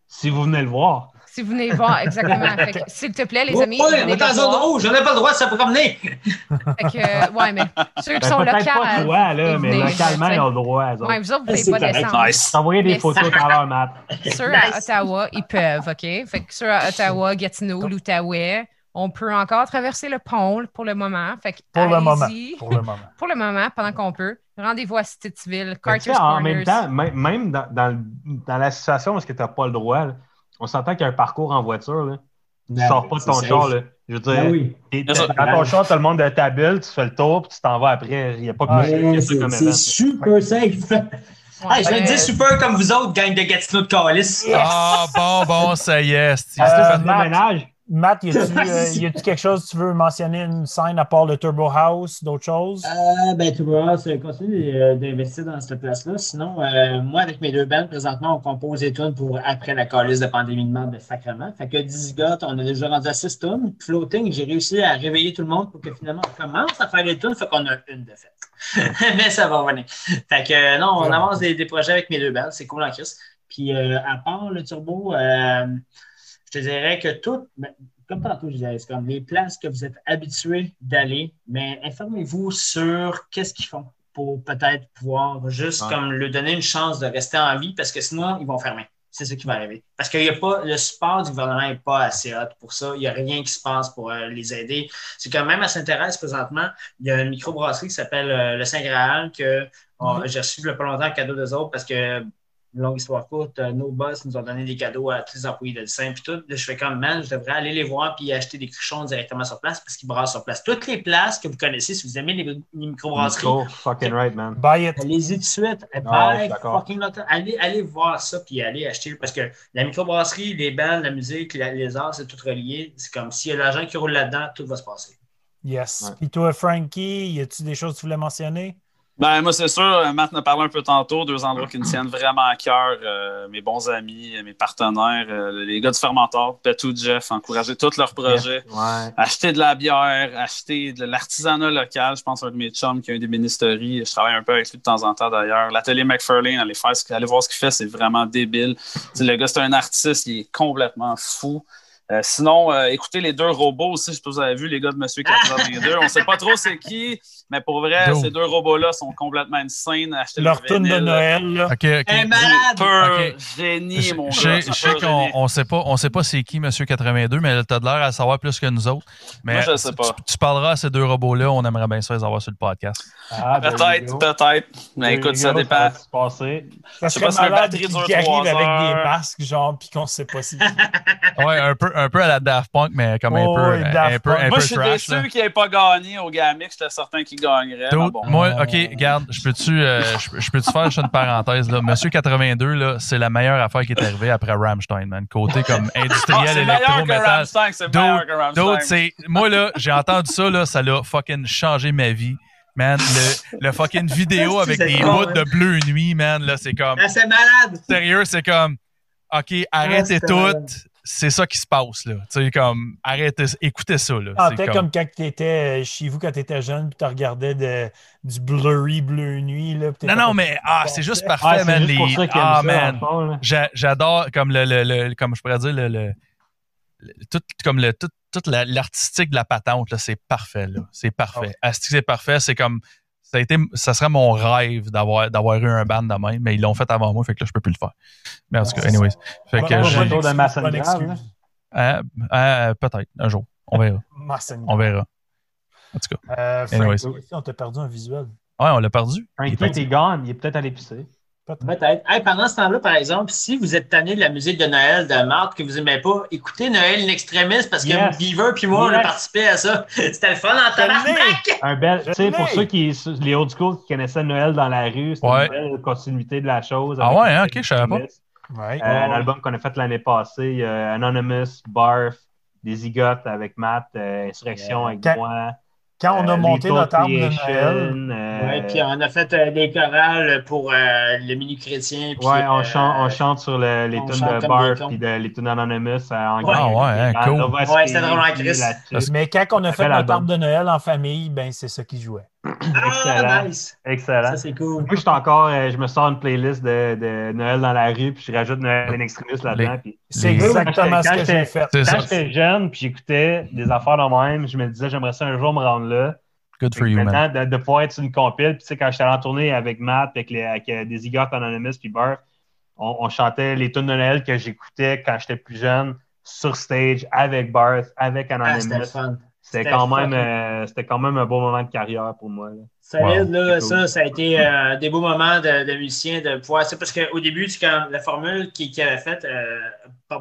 Si vous venez le voir. Si vous venez voir exactement. *laughs* S'il te plaît, les Oh, amis, venez on est en zone rouge, on n'a pas le droit de se promener. Fait que, euh, ouais, mais ceux qui Ben, sont pas locaux. là, mais venez, localement, ils ont le droit. Ouais, vous autres, vous ne C'est pouvez pas descendre. Nice. T'envoyer des Mais photos à l'heure, Matt. Ceux à Ottawa, ils peuvent, OK? Fait que ceux à Ottawa, Gatineau, l'Outaouais, on peut encore traverser le pont pour le moment. Fait que Pour le moment. Pour le moment. *laughs* Pour le moment, pendant qu'on peut. Rendez-vous à Stittsville, Carter's en Corners. même temps, même- dans, dans, dans la situation où tu n'as pas le droit, là, on s'entend qu'il y a un parcours en voiture. Là. Tu Ben, sors pas de ton c'est char. Là. Je veux dire, Ben oui. C'est ça. dans ton char, tu as le monde de ta bulle, tu fais le tour, puis tu t'en vas après. Il n'y a pas Ouais, plus Ouais, que ça C'est comme c'est super safe. Ouais, *laughs* Hey, je vais ben, te dire super comme vous autres, gang de Gatineau de Calice. Ah, bon, bon, ça y est. c'est- Euh, Matt. ménage. Matt, y a-tu *laughs* euh, a-tu quelque chose que tu veux mentionner, une scène à part le Turbo House, d'autres choses? Euh, ben, tu vois, c'est continuer euh, d'investir dans cette place-là. Sinon, euh, moi, avec mes deux bandes, présentement, on compose des tunes pour après la calice de pandémie de merde de sacrement. Fait que 10 gars, on a déjà rendu à 6 tunes. Floating, j'ai réussi à réveiller tout le monde pour que finalement, on commence à faire des tunes. Fait qu'on a une de fait. *laughs* Mais ça va revenir. Fait que euh, non, on avance des, des projets avec mes deux bandes. C'est cool en crise. Puis, euh, à part le turbo, euh, te dirais que tout, ben, comme tantôt, je disais, c'est comme les places que vous êtes habitués d'aller, mais informez-vous sur qu'est-ce qu'ils font pour peut-être pouvoir juste Ouais. comme leur donner une chance de rester en vie parce que sinon, ils vont fermer. C'est ça qui va arriver. Parce qu'il y a pas, le support du gouvernement n'est pas assez hot pour ça. Il n'y a rien qui se passe pour euh, les aider. C'est quand même à Saint-Thérèse, présentement, il y a une microbrasserie qui s'appelle euh, le Saint-Graal que oh, j'ai reçu il y a pas longtemps en cadeau d'eux autres parce que longue histoire courte, euh, nos boss nous ont donné des cadeaux à tous les employés de dessin puis tout. Là, je fais comme, man, je devrais aller les voir puis acheter des cruchons directement sur place parce qu'ils brassent sur place. Toutes les places que vous connaissez, si vous aimez les, les microbrasseries, Nico, fucking right, man. Buy it. allez-y tout de suite. Buy d'accord. fucking allez, allez voir ça puis allez acheter parce que la microbrasserie, les bandes, la musique, la- les arts, c'est tout relié. C'est comme s'il y a l'argent qui roule là-dedans, tout va se passer. Yes. Puis toi, Frankie, y a-tu des choses que tu voulais mentionner? Ben, moi, c'est sûr, euh, Matt en a parlé un peu tantôt, deux endroits qui me tiennent vraiment à cœur. euh, mes bons amis, mes partenaires, euh, les gars du Fermentor, Petou, Jeff, encourager tous leurs projets. Ouais. Acheter de la bière, acheter de l'artisanat local. Je pense à un de mes chums qui a un des ministéries. Je travaille un peu avec lui de temps en temps d'ailleurs. L'atelier McFarlane, allez, faire ce- allez voir ce qu'il fait, c'est vraiment débile. Sais, le gars, c'est un artiste, il est complètement fou. Euh, sinon, euh, écoutez les deux robots aussi, je sais pas si vous avez vu, les gars de Monsieur 82. *laughs* On sait pas trop c'est qui, mais pour vrai, ces deux robots-là sont complètement insane. Achetez Leur le tune de. Noël, là. OK, OK. Un malade! Pur Ok. génie, mon gars. je sais qu'on on sait pas, on sait pas c'est qui Monsieur 82, mais t'as de l'air à savoir plus que nous autres. Mais Moi, je sais tu- pas. Tu, tu parleras à ces deux robots-là, on aimerait bien ça les avoir sur le podcast. Ah, you Peut-être, peut-être. Mais There écoute, ça dépend. passer. Ça Je sais pas si batterie dure avec des masques, genre, puis qu'on sait pas si. *laughs* Ouais, un peu, un peu à la Daft Punk, mais comme un Oh, peu, ouais, un, peu, un Moi, peu je suis trash. déçu qu'il n'ait pas gagné au Gamix. J'étais certain qu'il gagnerait. bon. Moi, OK, regarde, je peux-tu euh, je, peux-tu faire juste une parenthèse, là? Monsieur 82, là, c'est la meilleure affaire qui est arrivée après Rammstein, man. Côté comme Ah, industriel, c'est meilleur que électro-métal. Rammstein. C'est meilleur que Rammstein. D'autres, c'est. Moi, là, j'ai entendu ça, là, ça l'a fucking changé ma vie. Man, le, le fucking vidéo avec des bouts hein. de bleu nuit, man, là, c'est comme. Ah, c'est malade! Sérieux, c'est comme. OK, arrêtez tout. C'est ça qui se passe, là. Tu sais, comme. Arrêtez, écoutez ça, là. Ah, comme- comme quand tu étais chez vous quand tu étais jeune, puis tu regardais de- du blurry bleu nuit. Là, Non, non, mais ah, c'est juste Ah, parfait, c'est man. juste pour les- Ah, man. J'adore comme le, le- le- comme je pourrais dire le, le- le- tout comme le tout, toute la- l'artistique de la patente là, c'est parfait là, c'est parfait. Asti, c'est parfait, c'est comme ça a été ça serait mon rêve d'avoir d'avoir eu un band de même, mais ils l'ont fait avant moi, fait que là je peux plus le faire. Mais en tout cas, anyways, fait que d'excuse. Ah, ah, peut-être un jour, on verra, *laughs* on verra. En tout cas, Euh, Anyways. on t'a perdu un visuel. ouais, on l'a perdu. Il est Frankie, t'es gone. Il est peut-être allé pisser. Peut-être. Hey, pendant ce temps-là, par exemple, si vous êtes tanné de la musique de Noël de Marthe que vous n'aimez pas, écoutez Noël in Extremis parce que Yes. Beaver puis moi, on a participé à ça. *laughs* C'était le fun en tabarnak! Un bel, tu sais, pour ceux qui, les old school qui connaissaient Noël dans la rue, c'est Ouais. une belle continuité de la chose. Ah ouais, hein, ok, je savais pas. Ouais. Euh, un album qu'on a fait l'année passée, a Anonymous, Barf, des Zigotes avec Matt, euh, Insurrection avec moi. Quand on a euh, monté notre arbre de Noël, euh, Ouais, puis on a fait euh, des chorales pour euh, le mini chrétien. puis, ouais, on, euh, chante, on chante sur le- les tunes de Barf puis de, les tunes Anonymous euh, en Ouais. Ah ouais, hein, cool. Ouais, c'était drôle en Christ. là-dessus. mais quand on a fait notre arbre de Noël en famille, ben c'est ça qui jouait. Ah, Excellent. nice! Excellent. Ça, c'est cool. Moi, je suis encore, euh, je me sors une playlist de, de Noël dans la rue, puis je rajoute Noël in Extremis là-dedans. puis C'est exactement ce Quand que j'étais- j'ai fait. Quand ça. j'étais jeune, puis j'écoutais des affaires de même, je me disais, j'aimerais ça un jour me rendre là. Good for que you, man. maintenant, de, de pouvoir être sur une compile, puis tu sais, quand j'étais en tournée avec Matt, avec, les, avec euh, des Zigotes Anonymous, puis Barf, on, on chantait les tunes de Noël que j'écoutais quand j'étais plus jeune, sur stage, avec Barth, avec Ah, Anonymous. C'était quand, même, euh, c'était quand même un beau moment de carrière pour moi. là. Solide, là, ça, cool. ça a été euh, des beaux moments de, de musicien de pouvoir. C'est parce qu'au début, c'est quand la formule qu'il qui avait faite euh,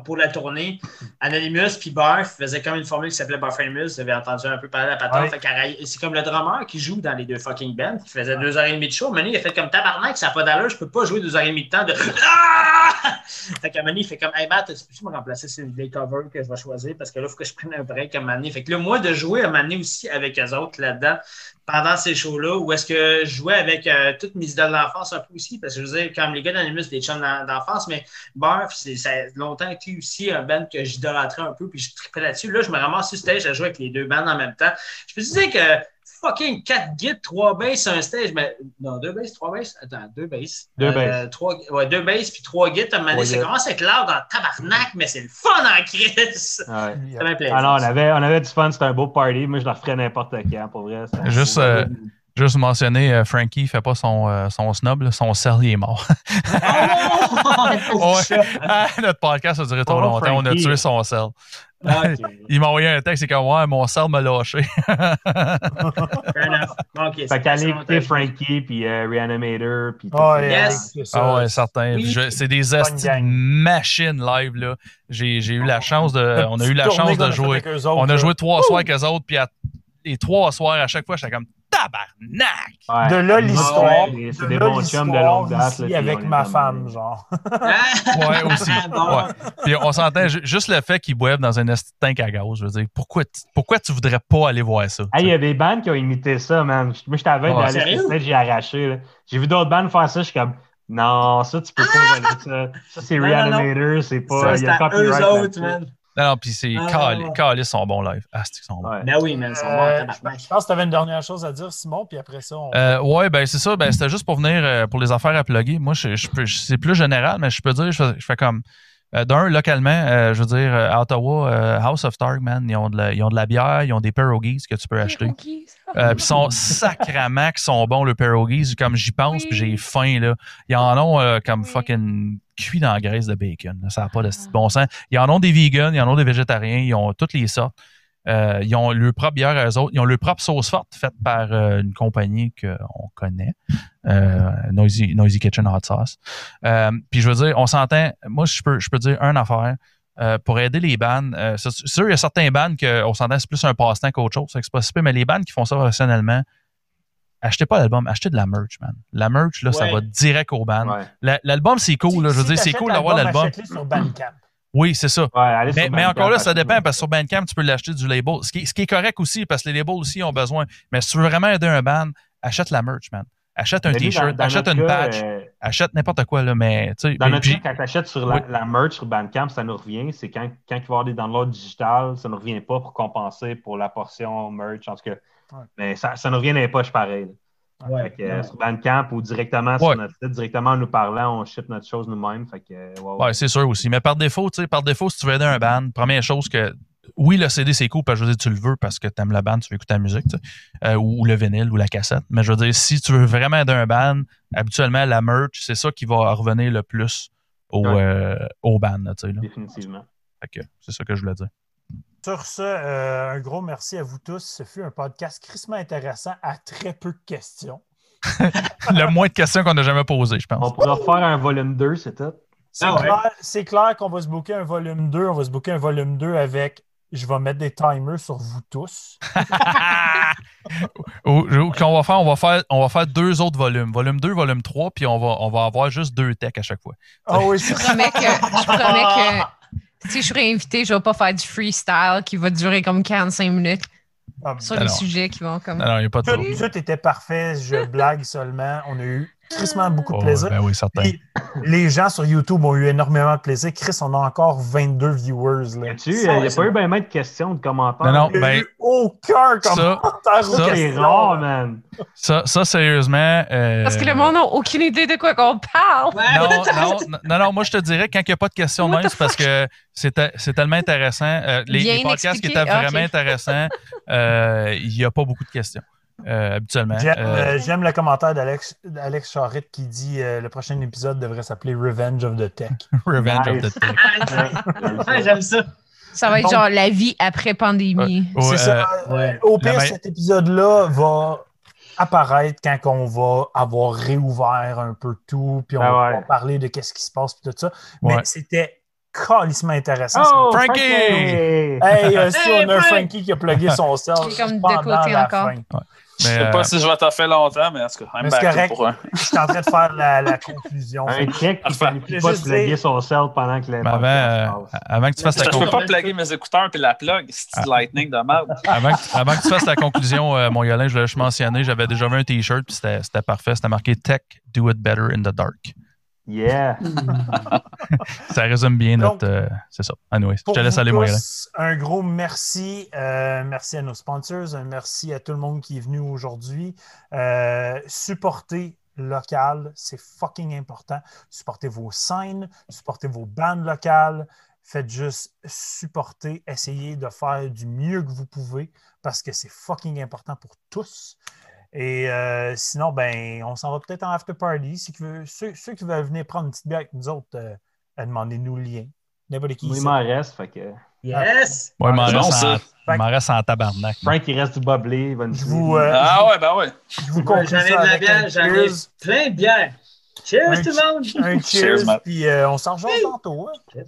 pour- la tournée, Anonymous puis Barf faisait comme une formule qui s'appelait Barfamous. Vous avez entendu un peu parler de la patente. Ouais. C'est comme le drummer qui joue dans les deux fucking bands, qui faisait deux heures et demie de show. Manu, il a fait comme tabarnak, ça n'a pas d'allure, je peux pas jouer deux heures et demie de temps de. Ah! Fait qu'à Manu, il fait comme Hey Matt, tu peux me remplacer sur des covers que je vais choisir parce que là, il faut que je prenne un break à Manu. Fait que là, moi, de jouer à Manu aussi avec eux autres là-dedans, pendant ces shows-là, où est-ce que je jouais avec euh, toutes mes idoles d'enfance un peu aussi, parce que je veux dire, comme les gars d'Animus, des chums d'en- d'enfance, mais Barf, c'est- longtemps été aussi un band que j'idolâtrais un peu, puis je tripais là-dessus. Là, je me ramasse sur stage à jouer avec les deux bands en même temps. Je peux te dire que fucking 4 guides, 3 basses sur un stage, mais non, 2 basses, 3 basses, attends, 2 basses. Deux Euh, basses. trois- ouais, 2 basses puis 3 guides, à un moment donné, guides. commence à être lourd en tabarnak, mais c'est le fun en crise. Ouais. Ça m'a plaisir. Ah non, on avait, on avait du fun, c'était un beau party. Moi, je le referais n'importe quand, pour vrai. c'était Juste, euh, Juste mentionner, euh, Frankie ne fait pas son, euh, son snob, là, son sel il est mort. Oh! *laughs* Ouais. Ah, *laughs* Notre podcast a duré trop Oh, longtemps, on a tué son sel. Ok. *laughs* Il m'a envoyé un texte, c'est comme Ouais, mon sel m'a lâché. Fair enough. Ok, Fait pas écouter Frankie, puis euh, Reanimator, puis ouais, Yes. Ah ouais, certain. Oui. C'est des machines live. là. J'ai eu la chance de. On a eu la chance de jouer. avec eux autres, On a joué trois soirs avec eux autres, puis à- les trois soirs, à chaque fois, j'étais comme tabarnak! Ouais. De là, l'histoire. c'est- C'est de des là, bons chums de longue l'histoire date. là, avec ma femme, genre. *laughs* Ouais, aussi. Ouais. Puis on s'entend, ju- juste le fait qu'ils boivent dans un tank à gaz, je veux dire, pourquoi, pourquoi tu voudrais pas aller voir ça? Hey, il y a des bandes qui ont imité ça, man. Moi, j'étais aveugle Ouais. d'aller j'ai arraché. J'ai vu d'autres bandes faire ça, je suis comme, non, ça, tu peux pas voler ça. Ça, c'est. Reanimator, c'est pas. Ça, il y a eux copyright autres, man. Non, non, puis c'est. Ah. Cali- Calice sont bons live. Ah, c'est qu'ils sont bons. Ouais. Ben oui, man, ils sont bons, Euh, tabarnak. je pense que tu avais une dernière chose à dire, Simon, puis après ça, on. Euh, ouais, ben c'est ça. Ben, c'était juste pour venir euh, pour les affaires à plugger. Moi, je, je peux- je- c'est plus général, mais je peux dire, je fais, je fais comme. euh, D'un, localement, euh, je veux dire, euh, à Ottawa, euh, House of Targ, man, ils ont, de la, ils ont de la bière, ils ont des pierogies que tu peux acheter. Euh, puis ils sont sacrament qui sont bons, le pierogies. Comme j'y pense, puis j'ai faim, là. Ils en ont euh, comme Oui. fucking cuit dans la graisse de bacon. là. Ça n'a pas de style bon sens. Ils en ont des vegans, ils en ont des végétariens, ils ont toutes les sortes. Euh, ils ont leur propre bière à eux autres. Ils ont leur propre sauce forte faite par euh, une compagnie qu'on connaît, euh, Noisy, Noisy Kitchen Hot Sauce. Puis je veux dire, on s'entend, moi je peux, je peux dire une affaire. Euh, pour aider les bands, euh, c'est sûr, il y a certains bands qu'on s'entend, c'est plus un passe-temps qu'autre chose, c'est pas si mais les bands qui font ça professionnellement, achetez pas l'album, achetez de la merch, man. La merch, là, ça va direct aux bands. Ouais. La- L'album, c'est cool, là, je veux Si dire, c'est cool d'avoir l'album. achète-le sur Bandcamp. *clears throat* Oui, c'est ça. Ouais, Mais, encore là, ça dépend parce que sur Bandcamp, tu peux l'acheter du label. Ce qui, est- ce qui est correct aussi, parce que les labels aussi ont besoin. Mais si tu veux vraiment aider un band, achète la merch, man. Achète un t-shirt, achète une cas, patch, euh, achète n'importe quoi, là, mais tu sais. Dans notre cas, quand tu achètes sur la, Oui. la merch sur Bandcamp, ça nous revient. C'est quand, quand il va y avoir des downloads digital, ça ne nous revient pas pour compenser pour la portion merch. En tout cas, Ouais. mais ça, ça nous revient dans les poches pareil. là. Ouais, Fait que, ouais. Sur Bandcamp ou directement Ouais. sur notre site, directement en nous parlant, on ship notre chose nous-mêmes. Fait que, ouais, ouais. Ouais, c'est sûr aussi. Mais par défaut, par défaut, si tu veux aider un band, première chose que. Oui, le CD, c'est cool parce que je veux dire, tu le veux parce que tu aimes la band, tu veux écouter la musique, euh, ou, ou le vinyle ou la cassette. Mais je veux dire, si tu veux vraiment aider un band, habituellement, la merch, c'est ça qui va revenir le plus au, Ouais. euh, au band, là, tu sais. là. Définitivement. C'est ça que je voulais dire. Sur ce, euh, un gros merci à vous tous. Ce fut un podcast crissement intéressant à très peu de questions. *laughs* le moins de questions qu'on n'a jamais posées, je On pense. pourra faire un volume 2, c'est tout. C'est Ah ouais. clair, c'est clair qu'on va se booker un volume 2. On va se booker un volume 2 avec. Je vais mettre des timers sur vous tous. *laughs* Ou- ou qu'on va faire, on va faire, on va faire deux autres volumes. Volume 2, volume 3, puis on va, on va avoir juste deux techs à chaque fois. Ah oui, Je promets que, je promets que si je serais invité, je vais pas faire du freestyle qui va durer comme 45 minutes Ah, sur Ben les non. sujets qui vont comme. Non, non, il n'y a pas de tout était parfait. Je blague seulement. On a eu crissement beaucoup de Oh, plaisir. ben oui, certain. Puis, les gens sur YouTube ont eu énormément de plaisir. Chris, on a encore 22 viewers. Là. Tu il n'y a pas eu bien de questions, de commentaires? Non, non, Il n'y a ben, eu aucun commentaire ça, c'est rare, man. Ça, ça sérieusement. euh, Parce que le monde n'a aucune idée de quoi qu'on parle. Non, non, non, non, non, moi je te dirais, quand il n'y a pas de questions même, c'est parce que c'est tellement intéressant. Euh, les, podcasts qui étaient vraiment intéressants, euh, il n'y a pas beaucoup de questions, euh, habituellement. J'aime Euh, euh, j'aime le commentaire d'Alex d'Alex Charrette qui dit euh, le prochain épisode devrait s'appeler Revenge of the Tech. *laughs* Revenge Nice. of the Tech. *laughs* Ouais, J'aime ça. Ça va être Bon. genre la vie après pandémie. Ouais, C'est euh, ça. Ouais. Au pire, cet épisode-là va apparaître quand on va avoir réouvert un peu tout, puis on Ben va parler de qu'est-ce qui se passe, puis tout ça. Mais Ouais. c'était calissement intéressant. Oh, Frankie! Hey, euh, si Hey, on a! Frankie qui a plugué son *laughs* sel Il est comme de pendant côté la encore. fin. Je sais euh, pas si je vais t'en faire longtemps, mais en tout cas, I'm Mais c'est back correct. pour un. Je suis en train de faire la, la conclusion. Un tech qui Je pas de plugger son sel pendant que les mais avant, euh, avant que tu fasses Je la peux conclusion. pas plugger mes écouteurs puis la plug, c'est Ah. lightning de merde. *laughs* Avant que, tu- avant que tu fasses la conclusion, euh, mon Yolin, je voulais juste mentionner, j'avais déjà vu un t-shirt, puis c'était c'était parfait. C'était marqué Tech, do it better in the dark. Yeah. *laughs* *laughs* Ça résume bien notre. euh, c'est ça. Anyway, je te laisse aller, tous, un gros merci. Euh, merci à nos sponsors. Un merci à tout le monde qui est venu aujourd'hui. Euh, supportez local, c'est fucking important. Supportez vos scènes, supportez vos bandes locales. Faites juste supporter, essayez de faire du mieux que vous pouvez parce que c'est fucking important pour tous. Et euh, sinon, ben, on s'en va peut-être en after party. Si tu veux- ceux, ceux qui veulent venir prendre une petite bière avec nous autres, euh, demandez-nous le lien. N'importe qui. Moi, il m'en reste. Fait que Yes! Il m'en reste, ça. en- il m'en reste en tabarnak. Frank, il reste du bubbly. Il va nous Je vous, euh, Ah ouais, ben ouais. je vous J'en ai de la bière, j'en ai plein de bière. Cheers Un tout le monde! Un Cheers, puis euh, on s'en rejoint tantôt. hein.